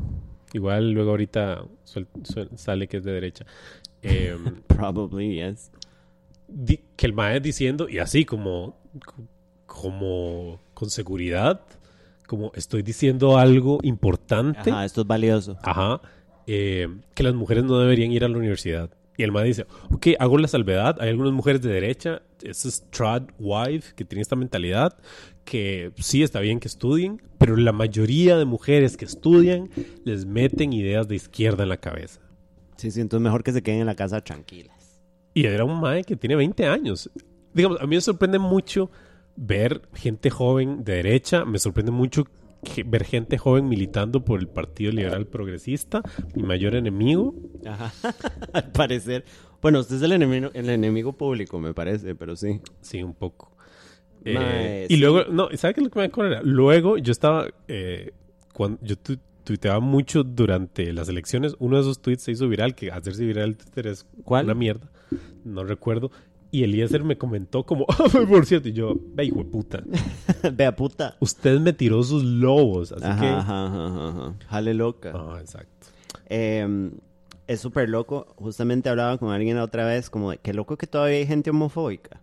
Igual luego ahorita suel- suel- sale que es de derecha. Eh,
Probably, yes.
que el mae diciendo, y así como, como con seguridad, como estoy diciendo algo importante.
Ajá, esto es valioso.
Ajá. eh, que las mujeres no deberían ir a la universidad. Y el man dice, ok, hago la salvedad. Hay algunas mujeres de derecha, esa es trad wife, que tiene esta mentalidad, que sí está bien que estudien, pero la mayoría de mujeres que estudian les meten ideas de izquierda en la cabeza.
Sí, sí, entonces mejor que se queden en la casa tranquilas.
Y era un mae que tiene 20 años. Digamos, a mí me sorprende mucho ver gente joven de derecha, me sorprende mucho que- ver gente joven militando por el Partido Liberal Progresista, mi mayor enemigo.
Ajá. Al parecer. Bueno, usted es el enemigo, el enemigo público, me parece, pero sí.
Sí, un poco. Eh, y luego, no, ¿sabe qué es lo que me acuerdo? Luego yo estaba, eh, cuando yo tu- tuiteaba mucho durante las elecciones, uno de esos tweets se hizo viral, que hacerse viral en Twitter es
¿Cuál?
una mierda, no recuerdo. y Eliezer me comentó como, "Ah, por cierto, y yo, ve hijo de puta,
Vea puta.
usted me tiró sus lobos, así
Ajá,
que...
ajá, ajá, ajá. Jale loca.
Ah, exacto.
Eh, es súper loco. Justamente hablaba con alguien la otra vez, como de qué loco que todavía hay gente homofóbica.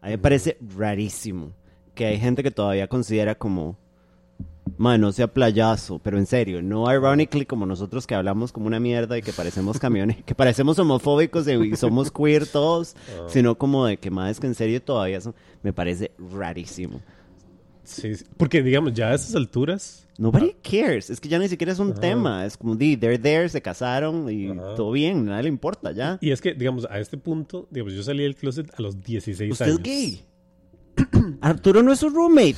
A mí me parece rarísimo que hay gente que todavía considera como, man, no sea playazo, pero en serio, no ironically como nosotros que hablamos como una mierda y que parecemos camiones, que parecemos homofóbicos y somos queer todos, sino como de que más que en serio todavía son, me parece rarísimo.
Sí, sí. porque digamos, ya a esas alturas,
Nobody cares, es que ya ni siquiera es un tema, es como, di, they're there, se casaron y
Ajá.
todo bien, nadie le importa ya.
y es que, digamos, a este punto, digamos, yo salí del closet a los 16
Usted
años.
es gay. Arturo no es su roommate.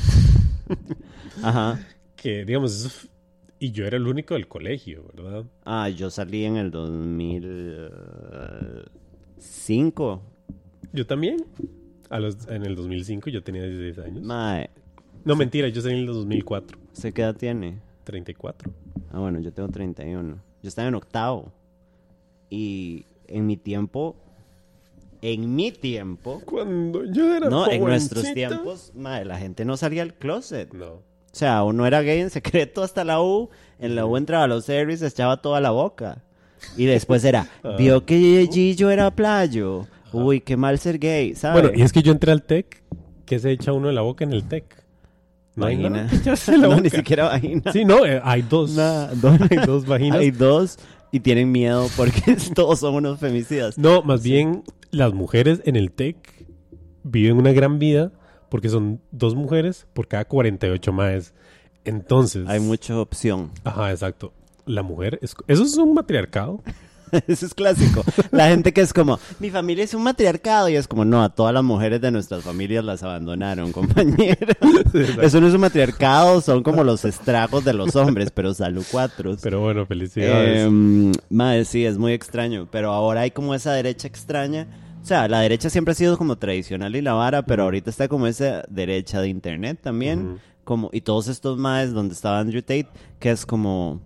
Ajá.
Que, digamos, eso... Y yo era el único del colegio, ¿verdad?
Ah, yo salí en el 2005.
Yo también. A los, en el 2005 yo tenía 16 años.
Mae,
No, mentira, yo salí en el 2004.
¿sé qué edad tiene?
34.
Ah, bueno, yo tengo 31. Yo estaba en octavo. Y en mi tiempo, en mi tiempo,
Cuando yo era
no, en nuestros tiempos, mae, la gente no salía al closet.
No.
O sea, uno era gay en secreto hasta la U. En la U entraba a los service, se echaba toda la boca. Y después era, vio que Gillo era playo. Uy, qué mal ser gay, ¿sabes?
Bueno, y es que yo entré al TEC. ¿Qué se echa uno en la boca en el TEC? No hay
Vagina.
nada que
no,
boca.
ni siquiera vagina.
Sí, no, eh, hay dos.
Dos.
Hay dos vaginas.
Hay dos y tienen miedo porque todos son unos femicidas.
No, más bien las mujeres en el TEC viven una gran vida porque son dos mujeres por cada 48 más. Entonces,
Hay mucha opción.
ajá, exacto. La mujer es eso es un matriarcado.
Eso es clásico. La gente que es como, mi familia es un matriarcado. Y es como, no, a todas las mujeres de nuestras familias las abandonaron, compañera. Eso no es un matriarcado, son como los estragos de los hombres, pero salud cuatro.
Pero bueno, felicidades.
Eh, madre, sí, es muy extraño. Pero ahora hay como esa derecha extraña. O sea, la derecha siempre ha sido como tradicional y la vara, pero ahorita está como esa derecha de internet también. Como Y todos estos maes donde estaba Andrew Tate, que es como.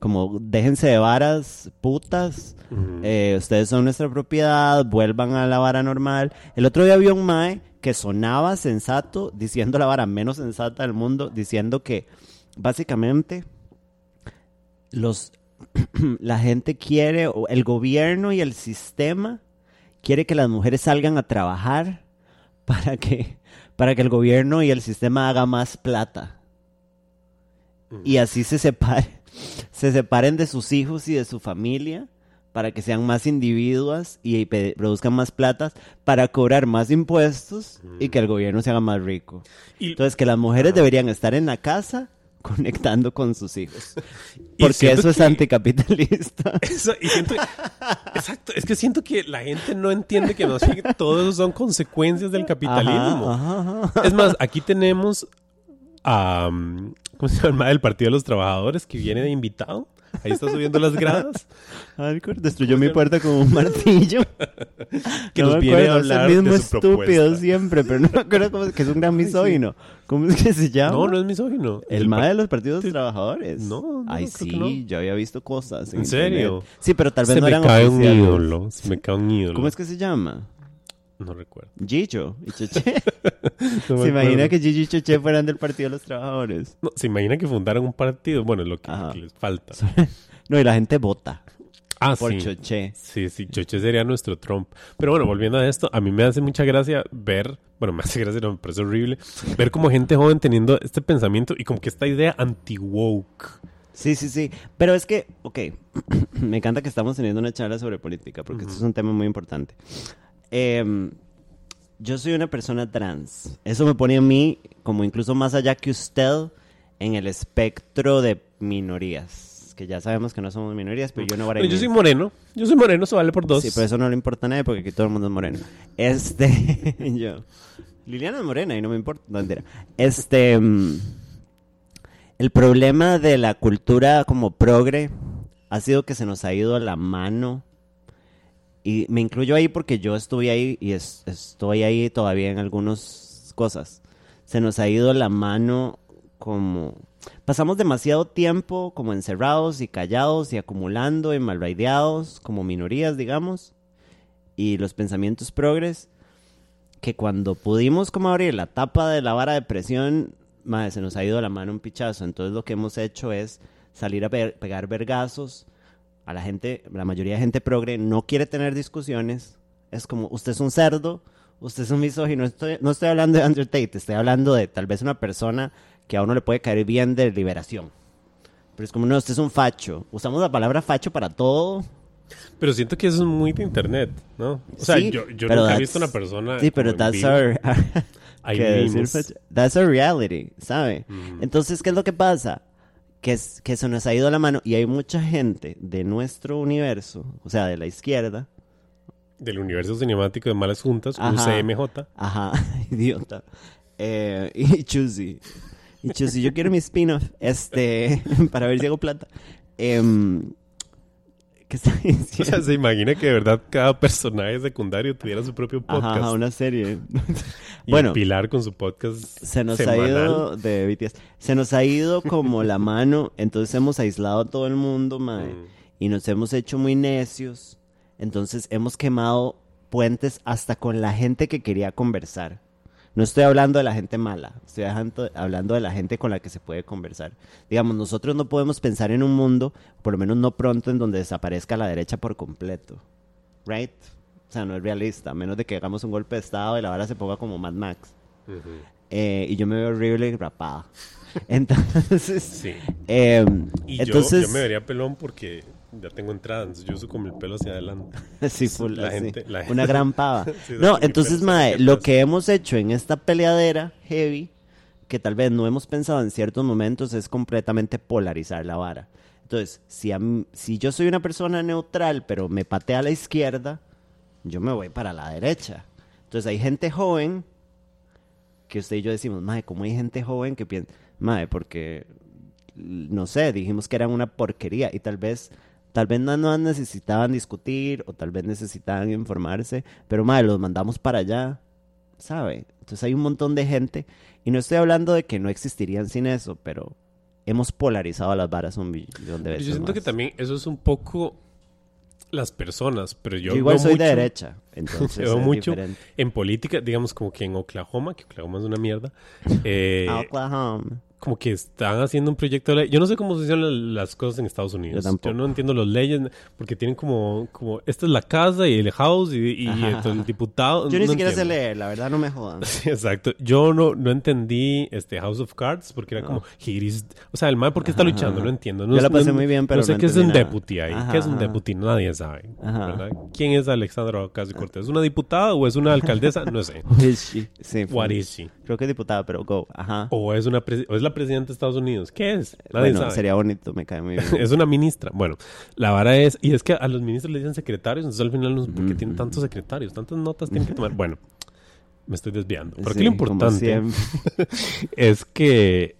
Como, déjense de varas, putas. Eh, ustedes son nuestra propiedad, vuelvan a la vara normal. El otro día había un mae que sonaba sensato, diciendo la vara menos sensata del mundo, diciendo que básicamente los la gente quiere, el gobierno y el sistema quiere que las mujeres salgan a trabajar para que, para que el gobierno y el sistema haga más plata. Y así se separe, se separen de sus hijos y de su familia para que sean más individuas y produzcan más plata para cobrar más impuestos y que el gobierno se haga más rico.
Y-
Entonces que las mujeres deberían estar en la casa conectando con sus hijos. Porque eso es
que-
anticapitalista.
Eso, y siento, exacto, es que siento que la gente no entiende que más bien todo eso son consecuencias del capitalismo.
Ajá.
Es más, aquí tenemos a. ¿Cómo se llama? El Partido de los Trabajadores que viene de invitado. Ahí está subiendo las gradas.
Alcor destruyó mi puerta con un martillo.
Que
No
nos viene a
acuerdo, es
hablar
el mismo
de su
estúpido
propuesta.
siempre, pero no me acuerdo cómo es, que es un gran misógino. ¿Cómo es que se llama?
No, no es misógino.
El
ma
MAE de los partidos trabajadores.
No, no,
Ay,
creo que
sí,
no.
yo había visto cosas.
¿En serio?
internet. Sí, pero tal vez
Se
no
me
eran
cae un
oficiales.
ídolo. Se me cae un ídolo.
¿Cómo es que se llama?
No recuerdo.
Gillo y Cheche.
No
¿Se imagina que Gillo y Cheche fueran del Partido de los Trabajadores?
No, se imagina que fundaron un partido. Bueno, lo que,
Ajá.
que les falta.
No, y la gente vota
Ah,
por
sí.
Choche.
Sí, sí, Choche sería nuestro Trump. Pero bueno, volviendo a esto, a mí me hace mucha gracia ver, bueno, me hace gracia, no, me parece horrible, ver como gente joven teniendo este pensamiento y como que esta idea anti-woke.
Sí, sí, sí. Pero es que, ok, me encanta que estamos teniendo una charla sobre política, porque esto es un tema muy importante. Em, yo soy una persona trans. Eso me pone a mí como incluso más allá que usted en el espectro de minorías. Que ya sabemos que no somos minorías, pero yo no
Bueno, yo soy moreno, yo soy moreno, eso vale por dos.
Sí, pero eso no le importa a nadie porque aquí todo el mundo es moreno. Este, yo. Liliana es morena y no me importa. No, mentira. Este. mm, el problema de la cultura como progre ha sido que se nos ha ido a la mano. Y me incluyo ahí porque yo estuve ahí y es- estoy ahí todavía en algunas cosas. Se nos ha ido la mano como... Pasamos demasiado tiempo como encerrados y callados y acumulando y malraideados como minorías, digamos. y los pensamientos progres, que cuando pudimos como abrir la tapa de la vara de presión, madre, se nos ha ido la mano un pichazo. Entonces lo que hemos hecho es salir a pe- pegar vergazos. A la gente, la mayoría de gente progre no quiere tener discusiones. Es como, usted es un cerdo, usted es un misógino. Estoy, no estoy hablando de Andrew Tate, estoy hablando de tal vez una persona que a uno le puede caer bien de liberación. Pero es como, no, usted es un facho. Usamos la palabra facho para todo.
Pero siento que eso es muy de internet, ¿no? O sea,
Sí,
yo, yo nunca he visto una persona.
Sí, pero that's our, que decir facho- that's our reality, ¿sabe? Entonces, ¿qué es lo que pasa? Que, es, que se nos ha ido la mano y hay mucha gente de nuestro universo, o sea, de la izquierda,
Del universo cinemático de Malas Juntas,
Ajá.
UCMJ.
Ajá, idiota. Eh, y Chusi. Y Chusi, yo quiero mi spin-off. Este, para ver si hago plata. Em, ¿Qué está
O
diciendo?
sea, se imagina que de verdad cada personaje secundario tuviera su propio podcast.
Ajá, una serie.
Y
bueno,
Pilar con su podcast
se nos
semanal.
ha ido de BTS. Se nos ha ido como la mano, entonces hemos aislado a todo el mundo, mae,
Mm.
y nos hemos hecho muy necios. Entonces hemos quemado puentes hasta con la gente que quería conversar. No estoy hablando de la gente mala, estoy dejando- hablando de la gente con la que se puede conversar. Digamos, nosotros no podemos pensar en un mundo, por lo menos no pronto, en donde desaparezca la derecha por completo. ¿Right? O sea, no es realista, a menos de que hagamos un golpe de estado y la vara se ponga como Mad Max. Eh, y yo me veo horrible y rapada. Entonces,
Sí.
eh,
Y yo- yo, me vería pelón porque ya tengo entradas. entonces Yo uso como el pelo hacia adelante.
sí, full,
la gente- la
una gran pava.
Sí,
no, entonces, mae, lo que hemos hecho en esta peleadera heavy, que tal vez no hemos pensado en ciertos momentos, es completamente polarizar la vara. Entonces, si, a mí- si yo soy una persona neutral, pero me patea a la izquierda, yo me voy para la derecha. Entonces, hay gente joven que usted y yo decimos, mae, ¿cómo hay gente joven que piensa, mae, porque, no sé, dijimos que eran una porquería y tal vez, tal vez no, no necesitaban discutir o tal vez necesitaban informarse, pero mae, los mandamos para allá, ¿sabe? Entonces hay un montón de gente y no estoy hablando de que no existirían sin eso, pero hemos polarizado las varas un billón de
Yo
veces
siento que
más.
también eso es un poco las personas, pero yo,
Yo igual soy
mucho
de derecha, entonces
Veo mucho
diferente.
en política, digamos como que en Oklahoma, que Oklahoma es una mierda, eh,
Oklahoma.
Como que están haciendo un proyecto de ley. Yo no sé cómo funcionan las cosas en Estados Unidos.
Yo
no entiendo las leyes porque tienen como, como esta es la casa y el house y, y el diputado.
Yo ni
no
siquiera sé leer, la verdad no me jodan.
Sí, exacto. Yo no, no entendí este House of Cards porque era como Hiris. O sea, el mal porque está
Ajá,
luchando,
ajá.
no entiendo. No,
Yo la
no-
pasé muy bien, pero
no sé
no
qué es un
nada.
deputy ahí.
Ajá,
¿Qué es un deputy? Nadie sabe. ¿Quién es Alexandra Ocasio Cortés? ¿Es una diputada o es una alcaldesa? No sé.
Who is she? Sí,
What is she?
Creo que es diputada, pero go. Ajá.
¿O es, una o es la presidenta de Estados Unidos? ¿Qué es? Nadie
bueno,
sabe.
sería bonito, me cae muy bien.
Es una ministra. Bueno, la vara es. Y es que a los ministros le dicen secretarios, entonces al final no por qué tienen tantos secretarios, tantas notas tienen que tomar. Bueno, me estoy desviando. Pero aquí lo importante es que.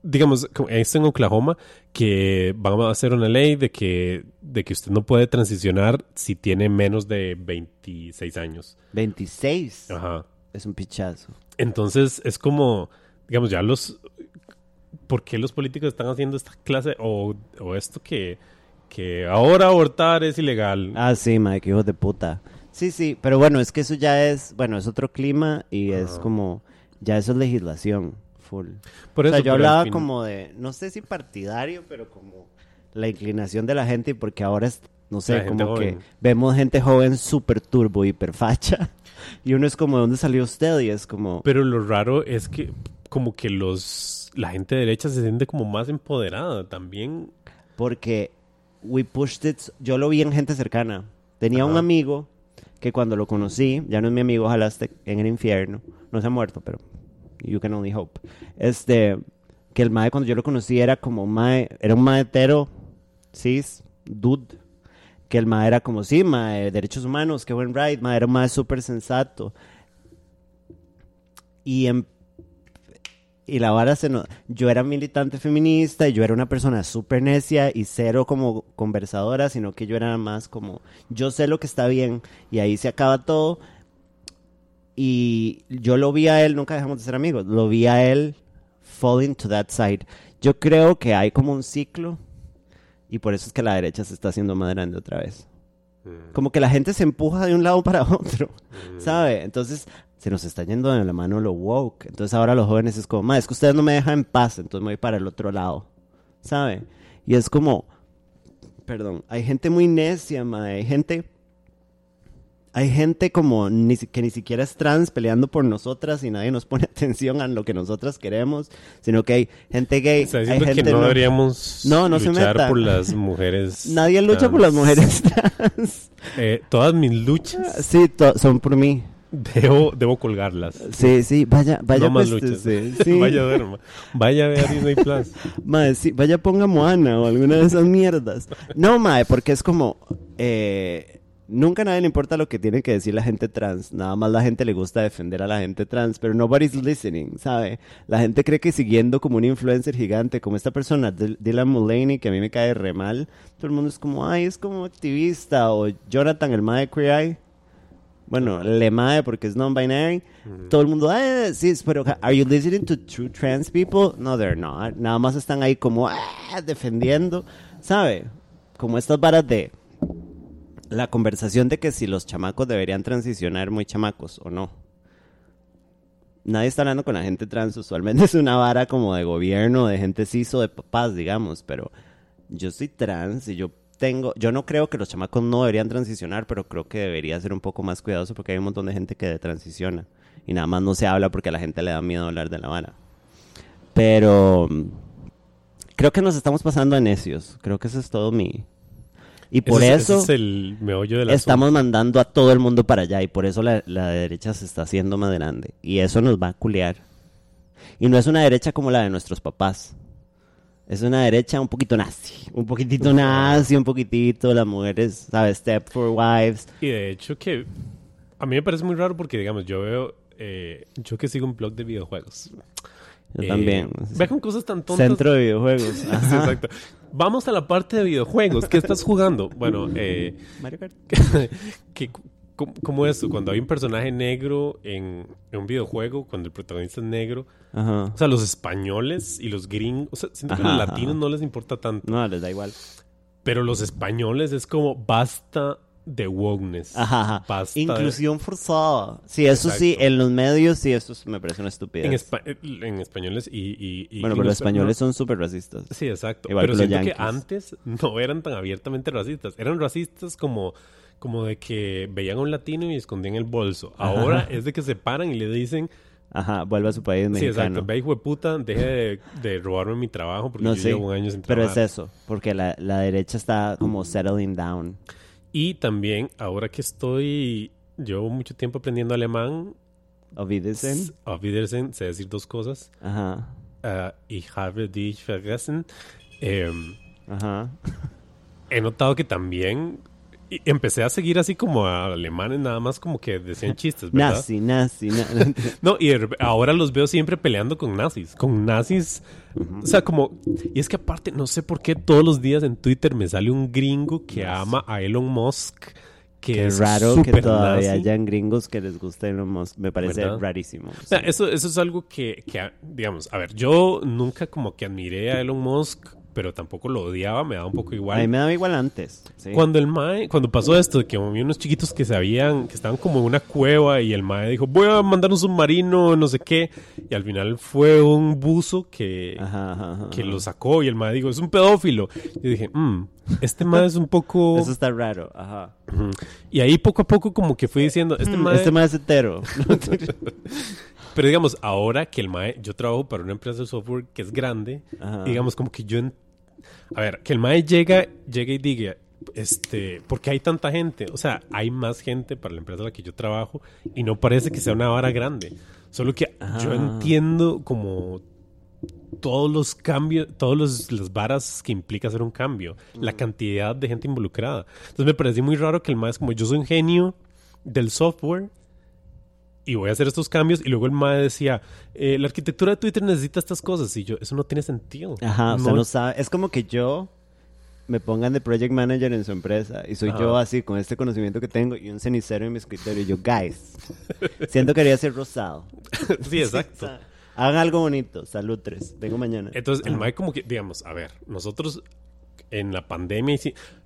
Digamos, esto en Oklahoma, que van a hacer una ley de que, de que usted no puede transicionar si tiene menos de 26 años.
26.
Ajá.
Es un pichazo.
Entonces es como, digamos, ya los... ¿Por qué los políticos están haciendo esta clase o, o esto que, que ahora abortar es ilegal?
Ah, sí, Mike, hijos de puta. Sí, sí, pero bueno, es que eso ya es, bueno, es otro clima y es como, ya eso es legislación, full.
Por
o sea,
eso,
yo hablaba
fin-
como de, no sé si partidario, pero como la inclinación de la gente, porque ahora es, no sé, como
joven.
que vemos gente joven súper turbo, hiper facha, y uno es como, ¿de dónde salió usted? Y es como,
Pero lo raro es que como que los la gente derecha se siente como más empoderada también.
porque we pushed it, yo lo vi en gente cercana. Tenía un amigo que cuando lo conocí, ya no es mi amigo, ojalá esté en el infierno, no se ha muerto, pero you can only hope. Este, que el mae cuando yo lo conocí era como un mae, era un mae hetero, cis, dude. Que el mae era como, sí, mae, derechos humanos, qué buen ride, mae, era un súper sensato. Y en y la vara se no... Yo era militante feminista y yo era una persona súper necia y cero como conversadora, sino que yo era más como, yo sé lo que está bien y ahí se acaba todo. Y yo lo vi a él, nunca dejamos de ser amigos, lo vi a él falling to that side. Yo creo que hay como un ciclo y por eso es que la derecha se está haciendo más grande otra vez. Como que la gente se empuja de un lado para otro, ¿sabe? Entonces se nos está yendo de la mano lo woke. Entonces ahora los jóvenes es como, es que ustedes no me dejan en paz, entonces me voy para el otro lado, ¿sabe? Y es como, perdón, hay gente muy necia, ma, hay gente hay gente como ni, que ni siquiera es trans peleando por nosotras y nadie nos pone atención a lo que nosotras queremos, sino que hay gente gay. hay gente
que no, deberíamos luchar por las mujeres.
Nadie lucha por las mujeres trans.
Eh, todas mis luchas.
Sí, son por mí.
Debo, debo colgarlas.
Sí, sí, vaya, vaya.
No más luchas. Sí. vaya a ver, vaya a ver Disney Plus.
Mae, sí, vaya ponga Moana o alguna de esas mierdas. No, mae, porque es como, eh, Nunca a nadie le importa lo que tiene que decir la gente trans. Nada más la gente le gusta defender a la gente trans, pero nobody's listening, ¿sabe? La gente cree que siguiendo como un influencer gigante, como esta persona, Dylan Mullaney, que a mí me cae re mal, todo el mundo es como, ay, es como activista, o Jonathan, el mae Queer Eye. Bueno, le mae porque es non-binary. Todo el mundo, ah, sí, pero ¿are you listening to true trans people? No, they're not. Nada más están ahí como, ah, defendiendo, ¿sabe? Como estas varas de la conversación de que si los chamacos deberían transicionar muy chamacos o no. Nadie está hablando con la gente trans, usualmente es una vara como de gobierno, de gente cis o de papás, digamos, pero yo soy trans y yo tengo, yo no creo que los chamacos no deberían transicionar, pero creo que debería ser un poco más cuidadoso porque hay un montón de gente que transiciona y nada más no se habla porque a la gente le da miedo hablar de la vara. Pero creo que nos estamos pasando a necios, creo que eso es todo mi, y por eso estamos mandando a todo el mundo para allá y por eso la, derecha se está haciendo más grande. Y eso nos va a culear. Y no es una derecha como la de nuestros papás. Es una derecha un poquito nazi. Un poquitito nazi, un poquitito. Las mujeres, ¿sabes? Step for wives.
Y de hecho que a mí me parece muy raro porque, digamos, yo veo... Eh, yo que sigo un blog de videojuegos.
Yo también.
Eh, ve con cosas tan tontas.
Centro de videojuegos.
exacto. Vamos a la parte de videojuegos. ¿Qué estás jugando? Bueno, eh,
Mario Kart.
¿Cómo es eso? Cuando hay un personaje negro en, un videojuego, cuando el protagonista es negro. O sea, los españoles y los gringos. O sea, siento que a los latinos no les importa tanto.
No, les da igual.
Pero los españoles es como basta de wokeness.
Ajá, Inclusión forzada. Sí, eso sí, en los medios sí, eso me parece una estupidez.
En, españoles y,
Bueno, pero los españoles son súper racistas.
Sí, exacto. pero siento que antes no eran tan abiertamente racistas. Eran racistas como, como de que veían a un latino y escondían el bolso. Ahora es de que se paran y le dicen...
Ajá, vuelve a su país mexicano. Sí, exacto.
Ve, hijo de puta, deje de, robarme mi trabajo porque yo llevo un año sin trabajar.
Pero es eso, porque la, la derecha está como settling down.
Y también, ahora que estoy, llevo mucho tiempo aprendiendo alemán.
Auf Wiedersehen.
Auf Wiedersehen, sé decir dos cosas.
Ajá.
Uh, ich habe dich vergessen. Em,
Ajá.
He notado que también y empecé a seguir así como a alemanes, nada más como que decían chistes, ¿verdad?
Nazi, nazi,
no, y ahora los veo siempre peleando con nazis. Con nazis. O sea, como. Y es que aparte, no sé por qué todos los días en Twitter me sale un gringo que ama a Elon Musk. Que es
raro que todavía hayan gringos que les guste Elon Musk. Me parece rarísimo.
O sea, eso, eso es algo que, que, digamos, a ver, yo nunca como que admiré a Elon Musk pero tampoco lo odiaba, me daba un poco igual.
A mí me daba igual antes.
Cuando el Mae, cuando pasó esto, que había unos chiquitos que sabían, que estaban como en una cueva y el Mae dijo, voy a mandar un submarino, no sé qué, y al final fue un buzo que, que lo sacó y el Mae dijo, es un pedófilo. Y dije, mmm, este Mae es un poco...
Eso está raro, ajá.
Y ahí poco a poco como que fui diciendo, este mm, Mae...
Este Mae es hetero.
Pero digamos, ahora que el MAE, yo trabajo para una empresa de software que es grande, digamos, como que yo a ver, que el MAE llega, llega y diga, este, ¿por qué hay tanta gente? O sea, hay más gente para la empresa en la que yo trabajo y no parece que sea una vara grande. Solo que yo entiendo como todos los cambios, todos las varas que implica hacer un cambio, la cantidad de gente involucrada. Entonces me pareció muy raro que el MAE es como yo soy un genio del software y voy a hacer estos cambios. Y luego el MAE decía, eh, la arquitectura de Twitter necesita estas cosas. Y yo, eso no tiene sentido.
Ajá, o sea, no sabe. Es como que yo me pongan de project manager en su empresa y soy yo así con este conocimiento que tengo y un cenicero en mi escritorio y yo, guys, siento que quería ser rosado.
sí, exacto.
Hagan algo bonito, salud tres, vengo mañana.
Entonces, el MAE como que, digamos, a ver, nosotros en la pandemia,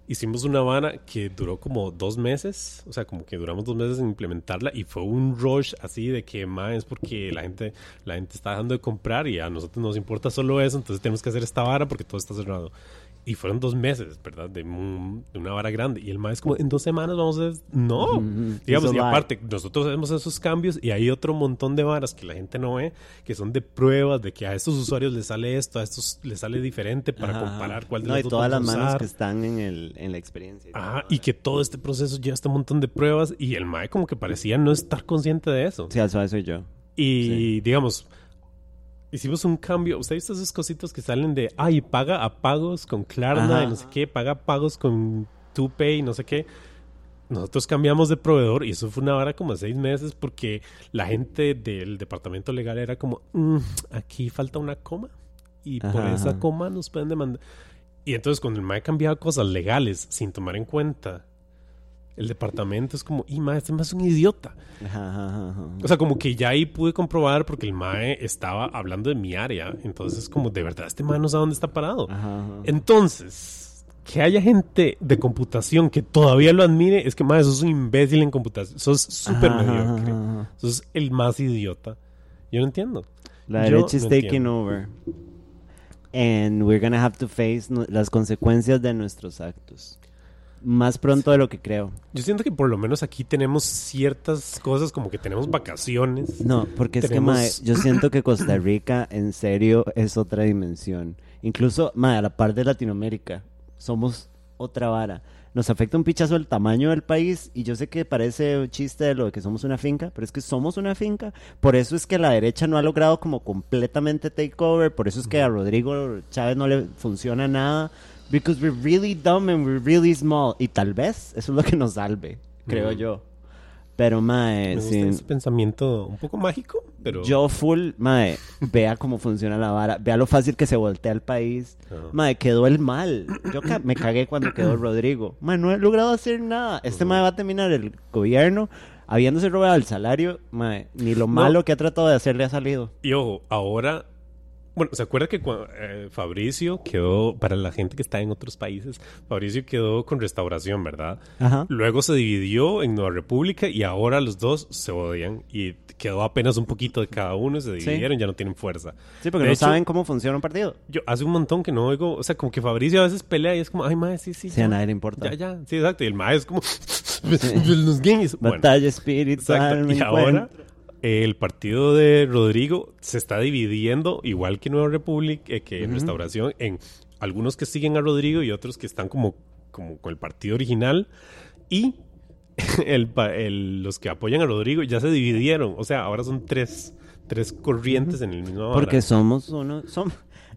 hicimos una vara que duró como dos meses, o sea, como que duramos dos meses en implementarla y fue un rush así de que más es porque la gente, la gente está dejando de comprar y a nosotros nos importa solo eso, entonces tenemos que hacer esta vara porque todo está cerrado. Y fueron dos meses, ¿verdad? De, un- de una vara grande. Y el más como, en dos semanas vamos a... No.
Ujú.
Digamos,
Eso
y aparte, nosotros hacemos esos cambios y hay otro montón de varas que la gente no ve, que son de pruebas, de que a estos usuarios les sale esto, a estos les sale diferente para
Ajá.
comparar cuál de
No,
las
y todas las
a
manos
usar.
que están en, el, en la experiencia.
Ajá, y que todo este proceso lleva este montón de pruebas y el MAE como que parecía no estar consciente de eso.
Sí, eso soy yo.
Y digamos, hicimos un cambio. ¿Usted ha visto esas cositas que salen de, ay, paga a pagos con Klarna
Ajá.
y no sé qué, paga pagos con TuPay y no sé qué? Nosotros cambiamos de proveedor y eso fue una hora como de seis meses porque la gente del departamento legal era como, "Mm, aquí falta una coma y por esa coma nos pueden demandar. Y entonces cuando el MAE cambiaba cosas legales sin tomar en cuenta el departamento es como, y MAE, este MAE es un idiota.
Ajá, ajá, ajá, ajá.
O sea, como que ya ahí pude comprobar porque el MAE estaba hablando de mi área. Entonces, como de verdad, este MAE no sabe dónde está parado. Entonces, que haya gente de computación que todavía lo admire, es que MAE, sos un imbécil en computación. Sos súper mediocre. Sos el más idiota. Yo no entiendo.
La
Yo
derecha is
no
taking over. And we're gonna have to face las consecuencias de nuestros actos. Más pronto de lo que creo.
Yo siento que por lo menos aquí tenemos ciertas cosas como que tenemos vacaciones.
No, porque es que, mae, yo siento que Costa Rica, en serio, es otra dimensión. Incluso, mae, a la par de Latinoamérica, somos otra vara. Nos afecta un pichazo el tamaño del país y yo sé que parece chiste de lo de que somos una finca, pero es que somos una finca. Por eso es que la derecha no ha logrado como completamente take over, por eso es que a Rodrigo Chávez no le funciona nada. Because we're really dumb and we're really small. Y tal vez eso es lo que nos salve, creo yo. Pero, mae,
Me gusta
sin-
ese pensamiento un poco mágico, pero...
yo full, mae, vea cómo funciona la vara, vea lo fácil que se voltea el país.
Ajá.
Mae, quedó el mal. Yo ca- me cagué cuando quedó Rodrigo. Mae, no he logrado hacer nada. Este mae va a terminar el gobierno habiéndose robado el salario. Mae, ni lo malo que ha tratado de hacer le ha salido.
Y ojo, ahora, bueno, ¿se acuerda que cua- eh, Fabricio quedó, para la gente que está en otros países, Fabricio quedó con restauración, ¿verdad?
Ajá.
Luego se dividió en Nueva República y ahora los dos se odian y quedó apenas un poquito de cada uno y se
Sí.
dividieron, ya no tienen fuerza.
Sí, porque
De
no
hecho,
saben cómo funciona un partido.
Yo hace un montón que no oigo, o sea, como que Fabricio a veces pelea y es como, ay, madre, sí, sí.
Sí,
ya,
a nadie le importa.
Ya, ya, sí, exacto. Y el maestro es como, los gays. Bueno,
Batalla espiritual.
Exacto. Y ahora
encuentro.
eh, el partido de Rodrigo se está dividiendo, igual que Nueva República, eh, que. Restauración, en algunos que siguen a Rodrigo y otros que están como, como con el partido original. Y el, los que apoyan a Rodrigo ya se dividieron. O sea, ahora son tres, tres corrientes en el mismo
Porque somos uno. Som-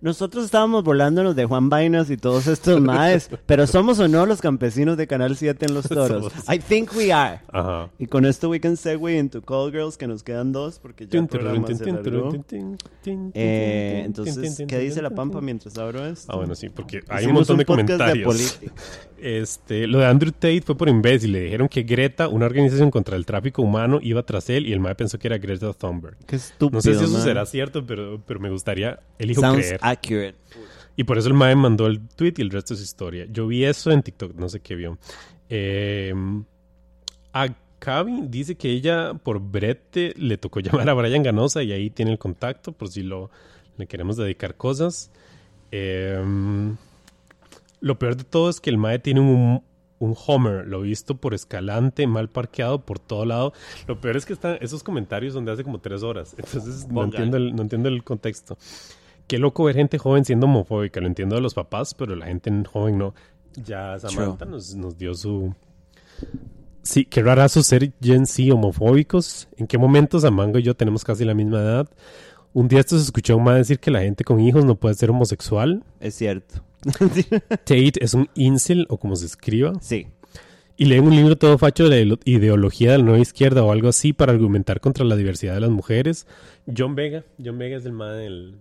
nosotros estábamos volándonos de Juan Vainas y todos estos maes, pero somos o no los campesinos de Canal 7 en Los Toros. I think we are.
Ajá.
Y con esto we can segue into Call Girls, que nos quedan dos, porque ya el programa se alargó. Eh, entonces, ¿qué dice la Pampa mientras abro esto?
Ah, bueno, sí, porque hay un
Hicimos
montón de
podcast
comentarios.
política.
Este, lo de Andrew Tate fue por imbécil. Le dijeron que Greta, una organización contra el tráfico humano, iba tras él y el mae pensó que era Greta Thunberg.
Qué estúpido,
No sé si eso
man.
será cierto, pero, pero me gustaría, elijo
Sounds
creer.
Accurate.
Y por eso el mae mandó el tweet y el resto es historia. Yo vi eso en TikTok, no sé qué vio. Eh, a Cavi dice que ella, por brete, le tocó llamar a Brian Ganosa y ahí tiene el contacto por si lo, le queremos dedicar cosas. Eh, lo peor de todo es que el mae tiene un, un Homer, lo visto por escalante, mal parqueado por todo lado. Lo peor es que están esos comentarios donde hace como tres horas. Entonces no entiendo, el, no entiendo el contexto. Qué loco ver gente joven siendo homofóbica. Lo entiendo de los papás, pero la gente joven no. Ya Samantha nos, nos dio su... Sí, qué rarazo ser Gen Z homofóbicos. ¿En qué momento Samango y yo tenemos casi la misma edad? Un día esto se escuchó a un mae decir que la gente con hijos no puede ser homosexual.
Es cierto.
Tate es un incel o como se escriba.
sí.
Y leen un libro todo facho de la ideología de la nueva izquierda o algo así para argumentar contra la diversidad de las mujeres. John Vega. John Vega es el mae del...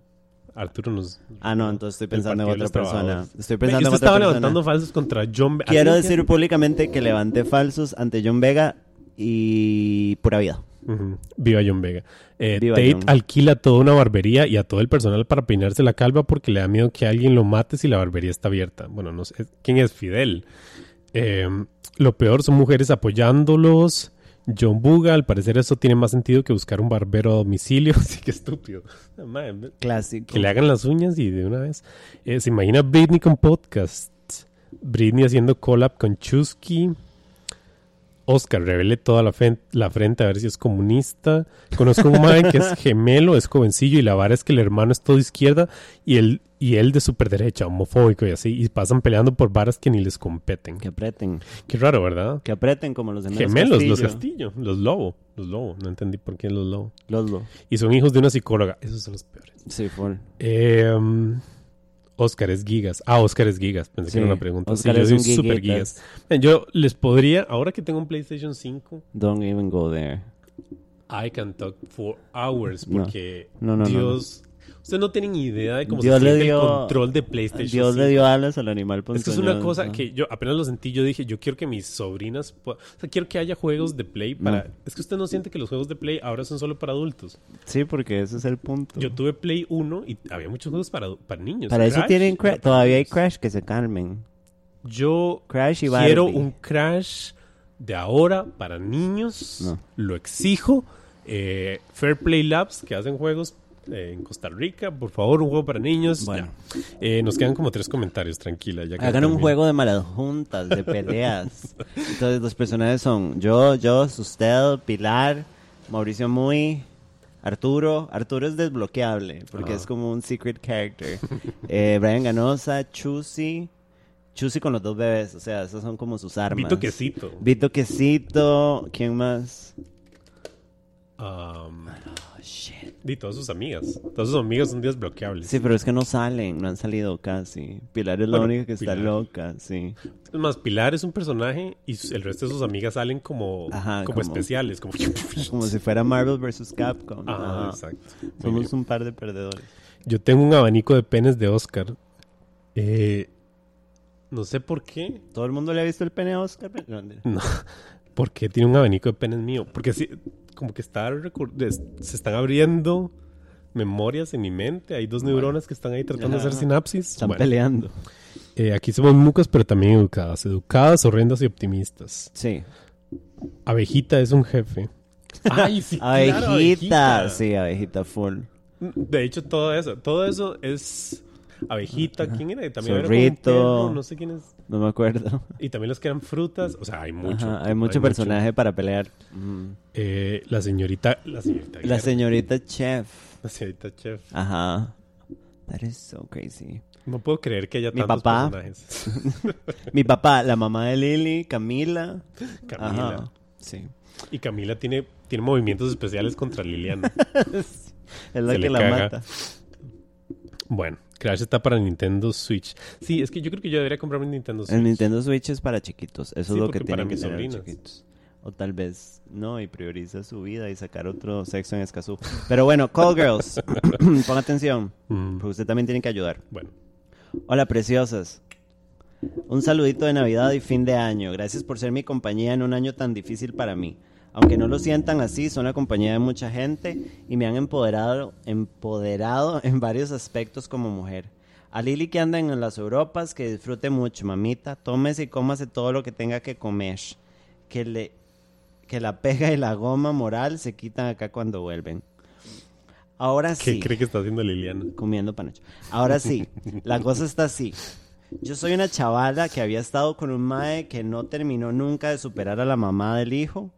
Arturo nos...
Ah, no, entonces estoy pensando en otra persona. Estoy pensando en otra
estaba
persona.
levantando falsos contra John Vega.
Quiero
¿Así
decir públicamente que levanté falsos ante John Vega y pura vida.
Viva John Vega. Eh,
Viva
Tate
John.
alquila toda una barbería y a todo el personal para peinarse la calva porque le da miedo que alguien lo mate si la barbería está abierta. Bueno, no sé quién es Fidel. Eh, lo peor son mujeres apoyándolos. John Buga, al parecer eso tiene más sentido que buscar un barbero a domicilio. Así que estúpido.
Clásico.
que le hagan las uñas y de una vez. Eh, ¿Se imagina Britney con podcast? Britney haciendo collab con Chusky. Oscar revele toda la, frente a ver si es comunista. Conozco un man que es gemelo, es jovencillo y la vara es que el hermano es todo izquierda y él, y él de super derecha, homofóbico y así. Y pasan peleando por varas que ni les competen.
Que aprieten.
Qué raro, ¿verdad?
Que aprieten como los gemelos.
Gemelos, los
Castillo.
Castillo, los Lobo, los Lobo. No entendí por qué los Lobo.
Los lo.
Y son hijos de una psicóloga. Esos son los peores.
Sí, full.
Eh, um, Oscar es gigas. Ah, Oscar es gigas. Pensé
Sí,
que era una pregunta.
Oscar
sí,
es
yo soy super
gigas.
Yo les podría, ahora que tengo un PlayStation 5,
Don't even go there.
I can talk for hours porque
No, no, no,
Dios... Ustedes no tienen idea de cómo
Dios
se
le
siente
dio-
el control de PlayStation
Dios
5.
le dio alas al animal
Es que es una
ponzoñoso.
cosa que yo apenas lo sentí, yo dije, yo quiero que mis sobrinas, o sea, quiero que haya juegos de Play para... Es que usted no siente que los juegos de Play ahora son solo para adultos.
Sí, porque ese es el punto.
Yo tuve Play 1 y había muchos juegos para, para niños.
Para eso
Crash
tienen...
era
Cra-
para
Todavía hay. Crash que se calmen.
Yo
Crash y
quiero un Crash de ahora para niños.
No.
Lo exijo. Eh, Fair Play Labs, que hacen juegos eh, en Costa Rica. Por favor, un juego para niños.
Bueno.
Eh, nos quedan como tres comentarios, tranquila. Ya
Hagan un juego de malas juntas, de peleas. Entonces los personajes son yo, yo, usted, Pilar, Mauricio Muy, Arturo. Arturo es desbloqueable porque es como un secret character. Eh, Brian Ganosa, Chusi. Chusi con los dos bebés, o sea, esos son como sus armas.
Vito Quesito.
Vito Quesito, ¿quién más?
Um,
shit.
y todas sus amigas. Todas sus amigas son desbloqueables.
Sí, pero es que no salen, no han salido casi. Pilar es la
Bueno,
única que está loca, sí.
Es más, Pilar es un personaje y el resto de sus amigas salen como,
Ajá,
como,
como-
especiales. Como...
Como si fuera Marvel vs. Capcom.
Ajá,
Ajá.
exacto.
Somos
bien.
un par de perdedores.
Yo tengo un abanico de penes de Oscar. Eh, no sé por qué.
¿Todo el mundo le ha visto el pene a Oscar? No.
¿Por qué tiene un abanico de penes mío? Porque sí, como que está se están abriendo memorias en mi mente. Hay dos neuronas que están ahí tratando de hacer sinapsis.
Están
Bueno,
peleando.
eh, aquí somos mucas, pero también educadas. Educadas, horrendas y optimistas.
Sí.
Abejita es un jefe. Ay, sí, claro,
abejita. Sí, abejita full.
De hecho, todo eso, todo eso es abejita. ¿Quién era? También era como un
Zorrito.
perro, no sé quién es.
No me acuerdo.
Y también los que eran frutas. O sea, hay mucho.
Ajá, hay mucho personaje para pelear. Mm.
Eh, la señorita. La señorita.
La señorita Chef.
la señorita Chef.
Ajá. That is so crazy.
No puedo creer que haya
Mi
tantos
papá.
personajes.
Mi papá, la mamá de Lily, Camila.
Camila.
Ajá. Sí.
Y Camila tiene, tiene movimientos especiales contra Liliana.
Es la
Se
que la
caga.
mata.
bueno, Crash está para Nintendo Switch. Sí, es que yo creo que yo debería comprarme un Nintendo Switch.
El Nintendo Switch es para chiquitos. Eso
Sí,
es lo que
para
tienen que
mis
tener los
sobrinas.
chiquitos. O tal vez no, y prioriza su vida y sacar otro sexo en Escazú. Pero bueno, Call Girls, pon atención,
Mm,
porque usted también tiene que ayudar.
bueno,
Hola, preciosas. Un saludito de Navidad y fin de año. Gracias por ser mi compañía en un año tan difícil para mí. Aunque no lo sientan así, son la compañía de mucha gente y me han empoderado, empoderado en varios aspectos como mujer. A Lili que anda en las Europas, que disfrute mucho, mamita. Tómese y cómase todo lo que tenga que comer. Que, le, que la pega y la goma moral se quitan acá cuando vuelven. Ahora
¿qué
sí
cree que está haciendo Liliana?
comiendo panocho. Ahora sí, la cosa está así. Yo soy una chavala que había estado con un mae que no terminó nunca de superar a la mamá del hijo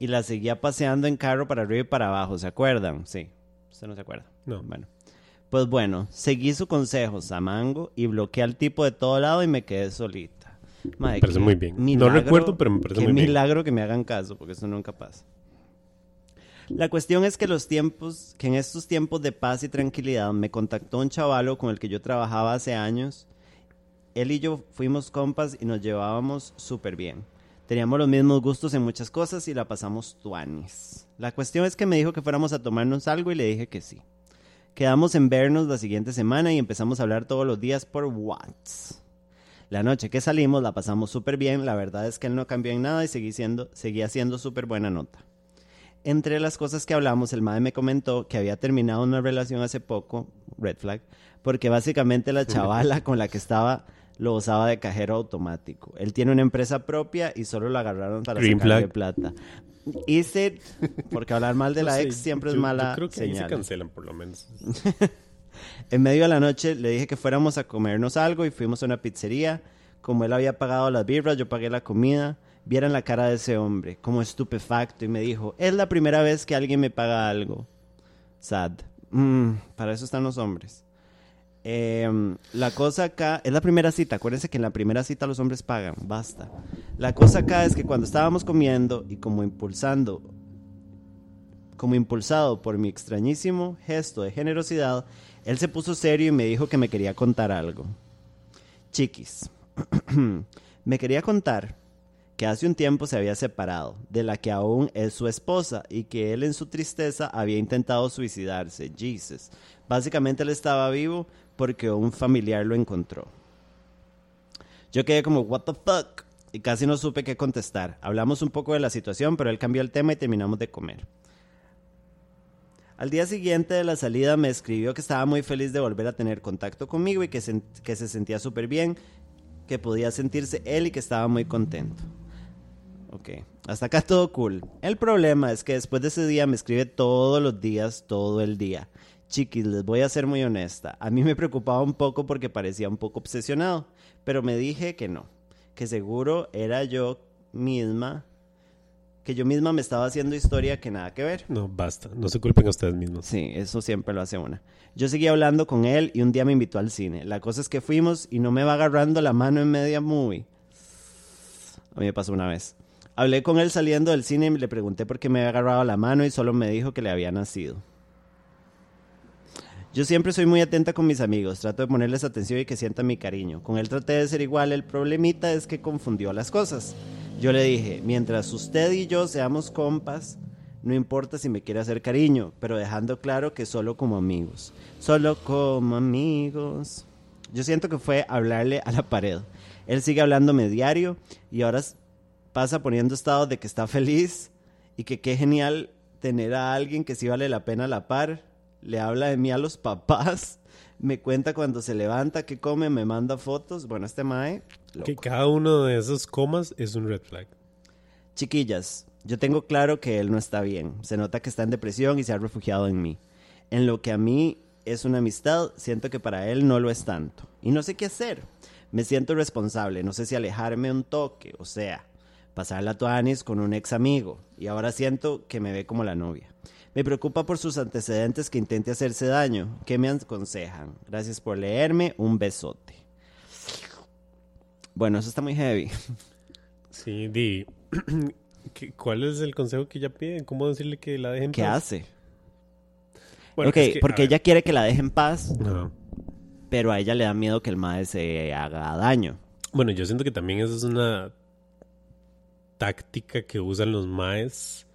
y la seguía paseando en carro para arriba y para abajo, ¿se acuerdan? Sí, usted no se acuerda.
No.
Bueno, pues bueno, seguí su consejo, Samango, y bloqueé al tipo de todo lado y me quedé solita. Mae,
Me parece muy bien. No recuerdo, pero me parece muy bien.
milagro que me hagan caso, porque eso nunca pasa. La cuestión es que los tiempos, que en estos tiempos de paz y tranquilidad me contactó un chavalo con el que yo trabajaba hace años. Él y yo fuimos compas y nos llevábamos súper bien. Teníamos los mismos gustos en muchas cosas y la pasamos tuanis. La cuestión es que me dijo que fuéramos a tomarnos algo y le dije que sí. Quedamos en vernos la siguiente semana y empezamos a hablar todos los días por WhatsApp. La noche que salimos la pasamos súper bien, la verdad es que él no cambió en nada y seguí siendo, seguía siendo súper buena nota. Entre las cosas que hablamos, el madre me comentó que había terminado una relación hace poco, red flag, porque básicamente la chavala con la que estaba lo usaba de cajero automático. Él tiene una empresa propia y solo lo agarraron para
Green
sacarle
flag.
plata. Hice, porque hablar mal de
No
la
sé,
ex siempre
yo-
es mala
Yo creo que ahí se cancelan, por lo menos.
En medio de la noche le dije que fuéramos a comernos algo y fuimos a una pizzería. Como él había pagado las birras, yo pagué la comida. Vieran la cara de ese hombre, como estupefacto, y me dijo, es la primera vez que alguien me paga algo. Sad. Mm, para eso están los hombres. Em, la cosa acá, es la primera cita, acuérdense que en la primera cita los hombres pagan, basta. La cosa acá es que cuando estábamos comiendo y como impulsando, como impulsado por mi extrañísimo gesto de generosidad, él se puso serio y me dijo que me quería contar algo. Chiquis, me quería contar que hace un tiempo se había separado, de la que aún es su esposa, y que él en su tristeza había intentado suicidarse. Jesus. Básicamente él estaba vivo porque un familiar lo encontró. Yo quedé como, what the fuck? Y casi no supe qué contestar. Hablamos un poco de la situación, pero él cambió el tema y terminamos de comer. Al día siguiente de la salida me escribió que estaba muy feliz de volver a tener contacto conmigo y que, sen- que se sentía súper bien, que podía sentirse él y que estaba muy contento. Ok, hasta acá todo cool. El problema es que después de ese día me escribe todos los días, todo el día. Chiquis, les voy a ser muy honesta. A mí me preocupaba un poco porque parecía un poco obsesionado, pero me dije que no, que seguro era yo misma, que yo misma me estaba haciendo historia que nada que ver.
No, basta. No se culpen a ustedes mismos.
Sí, eso siempre lo hace una. Yo seguí hablando con él y un día me invitó al cine. La cosa es que fuimos y no me va agarrando la mano en media movie. A mí me pasó una vez. Hablé con él saliendo del cine y le pregunté por qué me había agarrado la mano y solo me dijo que le había nacido. Yo siempre soy muy atenta con mis amigos, trato de ponerles atención y que sientan mi cariño. Con él traté de ser igual, el problemita es que confundió las cosas. Yo le dije, mientras usted y yo seamos compas, no importa si me quiere hacer cariño, pero dejando claro que solo como amigos. Solo como amigos. Yo siento que fue hablarle a la pared. Él sigue hablándome diario y ahora pasa poniendo estados de que está feliz y que qué genial tener a alguien que sí vale la pena la par. Le habla de mí a los papás. Me cuenta cuando se levanta, qué come, me manda fotos. Bueno, este mae. loco.
Que cada uno de esos comas es un red flag.
Chiquillas, yo tengo claro que él no está bien. Se nota que está en depresión y se ha refugiado en mí. En lo que a mí es una amistad, siento que para él no lo es tanto. Y no sé qué hacer. Me siento responsable. No sé si alejarme un toque, o sea, pasar la tuanis con un ex amigo. Y ahora siento que me ve como la novia. Me preocupa por sus antecedentes que intente hacerse daño. ¿Qué me aconsejan? Gracias por leerme. Un besote. Bueno, eso está muy heavy.
Sí, di. ¿Qué- ¿Cuál es el consejo que ella pide? ¿Cómo decirle que la dejen?
¿Qué
paz?
hace?
Bueno,
ok,
es que, a
porque
ver,
ella quiere que la deje en paz,
ajá.
pero a ella le da miedo que el madre se haga daño.
Bueno, yo siento que también esa es una táctica que usan los maes.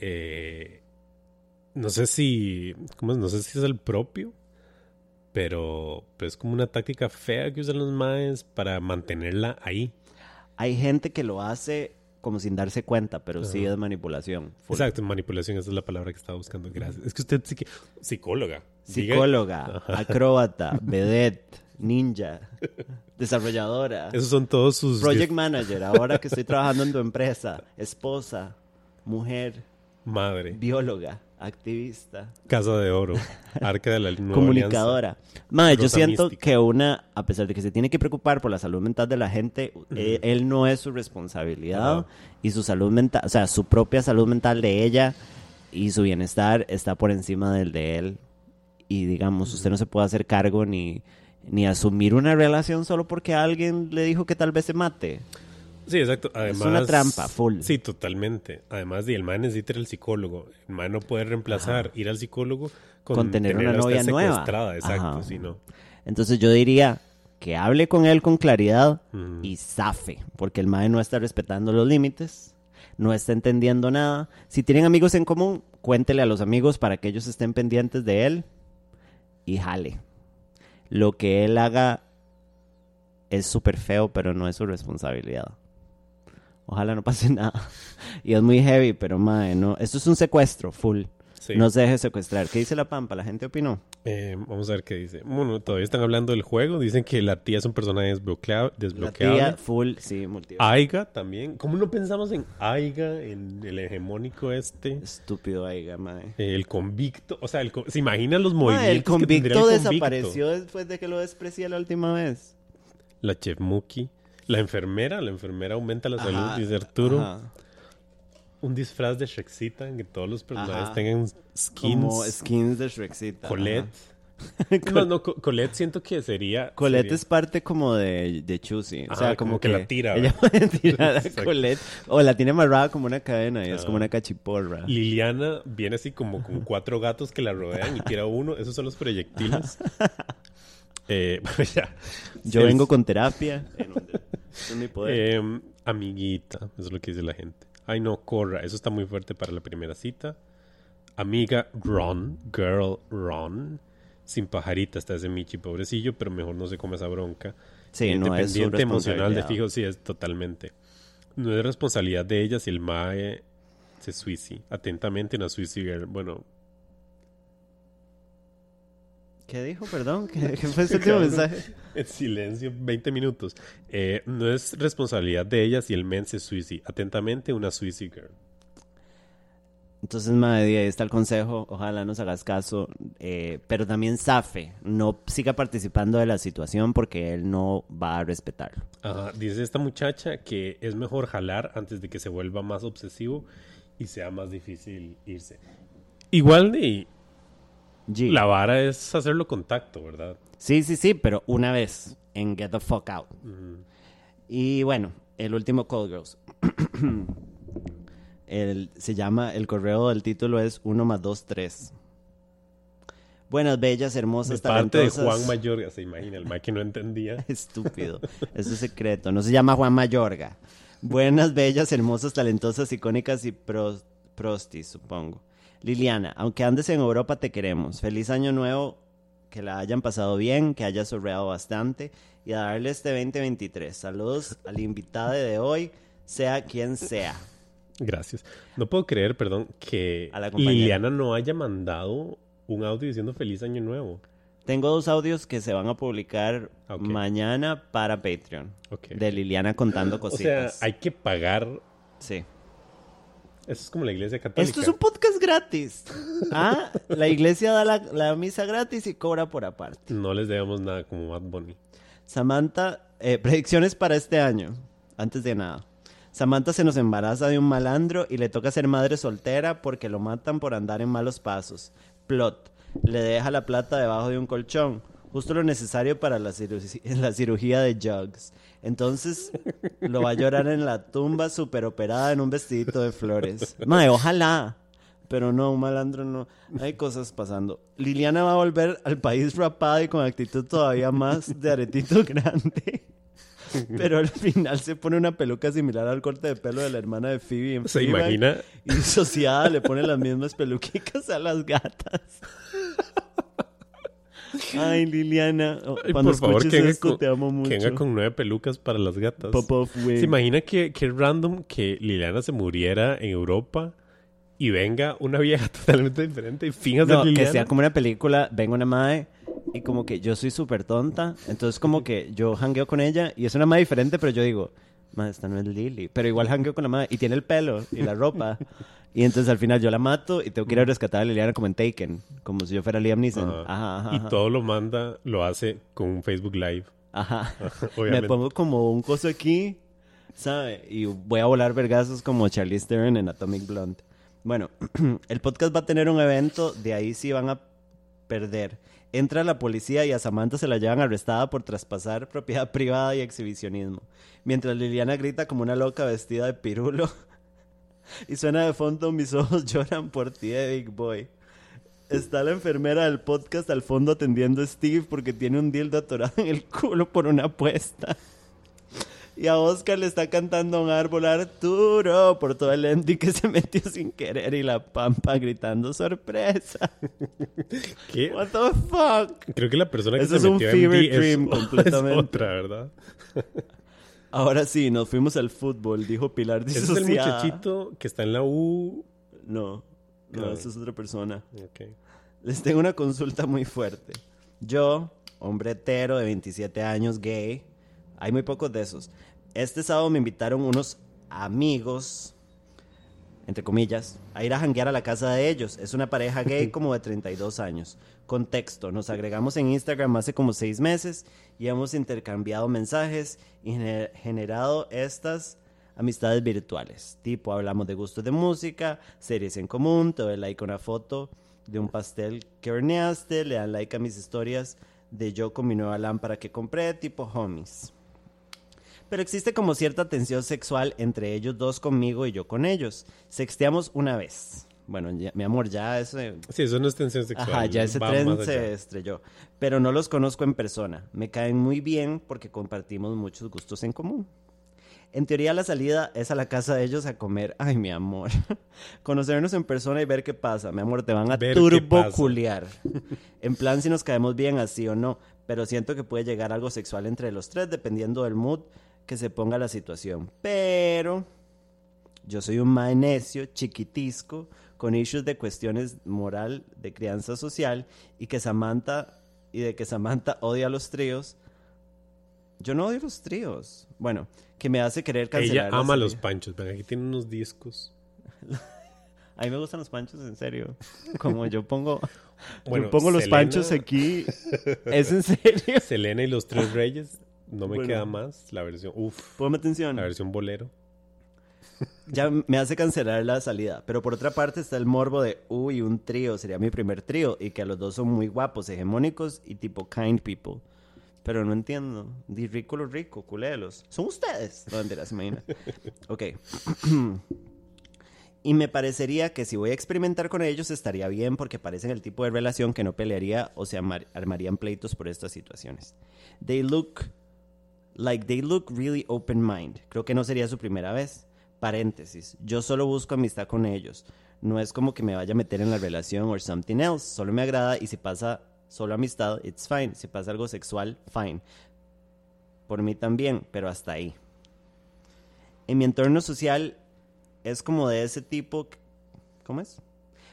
eh, no sé si. ¿cómo es? No sé si es el propio. Pero, pero es como una táctica fea que usan los maes para mantenerla ahí.
Hay gente que lo hace como sin darse cuenta, pero sí es manipulación. full.
Exacto, manipulación, esa es la palabra que estaba buscando. Gracias. Es que usted sí que. Psicóloga.
Psicóloga,
Ajá.
acróbata, vedette, ninja, desarrolladora,
Esos son todos sus.
project manager, ahora que estoy trabajando en tu empresa, esposa, mujer,
Madre.
bióloga, activista,
Casa de oro. Arca de la Nueva
comunicadora. Madre, yo siento
mística.
que una, a pesar de que se tiene que preocupar por la salud mental de la gente, eh, él no es su responsabilidad y su salud mental, o sea, su propia salud mental de ella y su bienestar está por encima del de él. Y digamos, usted no se puede hacer cargo ni, ni asumir una relación solo porque alguien le dijo que tal vez se mate.
Sí, exacto. Además,
una trampa, full.
Sí, totalmente. Además, y el man necesita ir al psicólogo. El man no puede reemplazar ir al psicólogo con,
Con tener una novia nueva.
secuestrada, Exacto,
Ajá.
sí, no.
Entonces yo diría que hable con él con claridad y zafe, porque el mae no está respetando los límites, no está entendiendo nada. Si tienen amigos en común, cuéntele a los amigos para que ellos estén pendientes de él y jale. Lo que él haga es súper feo, pero no es su responsabilidad. Ojalá no pase nada. Y es muy heavy, pero mae, no. Esto es un secuestro, full.
Sí.
No se deje secuestrar. ¿Qué dice la Pampa? ¿La gente opinó?
Eh, vamos a ver qué dice. Bueno, todavía están hablando del juego. Dicen que la tía es un personaje desbloquea-
La tía, full, sí, multiverso.
Aiga también. ¿Cómo no pensamos en Aiga, en el hegemónico este?
Estúpido Aiga, mae.
Eh, El convicto. O sea, el ¿se imaginan los movimientos
el
que tendría
convicto
el convicto?
desapareció después de que lo desprecié la última vez.
La chef Muki. La enfermera. La enfermera aumenta la salud,
Ajá,
dice Arturo.
ajá.
Un disfraz de Shrekcita en que todos los personajes
Ajá.
tengan skins.
Como skins de Shrekcita.
Colette. No, no, Co- Colette siento que sería...
Colette
sería-
es parte como de, de Chusi. O
Ajá,
sea, como,
como que la tira,
Ella
¿verdad?
puede tirar a. Colette. O la tiene amarrada como una cadena y es
Ah.
como una cachiporra.
Liliana viene así como con cuatro gatos que la rodean y tira uno. Esos son los proyectiles. Eh, ya.
Yo
El-
vengo con terapia. Es mi poder.
eh, amiguita, eso es lo que dice la gente. Ay, no, corra. Eso está muy fuerte para la primera cita. Amiga Ron, girl Ron. Sin pajarita está ese Michi, pobrecillo, pero mejor no se come esa bronca.
sí, no es
Independiente emocional de fijo, sí, es totalmente. No es responsabilidad de ella si el mae se suicida. Atentamente, una suicide girl. Bueno,
¿Qué dijo, perdón? ¿Qué, qué fue ese último mensaje?
en silencio, 20 minutos. Eh, no es responsabilidad de ella si el men se suicida. Atentamente, una suicide girl.
Entonces, madre, ahí está el consejo. Ojalá nos hagas caso. eh, pero también Safe, no siga participando de la situación porque él no va a respetarlo.
Ajá, dice esta muchacha que es mejor jalar antes de que se vuelva más obsesivo y sea más difícil irse. Igual de
G.
la vara es hacerlo contacto, ¿verdad?
Sí, sí, sí, pero una vez en Get the Fuck Out. Y bueno, el último Call Girls. el, se llama, el correo del título es 1 más 2, 3. Buenas, bellas,
De
hermosas,
parte de. Juan Mayorga, se imagina, el que no entendía.
Estúpido. Eso es secreto. No se llama Juan Mayorga. Buenas, bellas, hermosas, talentosas, icónicas y pros- prostis, supongo. Liliana, aunque andes en Europa, te queremos. Feliz año nuevo. Que la hayan pasado bien, que haya sorreado bastante. Y a darle este 2023. Saludos al invitado de hoy, sea quien sea.
Gracias. No puedo creer, perdón, que. Liliana no haya mandado un audio diciendo feliz año nuevo.
Tengo dos audios que se van a publicar
Ok.
mañana para Patreon. De Liliana contando
O sea,
cositas.
hay que pagar.
Sí.
Eso es como la iglesia católica.
Esto es un podcast gratis. Ah, la iglesia da la, la misa gratis y cobra por aparte.
No les debemos nada como Bad Bunny.
Samantha, eh, predicciones para este año. Antes de nada. Samantha se nos embaraza de un malandro y le toca ser madre soltera porque lo matan por andar en malos pasos. Plot. Le deja la plata debajo de un colchón. Justo lo necesario para la, ciru- la cirugía de Jugs. Entonces lo va a llorar en la tumba super operada en un vestidito de flores. Mae, ojalá. Pero no, un malandro no. Hay cosas pasando. Liliana va a volver al país rapada y con actitud todavía más de aretito grande. Pero al final se pone una peluca similar al corte de pelo de la hermana de Phoebe en
¿Se imagina?
Y disociada le pone las mismas peluquicas a las gatas. Ay, Liliana. oh,
Ay,
Cuando
por favor,
escuches
que venga,
esto,
con,
te amo mucho.
que venga con nueve pelucas para las gatas.
Pop off wig.
¿Se imagina que, que random que Liliana se muriera en Europa y venga una vieja totalmente diferente y finjas
No, que sea como una película, venga una madre y como que yo soy súper tonta, entonces como que yo hangueo con ella y es una madre diferente, pero yo digo, madre, esta no es Lily, pero igual hangueo con la madre y tiene el pelo y la ropa. y entonces al final yo la mato y tengo que ir a rescatar a Liliana como en Taken, como si yo fuera Liam Neeson.
Ajá.
Ajá, ajá,
y todo lo manda, lo hace con un Facebook Live.
Ajá. Me pongo como un coso aquí, ¿sabe? Y voy a volar vergazos como Charlize Theron en Atomic Blonde. Bueno, el podcast va a tener un evento, de ahí sí van a perder. Entra la policía y a Samantha se la llevan arrestada por traspasar propiedad privada y exhibicionismo. Mientras Liliana grita como una loca vestida de pirulo. y suena de fondo Mis ojos lloran por ti de Big Boy. Está la enfermera del podcast al fondo atendiendo a Steve porque tiene un dildo atorado en el culo por una apuesta. Y a Oscar le está cantando un árbol Arturo por todo el ending que se metió sin querer y la pampa gritando sorpresa.
¿Qué?
What the fuck?
Creo que la persona que
Eso
se
es un
metió
fever
es-
dream
es
completamente.
otra, ¿verdad?
Ahora sí, nos fuimos al fútbol, dijo Pilar
Ese es el
disociada.
muchachito que está en la U.
No, no,
No.
esa es otra persona.
Ok.
Les tengo una consulta muy fuerte. Yo, hombre hetero de 27 años, gay, hay muy pocos de esos. Este sábado me invitaron unos amigos, entre comillas, a ir a janguear a la casa de ellos. Es una pareja gay como de 32 años. Contexto, nos agregamos en Instagram hace como seis meses y hemos intercambiado mensajes y gener- generado estas amistades virtuales. Tipo, hablamos de gustos de música, series en común, te doy like a una foto de un pastel que horneaste, le dan like a mis historias de yo con mi nueva lámpara que compré, tipo homies. Pero existe como cierta tensión sexual entre ellos dos conmigo y yo con ellos. Sexteamos una vez. Bueno, ya- mi amor, ya ese
Sí, eso no es tensión sexual.
Ajá, ya ese tren se estrelló. Pero no los conozco en persona. Me caen muy bien porque compartimos muchos gustos en común. En teoría la salida es a la casa de ellos a comer. Ay, mi amor. Conocernos en persona y ver qué pasa. Mi amor, te van a turboculear. En plan si nos caemos bien así o no. Pero siento que puede llegar algo sexual entre los tres dependiendo del mood que se ponga la situación. Pero yo soy un mae necio, chiquitisco, con issues de cuestiones moral, de crianza social, y que Samantha, y de que Samantha odia los tríos. Yo no odio los tríos. Bueno, que me hace querer cancelar.
Ella
la
ama los panchos. Ven, aquí tiene unos discos.
A mí me gustan los panchos, en serio. Como yo pongo,
Bueno,
yo pongo los panchos aquí. ¿Es en serio?
Selena y los tres reyes. No me
Bueno.
queda más. La versión. Uf.
Ponme atención.
La versión bolero.
Ya me hace cancelar la salida. Pero por otra parte está el morbo de, uy, un trío, sería mi primer trío. Y que los dos son muy guapos, hegemónicos y tipo kind people. Pero no entiendo. Di rico lo rico, culelos. ¿Son ustedes? No, mentira, se imagina. Ok. y me parecería que si voy a experimentar con ellos estaría bien porque parecen el tipo de relación que no pelearía o se armarían pleitos por estas situaciones. They look like they look really open mind. Creo que no sería su primera vez. Paréntesis. Yo solo busco amistad con ellos. No es como que me vaya a meter en la relación or something else. Solo me agrada y si pasa solo amistad, it's fine. Si pasa algo sexual, fine. Por mí también, pero hasta ahí. En mi entorno social es como de ese tipo. ¿Cómo es?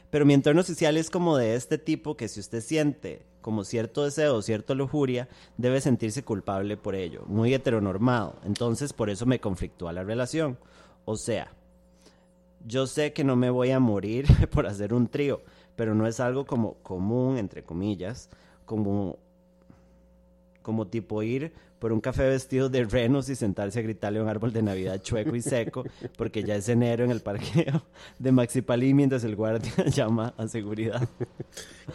Pero mi entorno social es como de este tipo que si usted siente como cierto deseo o cierta lujuria, debe sentirse culpable por ello. Muy heteronormado. Entonces por eso me conflictúa la relación. O sea, yo sé que no me voy a morir por hacer un trío, pero no es algo como común, entre comillas, como, como tipo ir por un café vestido de renos y sentarse a gritarle a un árbol de Navidad chueco y seco, porque ya es enero en el parqueo de Maxi Palí mientras el guardia llama a seguridad.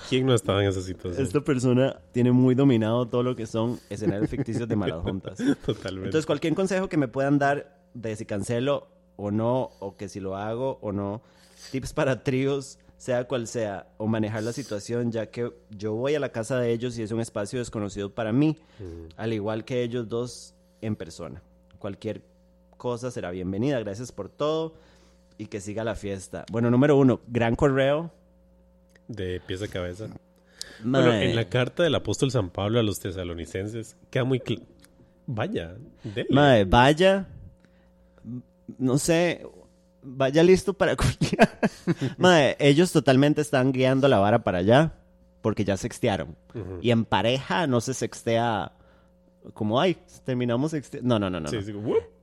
¿Quién no estaba en esa situación?
Esta persona tiene muy dominado todo lo que son escenarios ficticios de malas juntas.
Totalmente.
Entonces, cualquier consejo que me puedan dar de si cancelo o no, o que si lo hago o no, tips para tríos, sea cual sea, o manejar la situación, ya que yo voy a la casa de ellos y es un espacio desconocido para mí, al igual que ellos dos en persona. Cualquier cosa será bienvenida. Gracias por todo y que siga la fiesta. Bueno, número uno, gran correo.
De pies a cabeza. Bueno, en la carta del apóstol San Pablo a los tesalonicenses queda muy cl- Vaya.
Mae, vaya, no sé, vaya listo para culiar. Ellos totalmente están guiando la vara para allá porque ya sextearon. Y en pareja no se sextea como, ay, terminamos sexte-". No, no, no, no.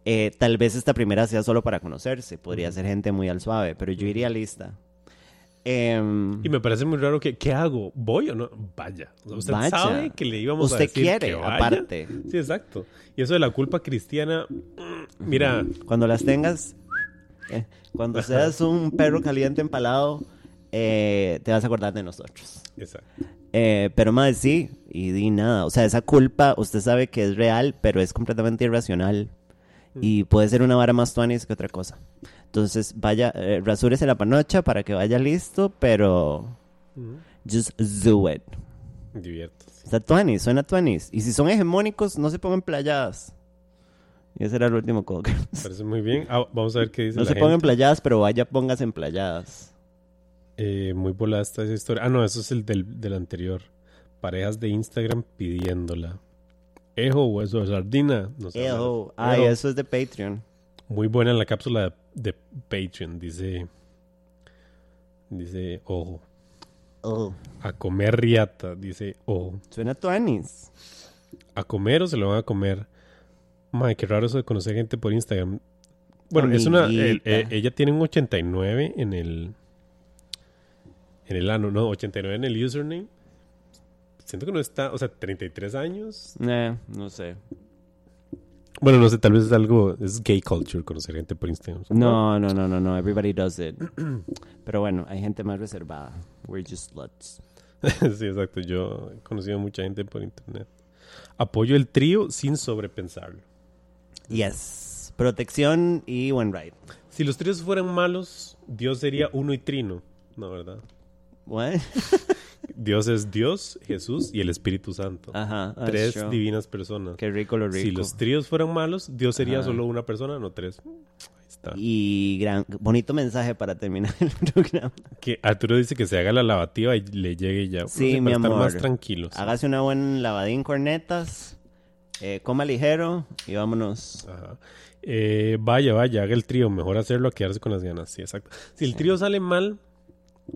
Eh, tal vez esta primera sea solo para conocerse. Podría ser gente muy al suave, pero yo iría lista. Em,
Y me parece muy raro que, ¿qué hago? ¿Voy o no? Vaya. Usted
Vaya.
sabe que le íbamos a
Usted
decir
quiere,
que vaya.
aparte.
Sí, exacto. Y eso de la culpa cristiana, mm, mira,
Cuando las tengas, cuando seas un perro caliente empalado, eh, te vas a acordar de nosotros.
exacto.
Eh, pero más sí, y di nada. O sea, esa culpa, usted sabe que es real, pero es completamente irracional. Y puede ser una vara más tuanis que otra cosa. Entonces, vaya, eh, rasúrese la panocha para que vaya listo, pero
Ujú.
just do it.
Diviértase.
Está tuanis, suena tuanis. Y si son hegemónicos, no se pongan playadas. Y ese era el último code.
Me parece muy bien. Ah, vamos a ver qué dice
No
la
se pongan playadas, pero vaya, póngase en playadas.
Eh, muy volada está esa historia. Ah, no, eso es el del, del anterior. Parejas de Instagram pidiéndola. Ejo, hueso de sardina. No sé.
Ejo. Ay,
Ejo.
eso es de Patreon.
Muy buena la cápsula de, de Patreon, dice. Dice, ojo.
Oh,
A comer riata, dice, ojo.
suena tuanis.
A comer o se lo van a comer. Madre, qué raro eso de conocer gente por Instagram. Bueno, es una.
Amiguita.
eh, ella tiene un 89 en el. En el ano, no, 89 en el username. Siento que no está, o sea, 33 años.
Eh, no sé.
Bueno, no sé, tal vez es algo. Es gay culture conocer gente por Instagram.
No, no, no, no, no. Everybody does it. Pero bueno, hay gente más reservada. We're just sluts.
sí, exacto. Yo he conocido a mucha gente por internet. Apoyo el trío sin sobrepensarlo.
Yes. Protección y buen ride.
Si los tríos fueran malos, Dios sería uno y trino. No, ¿verdad?
What?
Dios es Dios, Jesús y el Espíritu Santo.
Ajá.
tres
true.
divinas personas.
Qué rico lo rico.
Si los tríos fueran malos, Dios sería
Ajá.
solo una persona, no tres. Ahí está.
Y gran, bonito mensaje para terminar el programa.
Que Arturo dice que se haga la lavativa y le llegue ya. No
Sí,
sé,
mi
para estar
amor.
más tranquilos.
Hágase una buena lavadín cornetas. Eh, coma ligero y vámonos.
Ajá. Eh, vaya, vaya, haga el trío. Mejor hacerlo a quedarse con las ganas. Sí, exacto. Si el trío sale mal,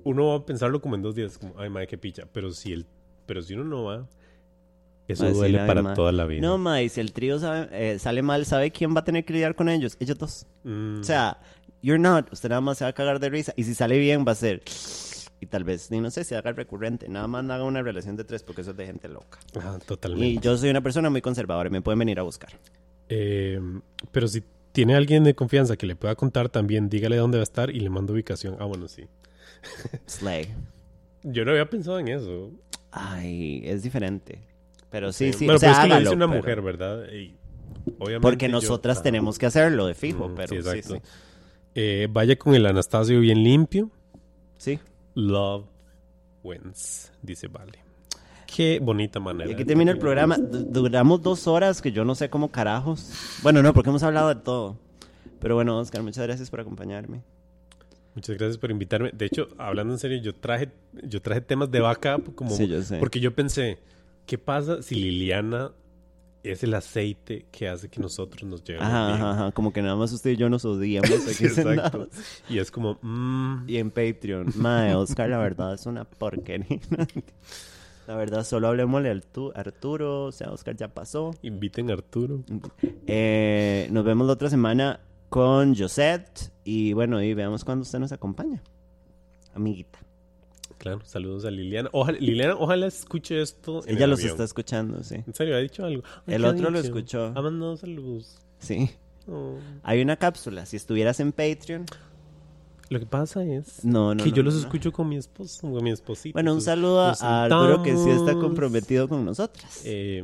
uno va a pensarlo como en dos días. Como, ay, madre, qué picha. Pero si, el, pero si uno no va, eso duele
decirle, "Ay,
para
ma".
toda la vida.
No, ma, y si el trío sabe- eh, sale mal, ¿sabe quién va a tener que lidiar con ellos? Ellos dos.
Mm,
O sea, you're not. Usted nada más se va a cagar de risa. Y si sale bien, va a ser. Y tal vez, ni no sé, se haga recurrente. Nada más haga una relación de tres porque eso es de gente loca. Y
totalmente.
yo soy una persona muy conservadora y me pueden venir a buscar.
Eh, pero si tiene alguien de confianza que le pueda contar también, dígale dónde va a estar y le mando ubicación. Ah, bueno, sí.
Slay.
Yo no había pensado en eso.
Ay, es diferente. Pero sí, sí.
Bueno,
o sea,
pero es que lo
hágalo,
dice una
pero-
mujer, ¿verdad? Y obviamente
Porque nosotras tenemos que hacerlo de fijo,
Mm,
pero
sí,
sí, sí.
Eh, vaya con el Anastasio bien limpio.
Sí.
Love wins, dice Vale. Qué bonita manera.
Y aquí termina el programa. Du- Duramos dos horas que yo no sé cómo carajos. Bueno, no, porque hemos hablado de todo. Pero bueno, Oscar, muchas gracias por acompañarme.
Muchas gracias por invitarme. De hecho, hablando en serio, yo traje, yo traje temas de backup como
Sí, yo sé.
porque yo pensé, ¿qué pasa si Liliana es el aceite que hace que nosotros nos llevemos
Ajá,
bien?
ajá, ajá. Como que nada más usted y yo nos odiamos aquí
Sí, exacto. Y es como, mm,
Y en Patreon. Mae, Oscar, la verdad es una porquería. La verdad, solo hablemosle tu- Arturo. O sea, Oscar ya pasó.
inviten a Arturo.
Eh, nos vemos la otra semana con Josette. Y bueno, y veamos cuándo usted nos acompaña. Amiguita.
Claro, saludos a Liliana. Ojalá, Liliana, ojalá escuche esto. en
Ella
el
los
avión.
está escuchando, sí.
En serio, ha dicho algo. Ay,
El
¿qué ha
otro lo escuchó.
Ha mandado saludos.
Sí.
Oh.
Hay una cápsula. Si estuvieras en Patreon.
Lo que pasa es
No, no.
que
no,
yo los escucho con mi esposo, con mi esposito.
Bueno, un saludo a Arturo que sí está comprometido con nosotras.
eh,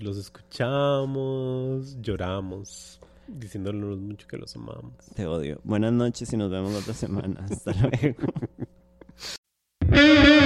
los escuchamos, lloramos, diciéndonos mucho que los amamos.
Te odio. Buenas noches y nos vemos otra semana. Hasta luego. Mm-hmm.